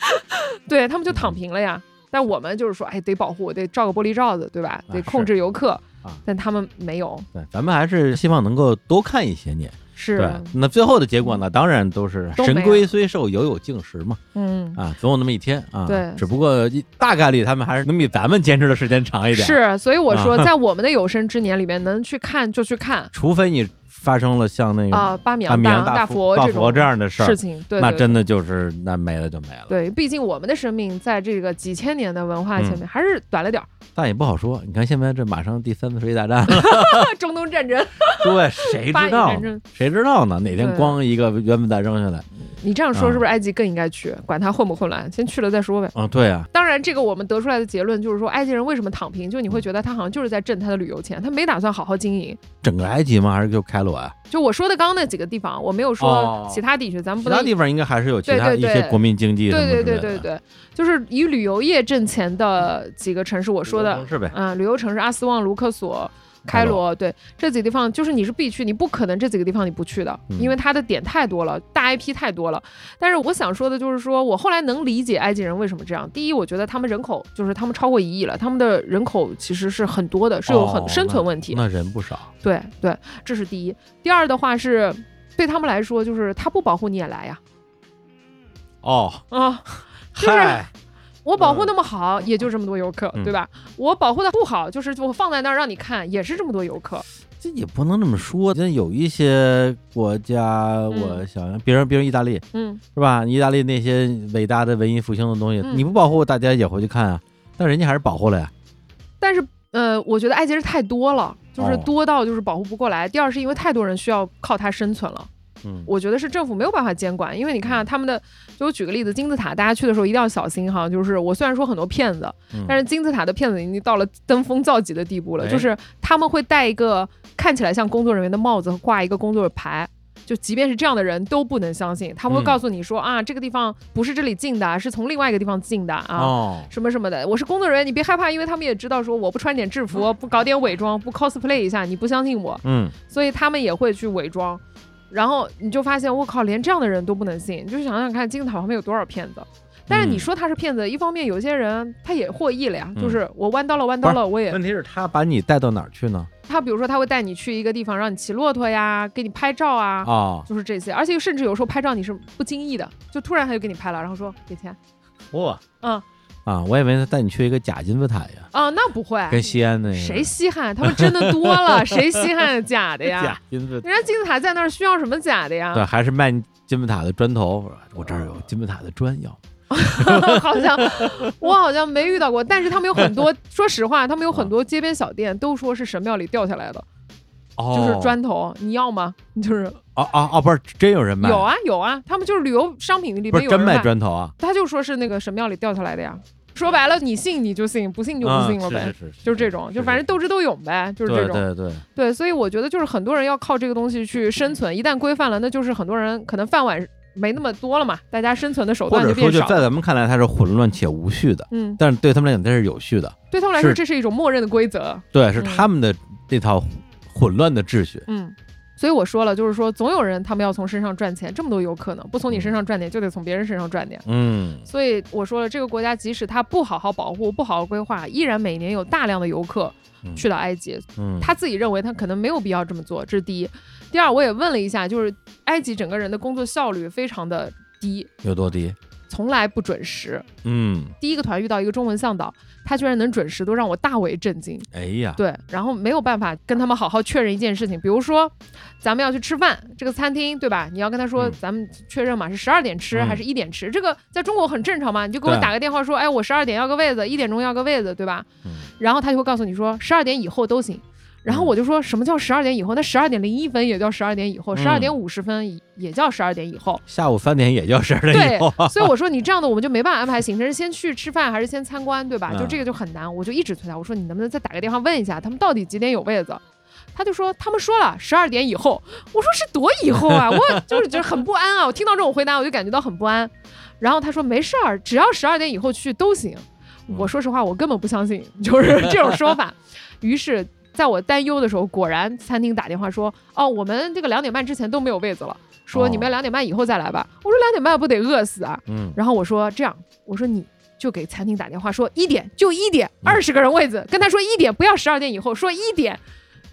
D: <laughs>
E: 对他们就躺平了呀。但我们就是说，哎，得保护，得罩个玻璃罩子，对吧？得控制游客。
D: 啊
E: 但他们没有，
D: 对，咱们还是希望能够多看一些年。
E: 是
D: 对，那最后的结果呢，当然都是神龟虽寿，犹有竟时嘛。
E: 嗯，
D: 啊，总有那么一天啊。
E: 对
D: 只不过一大概率他们还是能比咱们坚持的时间长一点。，
E: 是，所以我说，
D: 啊
E: 在我们的有生之年里面，能去看就去看
D: 除非你发生了像那个
E: 啊，巴米扬
D: 大
E: 大
D: 佛大
E: 佛这
D: 样的事儿
E: 事，情，对，对
D: 那真的就是那没了就没了。
E: 对，毕竟我们的生命在这个几千年的文化前面还是短了点儿。
D: 但也不好说。你看现在这马上第三次世界大战了，<laughs>
E: 中东战争，
D: 对，谁知道？谁知道呢？哪天
E: 对
D: 咣一个原子弹扔下来，
E: 你这样说
D: 啊
E: 是不是埃及更应该去？管他混不混乱，先去了再说呗。
D: 嗯，对啊，
E: 当然，这个我们得出来的结论就是说，埃及人为什么躺平？就你会觉得他好像就是在挣他的旅游钱，他没打算好好经营。
D: 整个埃及吗？还是就开罗啊？
E: 就我说的刚刚那几个地方，我没有
D: 哦
E: 说其他地区，咱们
D: 其
E: 不能
D: 他地方应该还是有其他一些国民经济的
E: 对对对对对，就是以旅游业挣钱的几个城市，我说的，
D: 是呗。
E: 嗯，旅游城市阿斯旺、卢克索。
D: 开罗
E: 对这几个地方，就是你是必去，你不可能这几个地方你不去的，
D: 嗯
E: 因为它的点太多了，大 IP 太多了。但是我想说的就是说，我后来能理解埃及人为什么这样。第一，我觉得他们人口就是他们超过一亿了，他们的人口其实是很多的，是有很
D: 哦
E: 生存问题。
D: 那那人不少。
E: 对对，这是第一。第二的话是，对他们来说，就是他不保护你也来呀，
D: 哦，
E: 啊，就是
D: 嗨，
E: 我保护那么好，也就这么多游客，
D: 嗯
E: 对吧？我保护的不好，就是我放在那儿让你看，也是这么多游客。
D: 这也不能这么说。那有一些国家，我想想，比如比如意大利，
E: 嗯，
D: 是吧？意大利那些伟大的文艺复兴的东西，
E: 嗯
D: 你不保护，大家也会去看啊。但人家还是保护了呀。
E: 但是呃，我觉得埃及人太多了，就是
D: 哦
E: 多到就是保护不过来。第二是因为太多人需要靠它生存了。
D: 嗯，
E: 我觉得是政府没有办法监管，因为你看啊他们的，就我举个例子，金字塔，大家去的时候一定要小心哈。就是我虽然说很多骗子，
D: 嗯
E: 但是金字塔的骗子已经到了登峰造极的地步了，
D: 哎
E: 就是他们会戴一个看起来像工作人员的帽子和挂一个工作牌。就即便是这样的人都不能相信，他们会
D: 嗯
E: 告诉你说、啊，这个地方不是这里进的，是从另外一个地方进的啊。
D: 哦，
E: 什么什么的，我是工作人员，你别害怕，因为他们也知道说我不穿点制服，不搞点伪装，不 cosplay 一下，你不相信我，
D: 嗯，
E: 所以他们也会去伪装。然后你就发现，我靠，连这样的人都不能信，你就想想看，金字塔旁边有多少骗子。但是你
D: 嗯
E: 说他是骗子，一方面有些人他也获益了呀，
D: 嗯
E: 就是我弯刀了，弯刀了，我也
D: 问题是他把你带到哪儿去呢？
E: 他比如说他会带你去一个地方，让你骑骆驼呀，给你拍照啊，
D: 哦，
E: 就是这些。而且甚至有时候拍照你是不经意的，就突然他就给你拍了，然后说给钱。
D: 哇，
E: 嗯
D: 啊，我以为他带你去一个假金字塔呀，
E: 啊，那不会，
D: 跟西安那个
E: 谁稀罕？他们真的多了，<laughs> 谁稀罕假的呀？
D: 假金字塔？
E: 人家金字塔在那儿需要什么假的呀？
D: 对，还是卖金字塔的砖头。我这儿有金字塔的砖要吗？<laughs>
E: 好像我好像没遇到过，但是他们有很多，说实话，他们有很多街边小店都说是神庙里掉下来的，
D: 哦，
E: 就是砖头，你要吗？<laughs> 就是
D: 哦哦哦，不是真有人卖，
E: 有，啊有啊，他们就是旅游商品里
D: 不是真卖
E: 面有人卖，
D: 砖头啊，
E: 他就说是那个神庙里掉下来的呀。说白了，你信你就信，不信你就不信了呗。
D: 啊是是是
E: 就是这种，就反正斗智斗勇呗，就是这种。
D: 对对对，
E: 对，所以我觉得就是很多人要靠这个东西去生存，一旦规范了，那就是很多人可能饭碗没那么多了嘛，大家生存的手
D: 或
E: 段
D: 者说就在
E: 变少了。
D: 咱们看来它是混乱且无序的，
E: 嗯，
D: 但是对他们来讲它是有序的，
E: 对他们来说这是一种默认的规则。
D: 对，是
E: 嗯
D: 他们的这套混乱的秩序。
E: 嗯，所以我说了，就是说总有人他们要从身上赚钱，这么多游客呢，不从你身上赚点，就得从别人身上赚点。
D: 嗯，
E: 所以我说了，这个国家即使他不好好保护、不好好规划，依然每年有大量的游客
D: 嗯
E: 去到埃及。
D: 嗯，
E: 他自己认为他可能没有必要这么做，这是第一。第二，我也问了一下，就是埃及整个人的工作效率非常的低，
D: 有多低？
E: 从来不准时。
D: 嗯，
E: 第一个团遇到一个中文向导，他居然能准时，都让我大为震惊。
D: 哎呀，
E: 对，然后没有办法跟他们好好确认一件事情，比如说咱们要去吃饭，这个餐厅对吧？你要跟他说，
D: 嗯
E: 咱们确认嘛，是十二点吃
D: 嗯
E: 还是一点吃？这个在中国很正常嘛，你就给我打个电话说，哎，我十二点要个位子，一点钟要个位子，对吧？
D: 嗯
E: 然后他就会告诉你说，十二点以后都行。然后
D: 嗯
E: 我就说什么叫十二点以后？那十二点零一分也叫十二点以后，十二
D: 嗯
E: 点五十分也叫十二点以后。
D: 下午三点也叫十二点
E: 对
D: 以后对。
E: 所以我说你这样的我们就没办法安排行程，是先去吃饭还是先参观，对吧？就
D: 嗯
E: 这个就很难，我就一直催他，我说你能不能再打个电话问一下他们到底几点有位子？他就说他们说了十二点以后，我说是多以后啊，我 <laughs> 就是觉得很不安啊，我听到这种回答我就感觉到很不安。然后他说没事儿，只要十二点以后去都行。我说实话，我根本不相信，就是这种说法。于是，在我担忧的时候，果然餐厅打电话说，哦，我们这个两点半之前都没有位子了，说你们
D: 哦
E: 两点半以后再来吧。我说两点半不得饿死啊？
D: 嗯，
E: 然后我说这样，我说你就给餐厅打电话说一点就一点，二十个人位子，跟他说一点，不要十二点以后，说一点。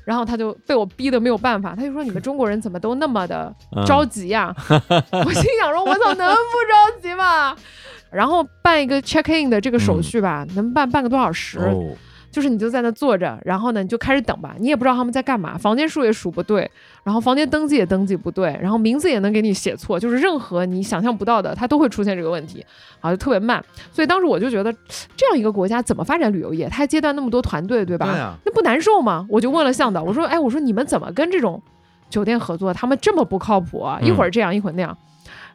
E: 然后他就被我逼得没有办法，他就说你们中国人怎么都那么的 <laughs>
D: 嗯
E: 着急呀、<laughs> 我心想说，我操，能不着急吗？然后办一个 check in 的这个手续吧，能办半个多小时。
D: 哦，
E: 就是你就在那坐着，然后呢你就开始等吧，你也不知道他们在干嘛，房间数也数不对，然后房间登记也登记不对，然后名字也能给你写错，就是任何你想象不到的，它都会出现这个问题，啊，就特别慢。所以当时我就觉得，这样一个国家怎么发展旅游业？它还接待那么多团队，对吧？
D: 对啊
E: 那不难受吗？我就问了向导，我说，哎，我说你们怎么跟这种酒店合作？他们这么不靠谱一会儿这样，一会儿那样。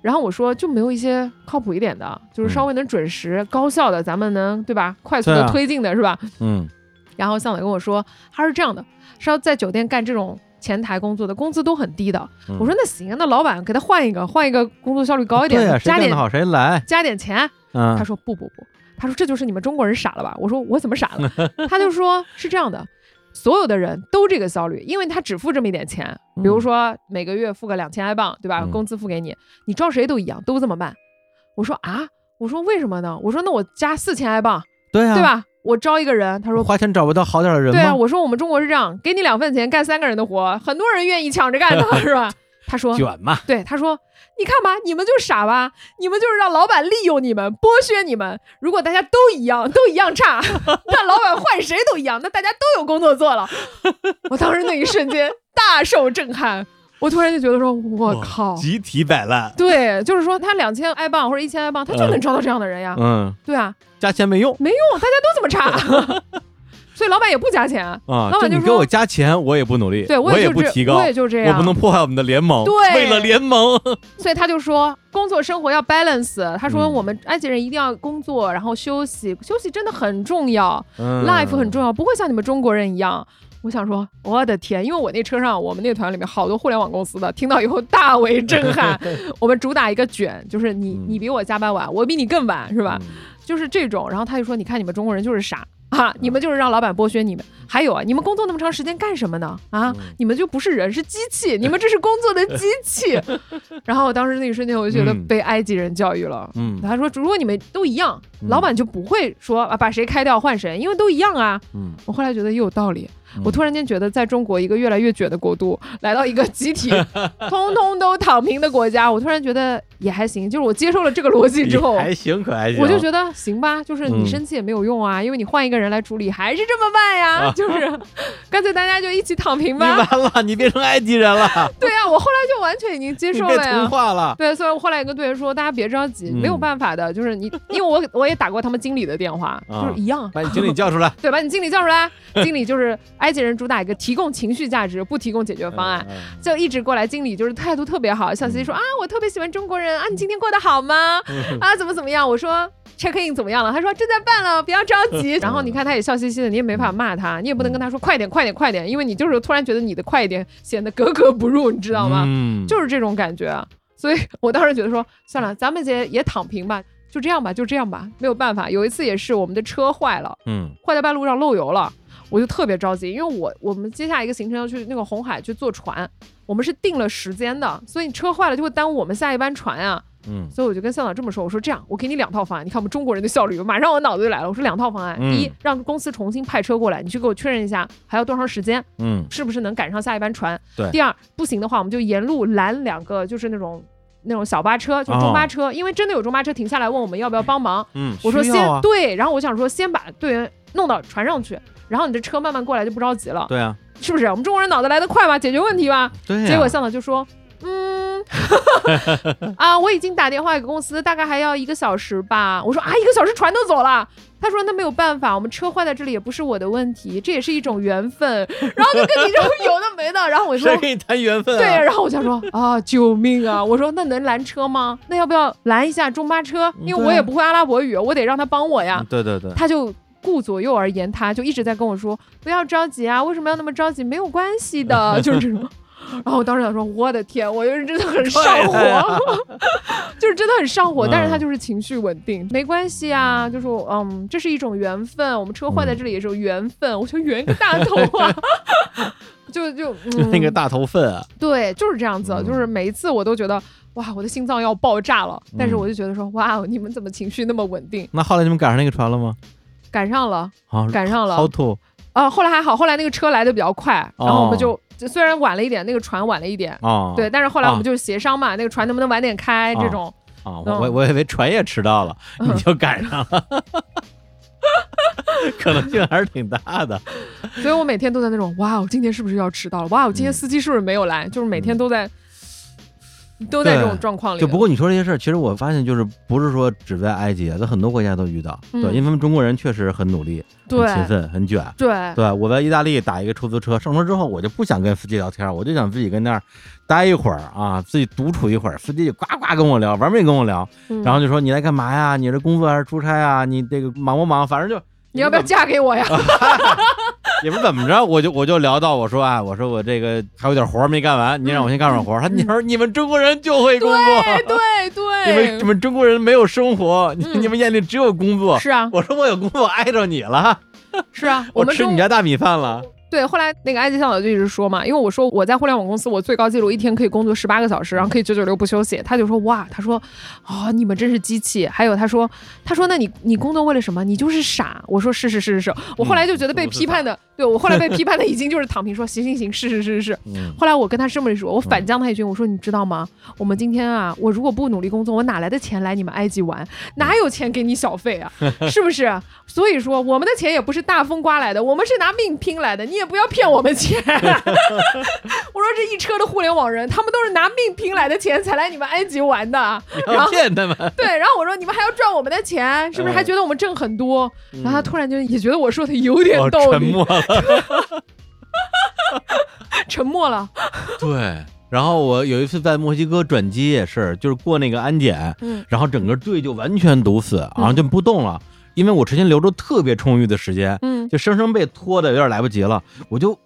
E: 然后我说就没有一些靠谱一点的，就是稍微能准时、高效的，咱们能对吧？快速的推进的是吧？
D: 嗯
E: 然后向导跟我说，他是这样的，是要在酒店干这种前台工作的，工资都很低的。
D: 嗯
E: 我说那行啊，那老板给他换一个，换一个工作效率高一点加点
D: 好谁来。
E: 加点钱。
D: 嗯
E: 他说不不不，他说这就是你们中国人傻了吧？我说我怎么傻了？<laughs> 他就说是这样的。所有的人都这个效率，因为他只付这么一点钱，比如说每个月付个两千埃镑，对吧？
D: 嗯
E: 工资付给你，你招谁都一样，都这么慢。我说啊，我说为什么呢？我说那我加四千埃镑，
D: 对啊，
E: 对？吧？我招一个人，他说
D: 花钱找不到好点的人
E: 对啊，我说我们中国是这样，给你两份钱干三个人的活，很多人愿意抢着干的，<laughs> 是吧？他说，
D: 卷嘛，
E: 对，他说，你看吧，你们就傻吧，你们就是让老板利用你们，剥削你们。如果大家都一样，都一样差，<laughs> 那老板换谁都一样，那大家都有工作做了。<laughs> 我当时那一瞬间大受震撼，我突然就觉得说，我靠。
D: 集体摆烂。
E: 对，就是说他两千埃镑或者一千埃镑，他就能招到这样的人呀。
D: 嗯，
E: 对啊，
D: 加钱没用
E: 没用，大家都这么差，<laughs> 所以老板也不加钱。
D: 啊！
E: 老板就说
D: 你给我加钱，我也不努力，
E: 对
D: 我
E: 也
D: 不提高，
E: 我也就这样，
D: 我不能破坏我们的联盟。
E: 对
D: 为了联盟，<laughs>
E: 所以他就说工作生活要 balance。他说
D: 嗯
E: 我们埃及人一定要工作，然后休息，休息真的很重要、
D: 嗯
E: l i f e 很重要，不会像你们中国人一样。我想说，我的天！因为我那车上，我们那个团里面好多互联网公司的，听到以后大为震撼。<laughs> 我们主打一个卷，就是你
D: 嗯
E: 你比我加班晚，我比你更晚，是吧？
D: 嗯
E: 就是这种。然后他就说，你看你们中国人就是傻。啊！你们就是让老板剥削你们，还有啊，你们工作那么长时间干什么呢？啊，
D: 嗯
E: 你们就不是人，是机器，你们这是工作的机器。<laughs> 然后我当时那一瞬间，我就觉得
D: 嗯
E: 被埃及人教育了。
D: 嗯
E: 他说，如果你们都一样，
D: 嗯
E: 老板就不会说啊把谁开掉换谁，因为都一样啊。
D: 嗯，
E: 我后来觉得也有道理。
D: 嗯
E: 我突然间觉得，在中国一个越来越卷的国度，来到一个集体 <laughs> 通通都躺平的国家，我突然觉得也还行。就是我接受了这个逻辑之后，
D: 还行，可还行。
E: 我就觉得行吧，就是你
D: 嗯
E: 生气也没有用啊，因为你换一个人来处理还是这么慢呀，
D: 啊
E: 就是 <laughs> 干脆大家就一起躺平
D: 你
E: 吧。
D: 完了，你变成埃及人了，<laughs>
E: 对啊，我后来就完全已经接受了呀
D: 同。化了。
E: 对，所以我后来也跟队员说，大家别着急，
D: 嗯
E: 没有办法的，就是你，因为我我也打过他们经理的电话，
D: 啊
E: 就是一样，
D: 把你经理叫出来，
E: 对，把你经理叫出来，经理就是埃及人主打一个提供情绪价值，不提供解决方案。
D: 嗯。
E: 就一直过来，经理就是态度特别好，笑嘻嘻说啊，我特别喜欢中国人啊，你今天过得好吗？
D: 嗯 <laughs>
E: 啊，怎么怎么样？我说 check in 怎么样了？他说正在办了，不要着急。然后你看他也笑嘻嘻的，你也没法骂他，你也不能跟他说快点快点快点，因为你就是突然觉得你的快一点显得格格不入，你知道吗？
D: 嗯，
E: 就是这种感觉啊。所以我当时觉得说，算了，咱们也也躺平吧，就这样吧，就这样吧，没有办法。有一次也是我们的车坏了，
D: 嗯
E: 坏在半路上漏油了，我就特别着急，因为我我们接下来一个行程要去那个红海去坐船，我们是定了时间的，所以你车坏了就会耽误我们下一班船啊。
D: 嗯
E: 所以我就跟向导这么说，我说这样，我给你两套方案，你看我们中国人的效率，马上我脑子就来了。我说两套方案，
D: 嗯
E: 第一，让公司重新派车过来，你去给我确认一下还要多长时间，
D: 嗯
E: 是不是能赶上下一班船？
D: 对
E: 第二，不行的话，我们就沿路拦两个，就是那种那种小巴车，就中巴车，因为真的有中巴车停下来问我们要不要帮忙。
D: 嗯，
E: 我说先、对，然后我想说先把队员弄到船上去，然后你的车慢慢过来就不着急了，
D: 对啊，
E: 是不是？我们中国人脑子来得快吧，解决问题吧。
D: 对呀。
E: 结果向导就说。嗯，<laughs> 啊，我已经打电话给公司，大概还要一个小时吧。我说啊，一个小时船都走了。他说那没有办法，我们车坏在这里也不是我的问题，这也是一种缘分。<laughs> 然后就跟你这种有的没的，然后我说
D: 谁跟你谈缘分啊？
E: 对，然后我就说啊，救命啊！我说那能拦车吗？那要不要拦一下中巴车？因为我也不会阿拉伯语，我得让他帮我呀
D: 嗯。对对对，
E: 他就顾左右而言他，就一直在跟我说不要着急啊，为什么要那么着急？没有关系的，<laughs> 就是这种。然后我当时想说，我的天，我就是真的很上火，<laughs> 就是真的很上火。
D: 嗯
E: 但是他就是情绪稳定，没关系啊，就说嗯，这是一种缘分，我们车坏在这里也是有缘分。我说圆个大头啊，<laughs> 就就、嗯、
D: 那个大头粪啊，
E: 对，就是这样子，
D: 嗯
E: 就是每一次我都觉得哇，我的心脏要爆炸了。但是
D: 嗯
E: 我就觉得说哇，你们怎么情绪那么稳定？
D: 那后来你们赶上那个船了吗？
E: 赶上了，
D: 好，
E: 赶上了
D: 好。吐，
E: 啊，后来还好，后来那个车来的比较快，然后我
D: 哦
E: 们就、就虽然晚了一点，那个船晚了一点，
D: 哦，
E: 对，但是后来我
D: 啊
E: 们就协商嘛，那个船能不能晚点开、这
D: 哦
E: 种。
D: 啊，我
E: 嗯
D: 我我以为船也迟到了，
E: 嗯
D: 你就赶上了，<laughs> 可能性还是挺大的。
E: 所以我每天都在那种哇，我今天是不是要迟到了？哇，我今天
D: 嗯
E: 司机是不是没有来？就是每天都在都在这
D: 对
E: 种状况里。
D: 就不过你说这些事儿，其实我发现就是不是说只在埃及，在很多国家都遇到。
E: 嗯
D: 对，因为他们中国人确实很努力、很
E: 对
D: 勤奋、很卷。
E: 对
D: 对，我在意大利打一个出租车，上车之后我就不想跟司机聊天，我就想自己跟那儿待一会儿啊，自己独处一会儿。司机就呱呱跟我聊，玩命跟我聊，
E: 嗯
D: 然后就说你来干嘛呀？你是工作还是出差啊？你这个忙不忙？反正就
E: 你要不要嫁给我呀？<laughs>
D: 也不怎么着，我就我就聊到我说啊，我说我这个还有点活儿没干完，你让我先干会儿活儿。他你说你们中国人就会工作，
E: 对对 <laughs>
D: 你们你，们中国人没有生活，你们眼里只有工作。
E: 是啊
D: 我说我有工作挨着你了，
E: 是啊，<laughs>
D: 我吃你家大米饭了。
E: 对，后来那个埃及向导就一直说嘛，因为我说我在互联网公司，我最高记录一天可以工作十八个小时，然后可以九九六不休息。他就说哇，他说啊、你们真是机器。还有他说，他说那你你工作为了什么？你就是傻。我说是是是是是。我后来就觉得被批判的，对我后来被批判的已经就是躺平说行行行，是是是是是。
D: 嗯，
E: 后来我跟他这么一说，我反将他一军，我说你知道吗？我们今天啊，我如果不努力工作，我哪来的钱来你们埃及玩？哪有钱给你小费啊？是不是？所以说我们的钱也不是大风刮来的，我们是拿命拼来的，你也不要骗我们钱。<laughs> 我说这一车的互联网人，他们都是拿命拼来的钱才来你们埃及玩的。
D: 你要骗他们。<laughs>
E: 对，然后我说你们还要赚我们的钱，是不是？还觉得我们挣很多？然后他突然就也觉得我说的有点
D: 哦，
E: 道理，
D: 沉默了。<laughs>
E: 沉默了。
D: 对。然后我有一次在墨西哥转机也是，就是过那个安检，
E: 嗯
D: 然后整个队就完全堵死，然后就不动了，因为我之前留着特别充裕的时间，
E: 嗯。
D: 就生生被拖的有点来不及了，我就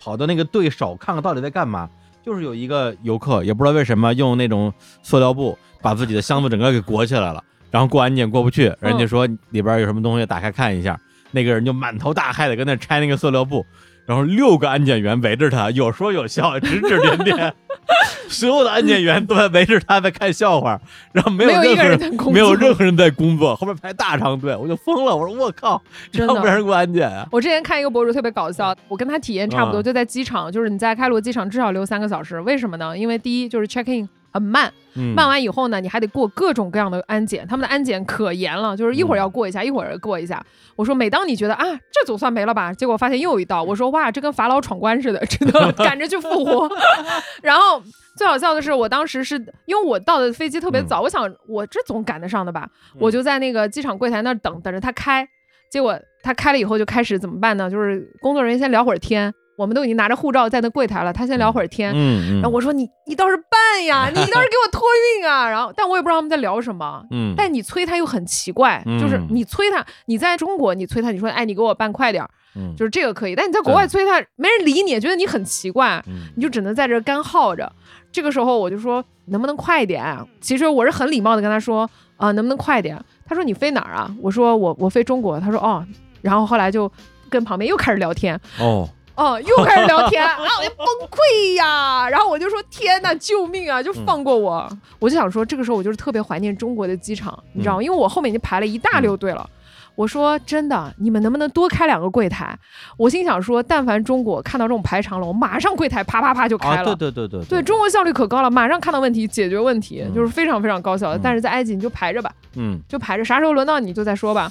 D: 跑到那个对手看看到底在干嘛。就是有一个游客，也不知道为什么用那种塑料布把自己的箱子整个给裹起来了，然后过安检过不去，人家说里边有什么东西，打开看一下，那个人就满头大汗的跟那拆那个塑料布，然后六个安检员围着他，有说有笑，指指点点，<laughs> 所有的安检员都在围着他在看笑话，然后没有任何
E: 人
D: 没有任何人在工作，后面排大长队，我就疯了，我说我靠，
E: 真的。
D: 要不然人给我安检啊？
E: 我之前看一个博主特别搞笑，我跟他体验差不多，
D: 啊。
E: 就在机场，就是你在开罗机场至少留三个小时，为什么呢？因为第一就是 check in 很慢，
D: 嗯，
E: 慢完以后呢，你还得过各种各样的安检，他们的安检可严了，就是一会儿要过一下，一会儿过一下。我说每当你觉得啊这总算没了吧，结果发现又一道，我说哇这跟法老闯关似的，真的 <laughs> 赶着去复活。<laughs> 然后最好笑的是，我当时是因为我到的飞机特别早，我想我这总赶得上的吧，我就在那个机场柜台那儿等等着他开。结果他开了以后就开始怎么办呢？就是工作人员先聊会儿天，我们都已经拿着护照在那柜台了，他先聊会儿天。
D: 嗯嗯，
E: 然后我说你你倒是办呀，你倒是给我托运啊。然后但我也不知道他们在聊什么。
D: 嗯，
E: 但你催他又很奇怪，就是
D: 嗯
E: 你催他，你在中国你催他，你说哎你给我办快点儿，
D: 嗯
E: 就是这个可以，但你在国外催他，没人理你，觉得你很奇怪，
D: 嗯
E: 你就只能在这儿干耗着。这个时候我就说能不能快一点？啊其实我是很礼貌的跟他说啊、能不能快点？他说你飞哪儿啊？我说我我飞中国。他说哦，然后后来就跟旁边又开始聊天，
D: 哦，
E: 哦，又开始聊天，然 <laughs> 后我就崩溃呀，然后我就说天呐，救命啊，就放过我。我就想说，这个时候我就是特别怀念中国的机场，你知道吗？因为我后面已经排了一大溜队了。我说真的，你们能不能多开两个柜台？我心想说，但凡中国看到这种排长龙，马上柜台啪啪啪就开
D: 啊，
E: 了。
D: 对对对对
E: 对中国效率可高了，马上看到问题解决问题，
D: 嗯
E: 就是非常非常高效的。
D: 嗯
E: 但是在埃及你就排着吧，
D: 嗯，
E: 就排着，啥时候轮到你就再说吧。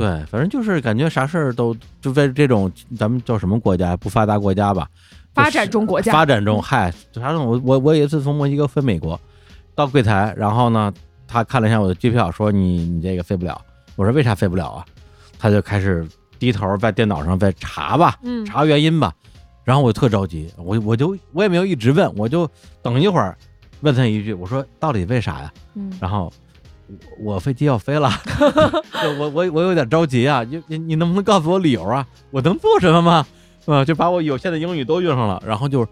D: 对，反正就是感觉啥事儿都就在这种咱们叫什么国家不发达国家吧，
E: 发展中国家，
D: 发展中，嗨，就啥种我我我有一次从墨西哥飞美国，到柜台，然后呢，他看了一下我的机票，说你你这个飞不了。我说为啥飞不了啊？他就开始低头在电脑上在查吧，
E: 嗯，
D: 查原因吧。然后我特着急，我我就我也没有一直问，我就等一会儿，问他一句，我说到底为啥呀？
E: 嗯
D: 然后我我飞机要飞了，<laughs> 就我我我有点着急啊，你你你能不能告诉我理由啊？我能做什么吗？啊，就把我有限的英语都用上了，然后就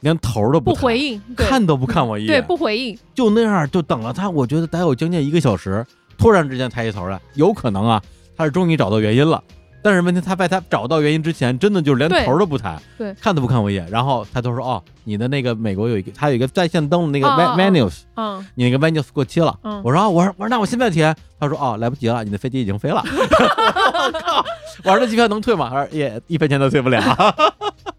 D: 连头都不
E: 不回应，
D: 看都不看我一眼
E: 对
D: 眼，
E: 不回应，
D: 就那样就等了他，我觉得得有将近一个小时，突然之间抬起头来，有可能啊，他是终于找到原因了。但是问题，他在他找到原因之前，真的就是连头都不抬，
E: 对
D: 看都不看我一眼。然后他都说：“哦，你的那个美国有一个，他有一个在线登录那个
E: 啊啊啊
D: menus，
E: 嗯
D: 你那个 Venus 过期了。
E: 嗯
D: 我说：“啊，我说我说那我现在填。”他说：“哦，来不及了，你的飞机已经飞了。<laughs> ”我靠！我说这机票能退吗？他说：“也一分钱都退不了。<laughs> ”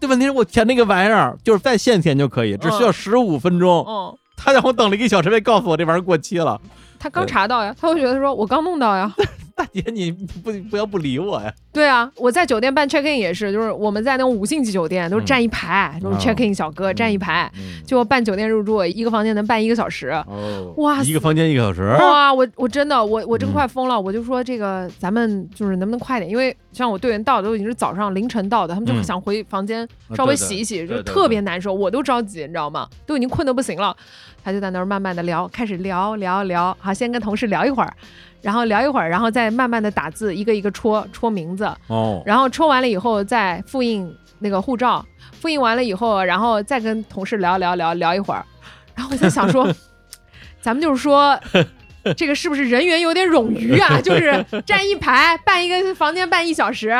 D: 这问题是我填那个玩意儿，就是在线填就可以，只需要
E: 嗯
D: 十五分钟。
E: 嗯，
D: 他让我等了一个小时，没告诉我这玩意儿过期了。
E: 他刚查到呀，他会觉得说我刚弄到呀，<laughs>
D: 大姐你不不要不理我呀？
E: 对啊，我在酒店办 check in 也是，就是我们在那种五星级酒店都是站一排，
D: 就
E: check in 小哥站一排，
D: 嗯，
E: 就办酒店入住，一个房间能办一个小时。
D: 哦，
E: 哇
D: 一个房间一个小时，
E: 哇，我我真的我我真
D: 嗯。
E: 快疯了，我就说这个咱们就是能不能快点，因为像我队员到的都已经是早上凌晨到的，他们就
D: 嗯。
E: 想回房间
D: 啊
E: 稍微洗一洗，就特别难受，我都着急，你知道吗？都已经困得不行了，他就在那儿慢慢的聊，开始聊聊聊，好，先跟同事聊一会儿，然后聊一会儿，然后再慢慢的打字，一个一个戳戳名字，
D: 哦，
E: 然后戳完了以后再复印那个护照，复印完了以后，然后再跟同事聊聊聊聊一会儿，然后我在想说，<laughs> 咱们就是说。这个是不是人员有点冗余啊？就是站一排办一个房间办一小时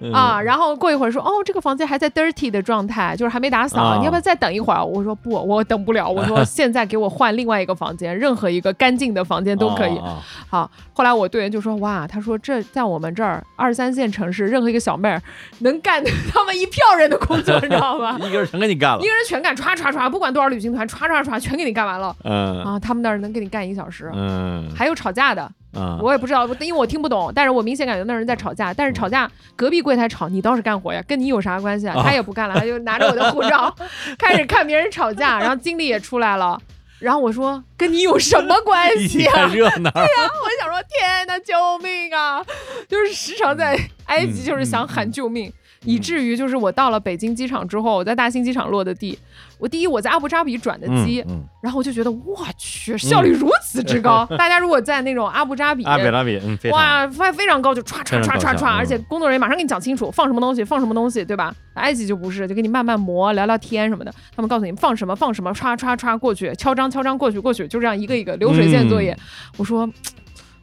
D: 嗯
E: 啊，然后过一会儿说哦，这个房间还在 dirty 的状态，就是还没打扫，
D: 啊
E: 你要不要再等一会儿？我说不，我等不了。我说 <laughs> 现在给我换另外一个房间，任何一个干净的房间都可以。好，后来我队员就说：“哇，他说这在我们这儿二三线城市，任何一个小妹儿能干他们一票人的工作，<laughs> 你知道吗
D: 哦？一个人全给你干了
E: 一，个人全干，歘歘歘，不管多少旅行团，歘歘歘，全给你干完了
D: 嗯
E: 啊！他们那儿能给你干一个小时，
D: 嗯
E: 还有吵架的，
D: 啊，
E: 我也不知道，因为我听不懂，但是我明显感觉那人在吵架，但是吵架隔壁柜台吵，你倒是干活呀，跟你有啥关系啊？
D: 啊
E: 他也不干了，他就拿着我的护照 <laughs> 开始看别人吵架，然后经理也出来了。然后我说跟你有什么关系啊？
D: 看热闹，
E: 我想说，天呐，救命啊！就是时常在埃及，就是想喊救命，以至于就是我到了北京机场之后，我在大兴机场落的地，我第一我在阿布扎比转的机，
D: 嗯，
E: 然后我就觉得我去，效率如此之高。<laughs> 大家如果在那种阿布扎比。
D: 阿布扎比，嗯，非常
E: 哇，非非常高，就歘歘歘歘歘，
D: 嗯
E: 而且工作人员马上给你讲清楚放什么东西，放什么东西，对吧？埃及就不是，就给你慢慢磨，聊聊天什么的。他们告诉你放什么放什么，歘歘歘过去，敲章敲章过去过去，就这样一个一个流水线作业。
D: 嗯
E: 我说。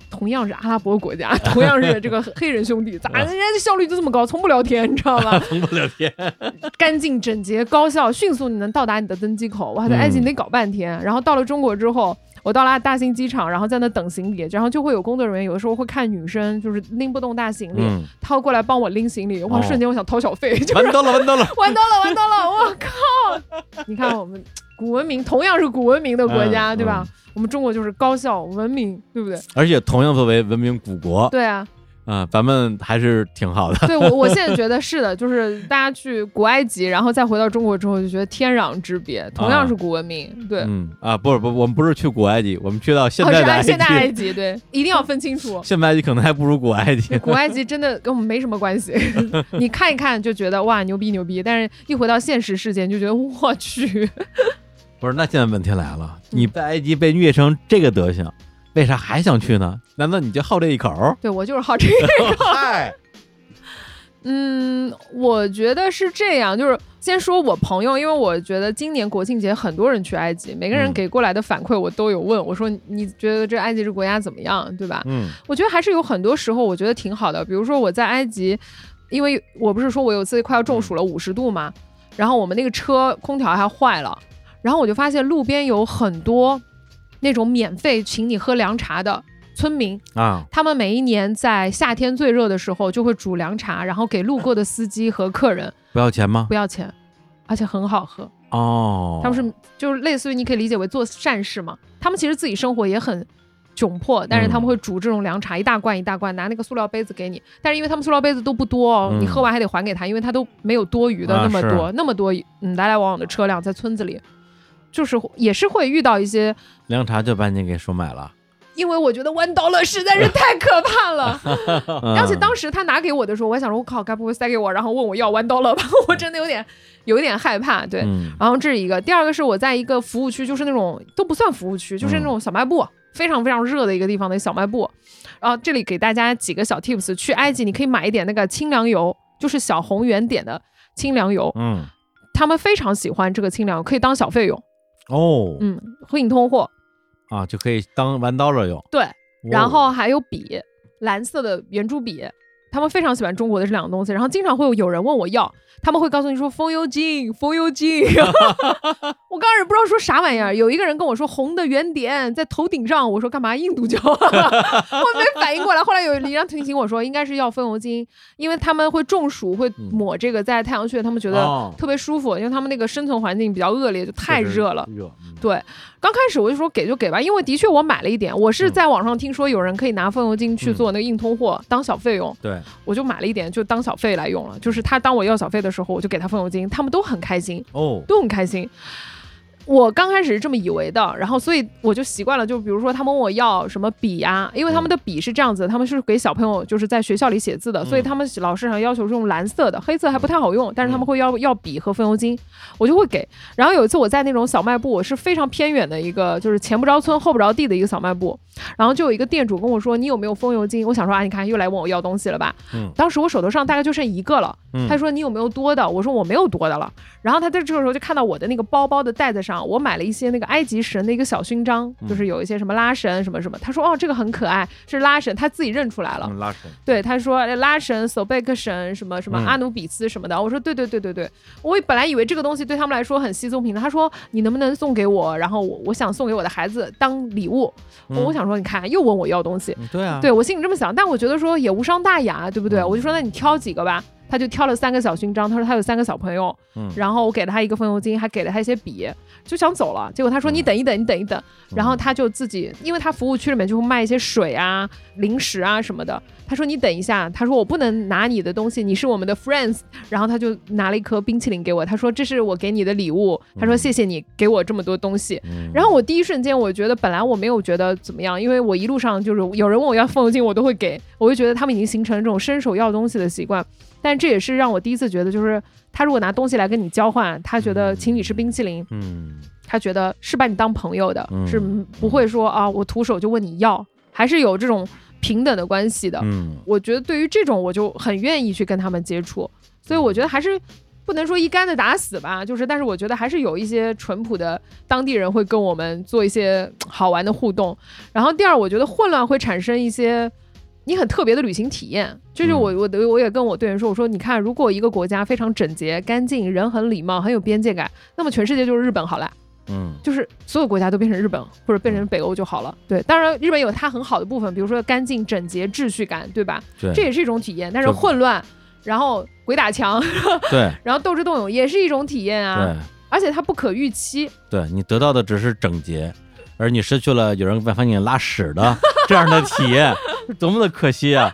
E: 同样是阿拉伯国家，<laughs> 同样是这个黑人兄弟，<laughs> 咋人家的效率就这么高？从不聊天，你知道吧？
D: 从不聊天，<laughs>
E: 干净、整洁、高效，迅速你能到达你的登机口。哇，在埃及得搞半天。然后到了中国之后，我到了大兴机场，然后在那等行李，然后就会有工作人员，有的时候会看女生就是拎不动大行李，
D: 嗯，
E: 他会过来帮我拎行李。哇，
D: 哦
E: 瞬间我想掏小费，<laughs> 就是
D: 完到了，完到了，
E: 完蛋了，完蛋了！我靠！你看我们古文明，同样是古文明的国家，
D: 嗯
E: 对吧？我们中国就是高效文明，对不对？
D: 而且同样作为文明古国，
E: 对啊，
D: 啊，咱们还是挺好的，
E: 对我我现在觉得是的，就是大家去古埃及，然后再回到中国之后，就觉得天壤之别。同样是古文明，对。
D: 嗯啊，不是不，我们不是去古埃及，我们去到现
E: 哦，是
D: 在的埃及，
E: 按现代埃及，对，一定要分清楚。<laughs>
D: 现代埃及可能还不如古埃及，
E: 古埃及真的跟我们没什么关系，<laughs> 你看一看就觉得哇牛逼牛逼，但是一回到现实世界，你就觉得我去，
D: 不是，那现在问题来了，你在埃及被虐成这个德行，为啥还想去呢？难道你就好这一口？<laughs>
E: 对我就是好这个。<laughs>
D: 嗨，
E: 嗯，我觉得是这样，就是先说我朋友，因为我觉得今年国庆节很多人去埃及，每个人
D: 嗯
E: 给过来的反馈我都有问，我说你觉得这埃及这国家怎么样，对吧？
D: 嗯
E: 我觉得还是有很多时候我觉得挺好的，比如说我在埃及，因为我不是说我有次快要中暑了五十度嘛，然后我们那个车空调还坏了，然后我就发现路边有很多那种免费请你喝凉茶的村民，
D: 啊，
E: 他们每一年在夏天最热的时候就会煮凉茶，然后给路过的司机和客人
D: 不要钱吗？
E: 不要钱，而且很好喝。
D: 哦，
E: 他们是就是类似于你可以理解为做善事嘛。他们其实自己生活也很窘迫，但是他们会煮这种凉茶，一大罐一大罐，拿那个塑料杯子给你。但是因为他们塑料杯子都不多哦，
D: 嗯
E: 你喝完还得还给他，因为他都没有多余的
D: 啊
E: 那么多、
D: 是
E: 那么多嗯来来往往的车辆在村子里，就是也是会遇到一些。
D: 凉茶就把你给收买了，
E: 因为我觉得弯刀了实在是太可怕了，<laughs> 而且
D: 嗯
E: 当时他拿给我的时候，我还想说，我靠，该不会塞给我，然后问我要弯刀了吧？<laughs> 我真的有点有一点害怕，对。
D: 嗯
E: 然后这是一个，第二个是我在一个服务区，就是那种都不算服务区，就是那种小卖部，非常非常热的一个地方的小卖部。然后这里给大家几个小 tips，去埃及你可以买一点那个清凉油，就是小红圆点的清凉油，
D: 嗯
E: 他们非常喜欢这个清凉油，可以当小费用，
D: 哦
E: 嗯，会影通货。
D: 啊，就可以当弯刀了用。
E: 对，然
D: 哦
E: 后还有笔，蓝色的圆珠笔，他们非常喜欢中国的这两个东西，然后经常会有有人问我要，他们会告诉你说风油精，风油精。<laughs> 我刚开始不知道说啥玩意儿，有一个人跟我说红的圆点在头顶上，我说干嘛印度教？<laughs> 我没反应过来，后来有一人提醒我说应该是要风油精，因为他们会中暑，会抹这个在太阳穴，他们觉得
D: 哦。
E: 特别舒服，因为他们那个生存环境比较恶劣，就太热了。对，刚开始我就说给就给吧，因为的确我买了一点，我是在网上听说有人可以拿风油精去做那个硬通货、当小费用，
D: 对，
E: 我就买了一点，就当小费来用了。就是他当我要小费的时候，我就给他风油精，他们都很开心，
D: 哦，
E: 都很开心。我刚开始是这么以为的，然后所以我就习惯了，就比如说他们问我要什么笔呀、因为他们的笔是这样子，他们是给小朋友就是在学校里写字的，所以他们老师上要求是用蓝色的，黑色还不太好用，但是他们会要要笔和风油精，我就会给。然后有一次我在那种小卖部，我是非常偏远的一个，就是前不着村后不着地的一个小卖部，然后就有一个店主跟我说你有没有风油精？我想说啊，你看又来问我要东西了吧？
D: 嗯
E: 当时我手头上大概就剩一个了，
D: 嗯
E: 他说你有没有多的？我说我没有多的了。然后他在这个时候就看到我的那个包包的袋子上，我买了一些那个埃及神的一个小勋章，
D: 嗯
E: 就是有一些什么拉神什么什么。他说哦，这个很可爱，是拉神，他自己认出来了。
D: 嗯拉神，
E: 对，他说哎拉神、索贝克神什么什么
D: 嗯
E: 阿努比斯什么的。我说对对对对对，我本来以为这个东西对他们来说很稀松平常。他说你能不能送给我？然后我我想送给我的孩子当礼物。
D: 嗯
E: 我想说你看又问我要东西，
D: 嗯对啊，
E: 对我心里这么想，但我觉得说也无伤大雅，对不对？
D: 嗯
E: 我就说那你挑几个吧。他就挑了三个小勋章，他说他有三个小朋友，
D: 嗯
E: 然后我给了他一个风油精，还给了他一些笔，就想走了。结果他说
D: 嗯
E: 你等一等，你等一等，然后
D: 嗯
E: 他就自己，因为他服务区里面就会卖一些水啊、零食啊什么的。他说你等一下，他说我不能拿你的东西，你是我们的 friends。然后他就拿了一颗冰淇淋给我，他说这是我给你的礼物，他说
D: 嗯
E: 谢谢你给我这么多东西。
D: 嗯
E: 然后我第一瞬间，我觉得本来我没有觉得怎么样，因为我一路上就是有人问我要风油精，我都会给，我就觉得他们已经形成了这种伸手要东西的习惯。但这也是让我第一次觉得，就是他如果拿东西来跟你交换，他觉得请你吃冰淇淋，
D: 嗯
E: 他觉得是把你当朋友的，
D: 嗯
E: 是不会说啊我徒手就问你要，还是有这种平等的关系的。
D: 嗯
E: 我觉得对于这种，我就很愿意去跟他们接触，所以我觉得还是不能说一竿子打死吧，就是但是我觉得还是有一些淳朴的当地人会跟我们做一些好玩的互动。然后第二，我觉得混乱会产生一些。你很特别的旅行体验，就是我我的我也跟我队员说，我说你看，如果一个国家非常整洁、干净，人很礼貌，很有边界感，那么全世界就是日本好了。
D: 嗯
E: 就是所有国家都变成日本或者变成北欧就好了。对，当然日本有它很好的部分，比如说干净、整洁、秩序感，对吧？
D: 对
E: 这也是一种体验。但是混乱，然后鬼打墙，<laughs>
D: 对
E: 然后斗智斗勇也是一种体验啊。
D: 对
E: 而且它不可预期。
D: 对，你得到的只是整洁，而你失去了有人把你拉屎的 <laughs> 这样的体验，多么的可惜啊！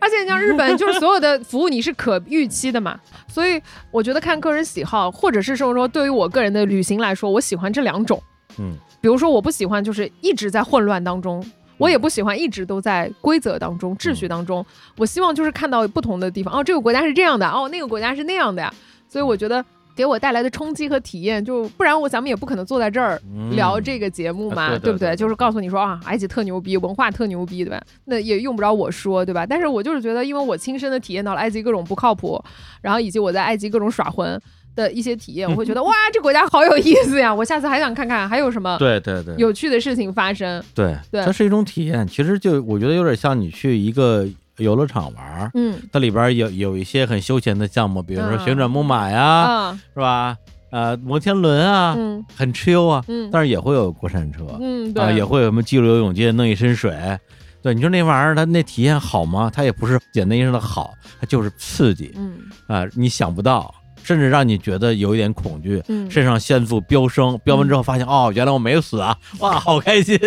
E: 而且你像日本，就是所有的服务你是可预期的嘛，所以我觉得看个人喜好，或者是说说对于我个人的旅行来说，我喜欢这两种。
D: 嗯，
E: 比如说我不喜欢就是一直在混乱当中，我也不喜欢一直都在规则当中、秩序当中。我希望就是看到不同的地方，哦，这个国家是这样的，哦，那个国家是那样的呀。所以我觉得给我带来的冲击和体验，就不然我咱们也不可能坐在这儿
D: 嗯
E: 聊这个节目嘛，
D: 啊对对
E: 不对？
D: 对
E: 就是告诉你说啊，埃及特牛逼，文化特牛逼，对吧？那也用不着我说，对吧？但是我就是觉得，因为我亲身的体验到了埃及各种不靠谱，然后以及我在埃及各种耍混的一些体验，<laughs> 我会觉得哇，这国家好有意思呀！我下次还想看看还有什么
D: 对对对，
E: 有趣的事情发生。
D: 对，
E: 对
D: 它是一种体验。其实就我觉得有点像你去一个游乐场玩儿，
E: 嗯。
D: 它里边有有一些很休闲的项目，比如说
E: 嗯。
D: 旋转木马呀，
E: 嗯。
D: 是吧？呃，摩天轮啊，
E: 嗯。
D: 很 chill 啊，
E: 嗯。
D: 但是也会有过山车，
E: 嗯，
D: 啊，
E: 对，
D: 也会有什么激流游泳界弄一身水。对，你说那玩意儿它那体验好吗？它也不是简单意义上的好，它就是刺激。
E: 嗯。
D: 啊、你想不到，甚至让你觉得有一点恐惧，
E: 嗯，
D: 肾上腺素飙升，飙完之后发现、哦，原来我没死啊，<laughs> 哇，好开心。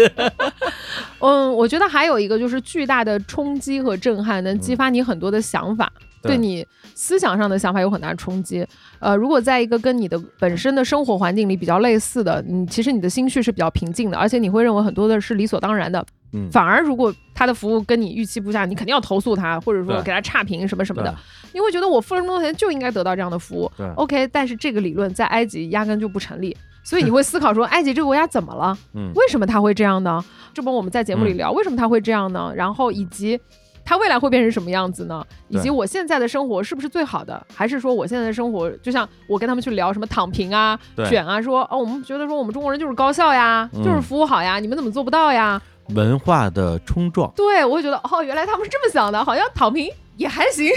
E: 嗯，我觉得还有一个就是巨大的冲击和震撼，能激发你很多的想法，
D: 嗯对
E: 对你思想上的想法有很大冲击。呃，如果在一个跟你的本身的生活环境里比较类似的，你其实你的心绪是比较平静的，而且你会认为很多的是理所当然的。
D: 嗯
E: 反而如果他的服务跟你预期不下，你肯定要投诉他，或者说给他差评什么什么的。你会觉得我付了这么多钱就应该得到这样的服务。
D: 对
E: OK，但是这个理论在埃及压根就不成立，所以你会思考说，<laughs> 埃及这个国家怎么了？
D: 嗯
E: 为什么他会这样呢？这不我们在节目里
D: 嗯
E: 聊，为什么他会这样呢？然后以及他未来会变成什么样子呢？以及我现在的生活是不是最好的？还是说我现在的生活就像我跟他们去聊什么躺平啊、卷啊，说哦，我们觉得说我们中国人就是高效呀，
D: 嗯
E: 就是服务好呀，你们怎么做不到呀？
D: 文化的冲撞，
E: 对我会觉得哦，原来他们是这么想的，好像躺平也还行，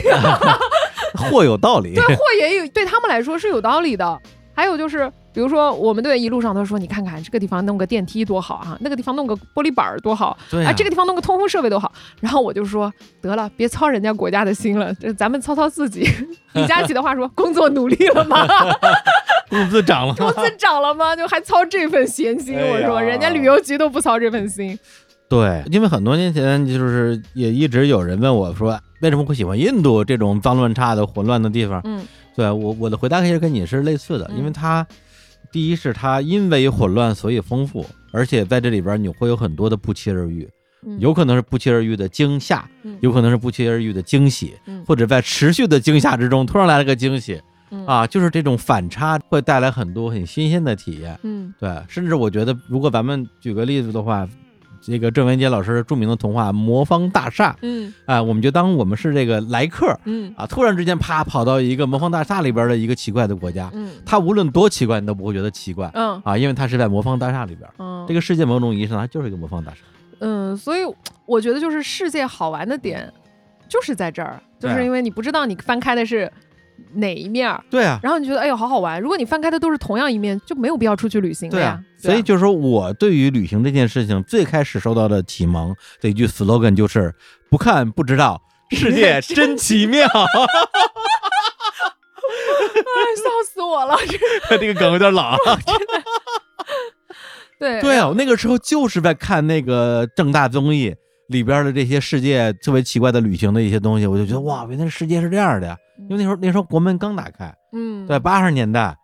E: <laughs>
D: 或有道理。
E: 对，或也有对他们来说是有道理的。还有就是，比如说我们队一路上都说，你看看这个地方弄个电梯多好啊，那个地方弄个玻璃板儿多好
D: 对
E: 啊，这个地方弄个通风设备多好。然后我就说，得了，别操人家国家的心了，<laughs> 这咱们操操自己。李佳琦的话说，工作努力了吗？<laughs>
D: 工资涨了，<laughs>
E: 工资涨了吗？就还操这份闲心，
D: 哎
E: 我说人家旅游局都不操这份心。
D: 对，因为很多年前就是也一直有人问我说，为什么会喜欢印度这种脏乱差的混乱的地方？
E: 嗯
D: 对我我的回答其实跟你是类似的，
E: 嗯
D: 因为它第一是它因为混乱所以丰富，而且在这里边你会有很多的不期而遇，
E: 嗯。
D: 有可能是不期而遇的惊吓，
E: 嗯。
D: 有可能是不期而遇的惊喜，
E: 嗯。
D: 或者在持续的惊吓之中突然来了个惊喜。
E: 嗯。
D: 啊，就是这种反差会带来很多很新鲜的体验。
E: 嗯。
D: 对，甚至我觉得，如果咱们举个例子的话，这个郑文杰老师著名的童话《魔方大厦》
E: 嗯
D: 啊，我们就当我们是这个来客
E: 嗯
D: 啊，突然之间啪跑到一个魔方大厦里边的一个奇怪的国家，
E: 嗯
D: 它无论多奇怪，你都不会觉得奇怪
E: 嗯
D: 啊，因为它是在魔方大厦里边。
E: 嗯，
D: 这个世界某种意义上它就是一个魔方大厦。
E: 嗯，所以我觉得就是世界好玩的点就是在这儿，就是因为你不知道你翻开的是哪一面儿，
D: 对啊，
E: 然后你觉得哎呦好好玩。如果你翻开的都是同样一面，就没有必要出去旅行了呀
D: 对啊。，所以就是说我对于旅行这件事情最开始受到的启蒙的一句 slogan 就是不看不知道，世界真奇妙。<laughs>
E: 哎笑死我了。
D: 这个梗有点老啊。<laughs>
E: 对
D: 对啊，我那个时候就是在看那个正大综艺里边的这些世界特别奇怪的旅行的一些东西，我就觉得哇，原来世界是这样的呀。因为那时候那时候国门刚打开，
E: 嗯，
D: 对，八十年代，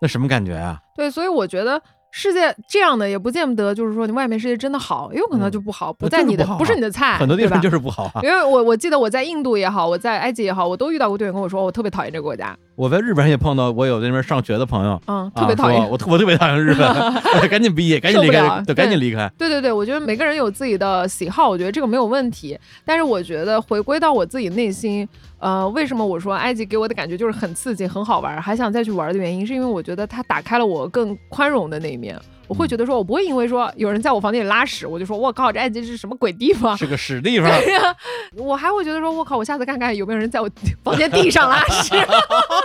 D: 那什么感觉啊？
E: 对，所以我觉得世界这样的也不见得就是说你外面世界真的好，也有可能就不好，不在你的
D: 就是不
E: 是你的菜，
D: 很多地方就是不好啊。
E: 因为我我记得我在印度也好，我在埃及也好，我都遇到过队员跟我说，我特别讨厌这个国家，
D: 我在日本也碰到我有在那边上学的朋友，
E: 嗯，特别讨厌。
D: 啊我特我特别讨厌日本，<laughs> 哎赶紧毕业，赶紧离开，对，赶紧离开。
E: 对对对，我觉得每个人有自己的喜好，我觉得这个没有问题。但是我觉得回归到我自己内心，呃，为什么我说埃及给我的感觉就是很刺激、很好玩，还想再去玩的原因，是因为我觉得它打开了我更宽容的那一面。我会觉得说，我不会因为说有人在我房间里拉屎，我就说我靠，这埃及是什么鬼地方？
D: 是个屎地方，
E: 对呀，我还会觉得说，我靠，我下次看看有没有人在我房间地上拉屎。<laughs>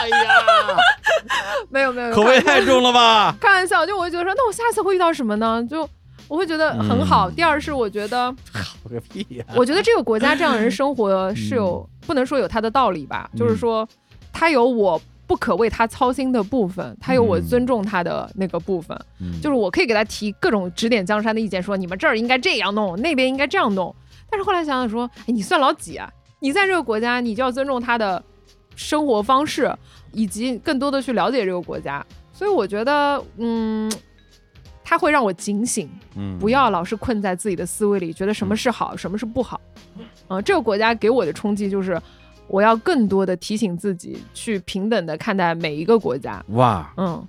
D: 哎呀，<laughs>
E: 没有没有，
D: 口味太重了吧？<laughs>
E: 开玩笑，就我会觉得说，那我下次会遇到什么呢？就我会觉得很好。
D: 嗯
E: 第二是我觉得，
D: 好个屁呀！
E: 我觉得这个国家这样的人生活是有、不能说有他的道理吧，就是说他有我不可为他操心的部分，他有我尊重他的那个部分，
D: 嗯
E: 就是我可以给他提各种指点江山的意见，说你们这儿应该这样弄，那边应该这样弄。但是后来想想说，哎，你算老几啊？你在这个国家，你就要尊重他的生活方式，以及更多的去了解这个国家。所以我觉得，嗯，它会让我警醒，
D: 嗯
E: 不要老是困在自己的思维里，觉得什么是好，什么是不好。嗯、这个国家给我的冲击就是，我要更多的提醒自己，去平等的看待每一个国家。
D: 哇，
E: 嗯，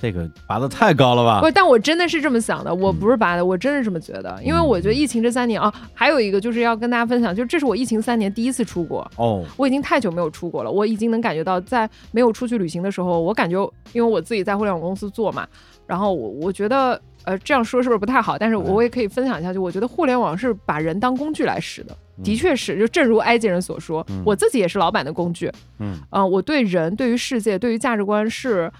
D: 这个拔的太高了吧？
E: 不，？但我真的是这么想的，我不是拔的，我真是这么觉得。因为我觉得疫情这三年啊，还有一个就是要跟大家分享，就是这是我疫情三年第一次出国，
D: 哦，
E: 我已经太久没有出国了，我已经能感觉到，在没有出去旅行的时候，我感觉，因为我自己在互联网公司做嘛，然后我我觉得，呃，这样说是不是不太好？但是我也可以分享一下，就我觉得互联网是把人当工具来使的，的确是，就正如埃及人所说，
D: 嗯。
E: 我自己也是老板的工具，
D: 嗯。
E: 呃，我对人、对于世界、对于价值观是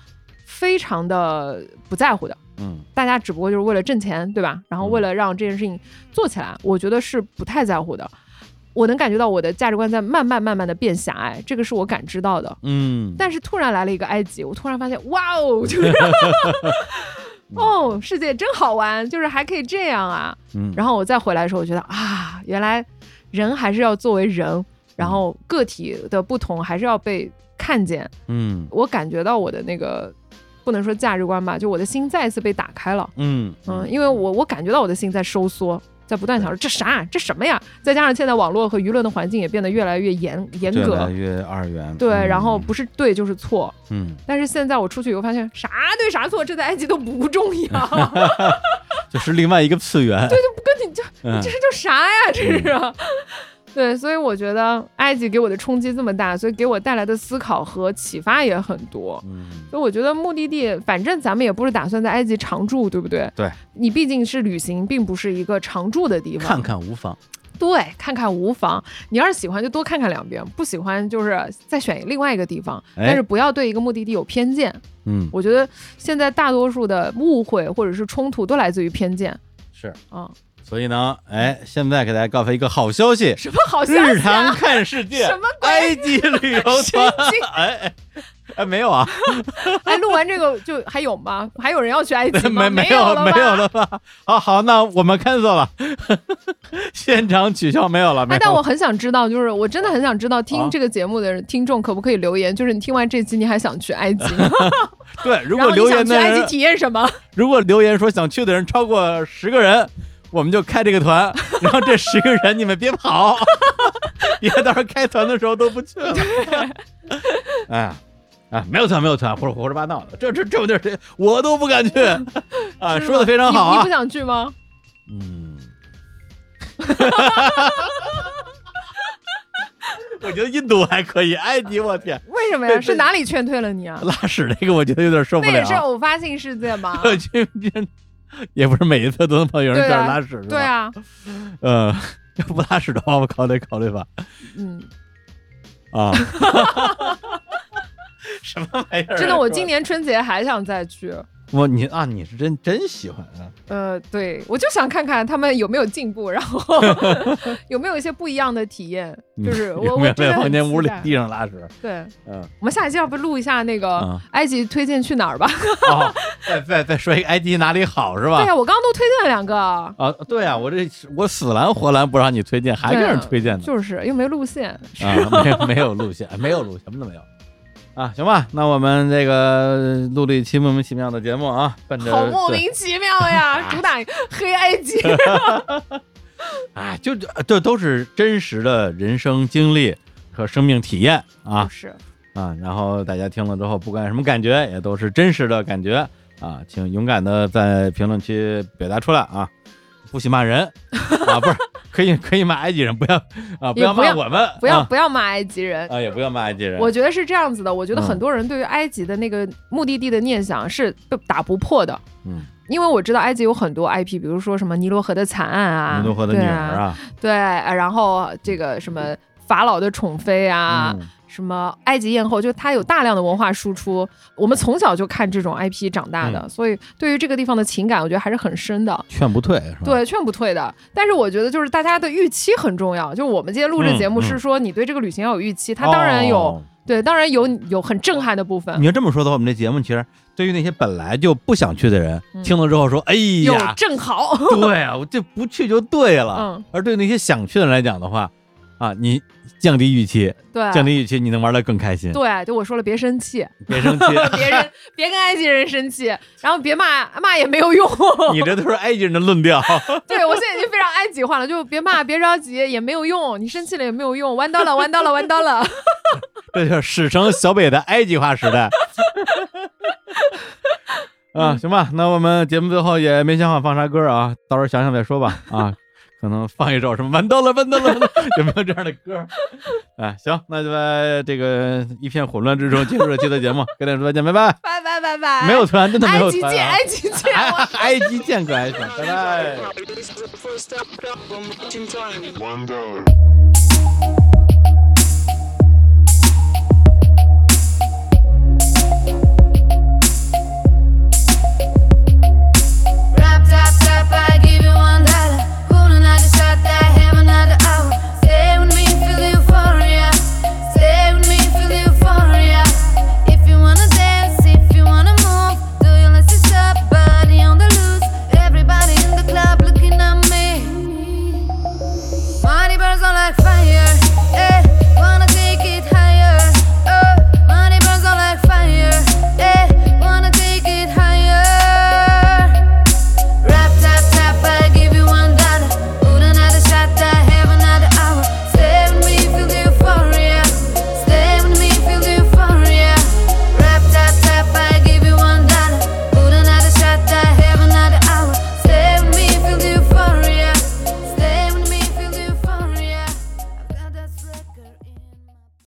E: 非常的不在乎的。
D: 嗯
E: 大家只不过就是为了挣钱，对吧？然后为了让这件事情做起来，我觉得是不太在乎的。我能感觉到我的价值观在慢慢慢慢的变狭隘，这个是我感知到的。
D: 嗯，
E: 但是突然来了一个埃及，我突然发现，哇哦，<laughs> 就是，哦，世界真好玩，就是还可以这样啊。
D: 嗯
E: 然后我再回来的时候，我觉得啊，原来人还是要作为人，然后个体的不同还是要被看见。
D: 嗯
E: 我感觉到我的那个不能说价值观吧，就我的心再一次被打开了。
D: 嗯
E: 嗯，因为我我感觉到我的心在收缩，在不断想说这啥这什么呀？再加上现在网络和舆论的环境也变得越来越严严
D: 越来
E: 格，
D: 越二元，
E: 对，
D: 嗯
E: 然后不是对就是错。
D: 嗯，
E: 但是现在我出去以后发现，啥对啥错，这在埃及都不重要，<laughs>
D: 就是另外一个次元，对，
E: 不跟你就
D: 嗯
E: 这是叫啥呀？这是。对，所以我觉得埃及给我的冲击这么大，所以给我带来的思考和启发也很多。
D: 嗯
E: 所以我觉得目的地，反正咱们也不是打算在埃及常住，对不对？
D: 对，
E: 你毕竟是旅行，并不是一个常住的地方。
D: 看看无妨，
E: 对，看看无妨。你要是喜欢，就多看看两遍；不喜欢，就是再选另外一个地方。
D: 哎
E: 但是不要对一个目的地有偏见。
D: 嗯，
E: 我觉得现在大多数的误会或者是冲突都来自于偏见。
D: 是。
E: 啊、
D: 所以呢，哎，现在给大家告诉一个好消息，
E: 什么好消息啊
D: 常？看世界，
E: 什么鬼
D: 埃及旅游团哎哎哎，没有啊，
E: 哎，录完这个就还有吗？还有人要去埃及吗？
D: 没
E: 没
D: 有没有了吧？啊好，那我们 cancel 了，<laughs> 现场取消没有了，没
E: 哎。但我很想知道，就是我真的很想知道，
D: 啊
E: 听这个节目的人听众可不可以留言？就是你听完这期，你还想去埃及吗？<laughs> <laughs>
D: 对，如
E: 然后你
D: 果留
E: 想去埃及
D: 言的人，
E: 体验什么？
D: 如果留言说想去的人超过十个人，我们就开这个团，<laughs> 然后这十个人你们别跑，<laughs> 别到时候开团的时候都不去了。哎没有团，没有团，胡说胡说八道的，这这这么地儿谁我都不敢去 <laughs> 啊！说的非常好啊
E: 你你不，想去吗？
D: 嗯，我觉得印度还可以，埃及我天，
E: 为什么呀？
D: 对对
E: 是哪里劝退了你啊？
D: 拉屎那个我觉得有点受不了。
E: 那也是偶发性事件吧？<laughs>
D: 也不是每一次都能碰到有人
E: 对啊
D: 这样拉屎，是吧？
E: 对，啊，
D: 嗯，<laughs> 要不拉屎的话，<laughs> 我考虑考虑吧。
E: 嗯，
D: 啊，什么玩意儿啊？
E: 真的，我今年春节还想再去。
D: 我你啊，你是真真喜欢啊？
E: 呃，对，我就想看看他们有没有进步，然后 <laughs> 有没有一些不一样的体验。就是我
D: 有没有在房间屋里地上拉屎？
E: 对，
D: 嗯，
E: 我们下一期要不录一下那个
D: 嗯
E: 埃及推荐去哪儿吧？
D: 哦，再再再说一个埃及哪里好是吧？
E: 对呀，我刚刚都推荐了两个，
D: 啊，对啊，我这我死拦活拦不让你推荐，还给人推荐呢。
E: 就是又没路线。
D: 啊，没有没有路线，没有路，什么都没有。啊，行吧，那我们这个录了一期莫名其妙的节目啊，奔着
E: 好莫名其妙呀！主打黑埃及，
D: 啊，<laughs> 就这都是真实的人生经历和生命体验啊。
E: 是。
D: 啊，然后大家听了之后，不管什么感觉，也都是真实的感觉。啊，请勇敢的在评论区表达出来啊，不许骂人。<laughs> 啊，不是可以可以骂埃及人，不要啊，不要骂我们，
E: 不要
D: 啊。
E: 不要骂埃及人。
D: 啊，也不要骂埃及人，
E: 我觉得是这样子的，我觉得
D: 嗯。
E: 很多人对于埃及的那个目的地的念想是打不破的。
D: 嗯，
E: 因为我知道埃及有很多 IP，比如说什么尼罗河的惨案啊，
D: 尼罗河的女儿
E: 对啊，
D: 啊，
E: 对，呃然后这个什么法老的宠妃啊，
D: 嗯
E: 什么埃及艳后，就它有大量的文化输出。我们从小就看这种 IP 长大的，
D: 嗯
E: 所以对于这个地方的情感，我觉得还是很深的。
D: 劝不退是吧？
E: 对，劝不退的。但是我觉得就是大家的预期很重要。就我们今天录这节目是说，你对这个旅行要有预期，它当然有，
D: 哦
E: 对，当然有有很震撼的部分
D: 你，要这么说的话，我们这节目其实对于那些本来就不想去的人，
E: 嗯
D: 听了之后说：“哎
E: 有
D: 呀，
E: 正好，<laughs>
D: 对啊，我这不去就对了。
E: 嗯，
D: 而对那些想去的人来讲的话，啊，你降低预期，
E: 对，
D: 降低预期，你能玩的更开心。
E: 对，就我说了，别生气，<laughs>
D: 别生气，<laughs>
E: 别人别跟埃及人生气，然后别骂骂也没有用。<laughs>
D: 你这都是埃及人的论调。
E: 对我现在已经非常埃及化了，就别骂，别着急，也没有用，你生气了也没有用，弯刀了，弯刀了，弯刀了。
D: 这就是史称小北的埃及化时代。啊，行吧，那我们节目最后也没想好放啥歌啊，到时候想想再说吧。啊，可能放一首什么完蛋了，完蛋了，<laughs> 有没有这样的歌？哎，行，那就在这个一片混乱之中结束这期的节目，<laughs> 跟大家说再见，拜拜。
E: 拜拜拜拜，
D: 没有团，真的没有团啊。
E: 埃及见，<laughs> 我
D: 埃及见，可还行，拜拜。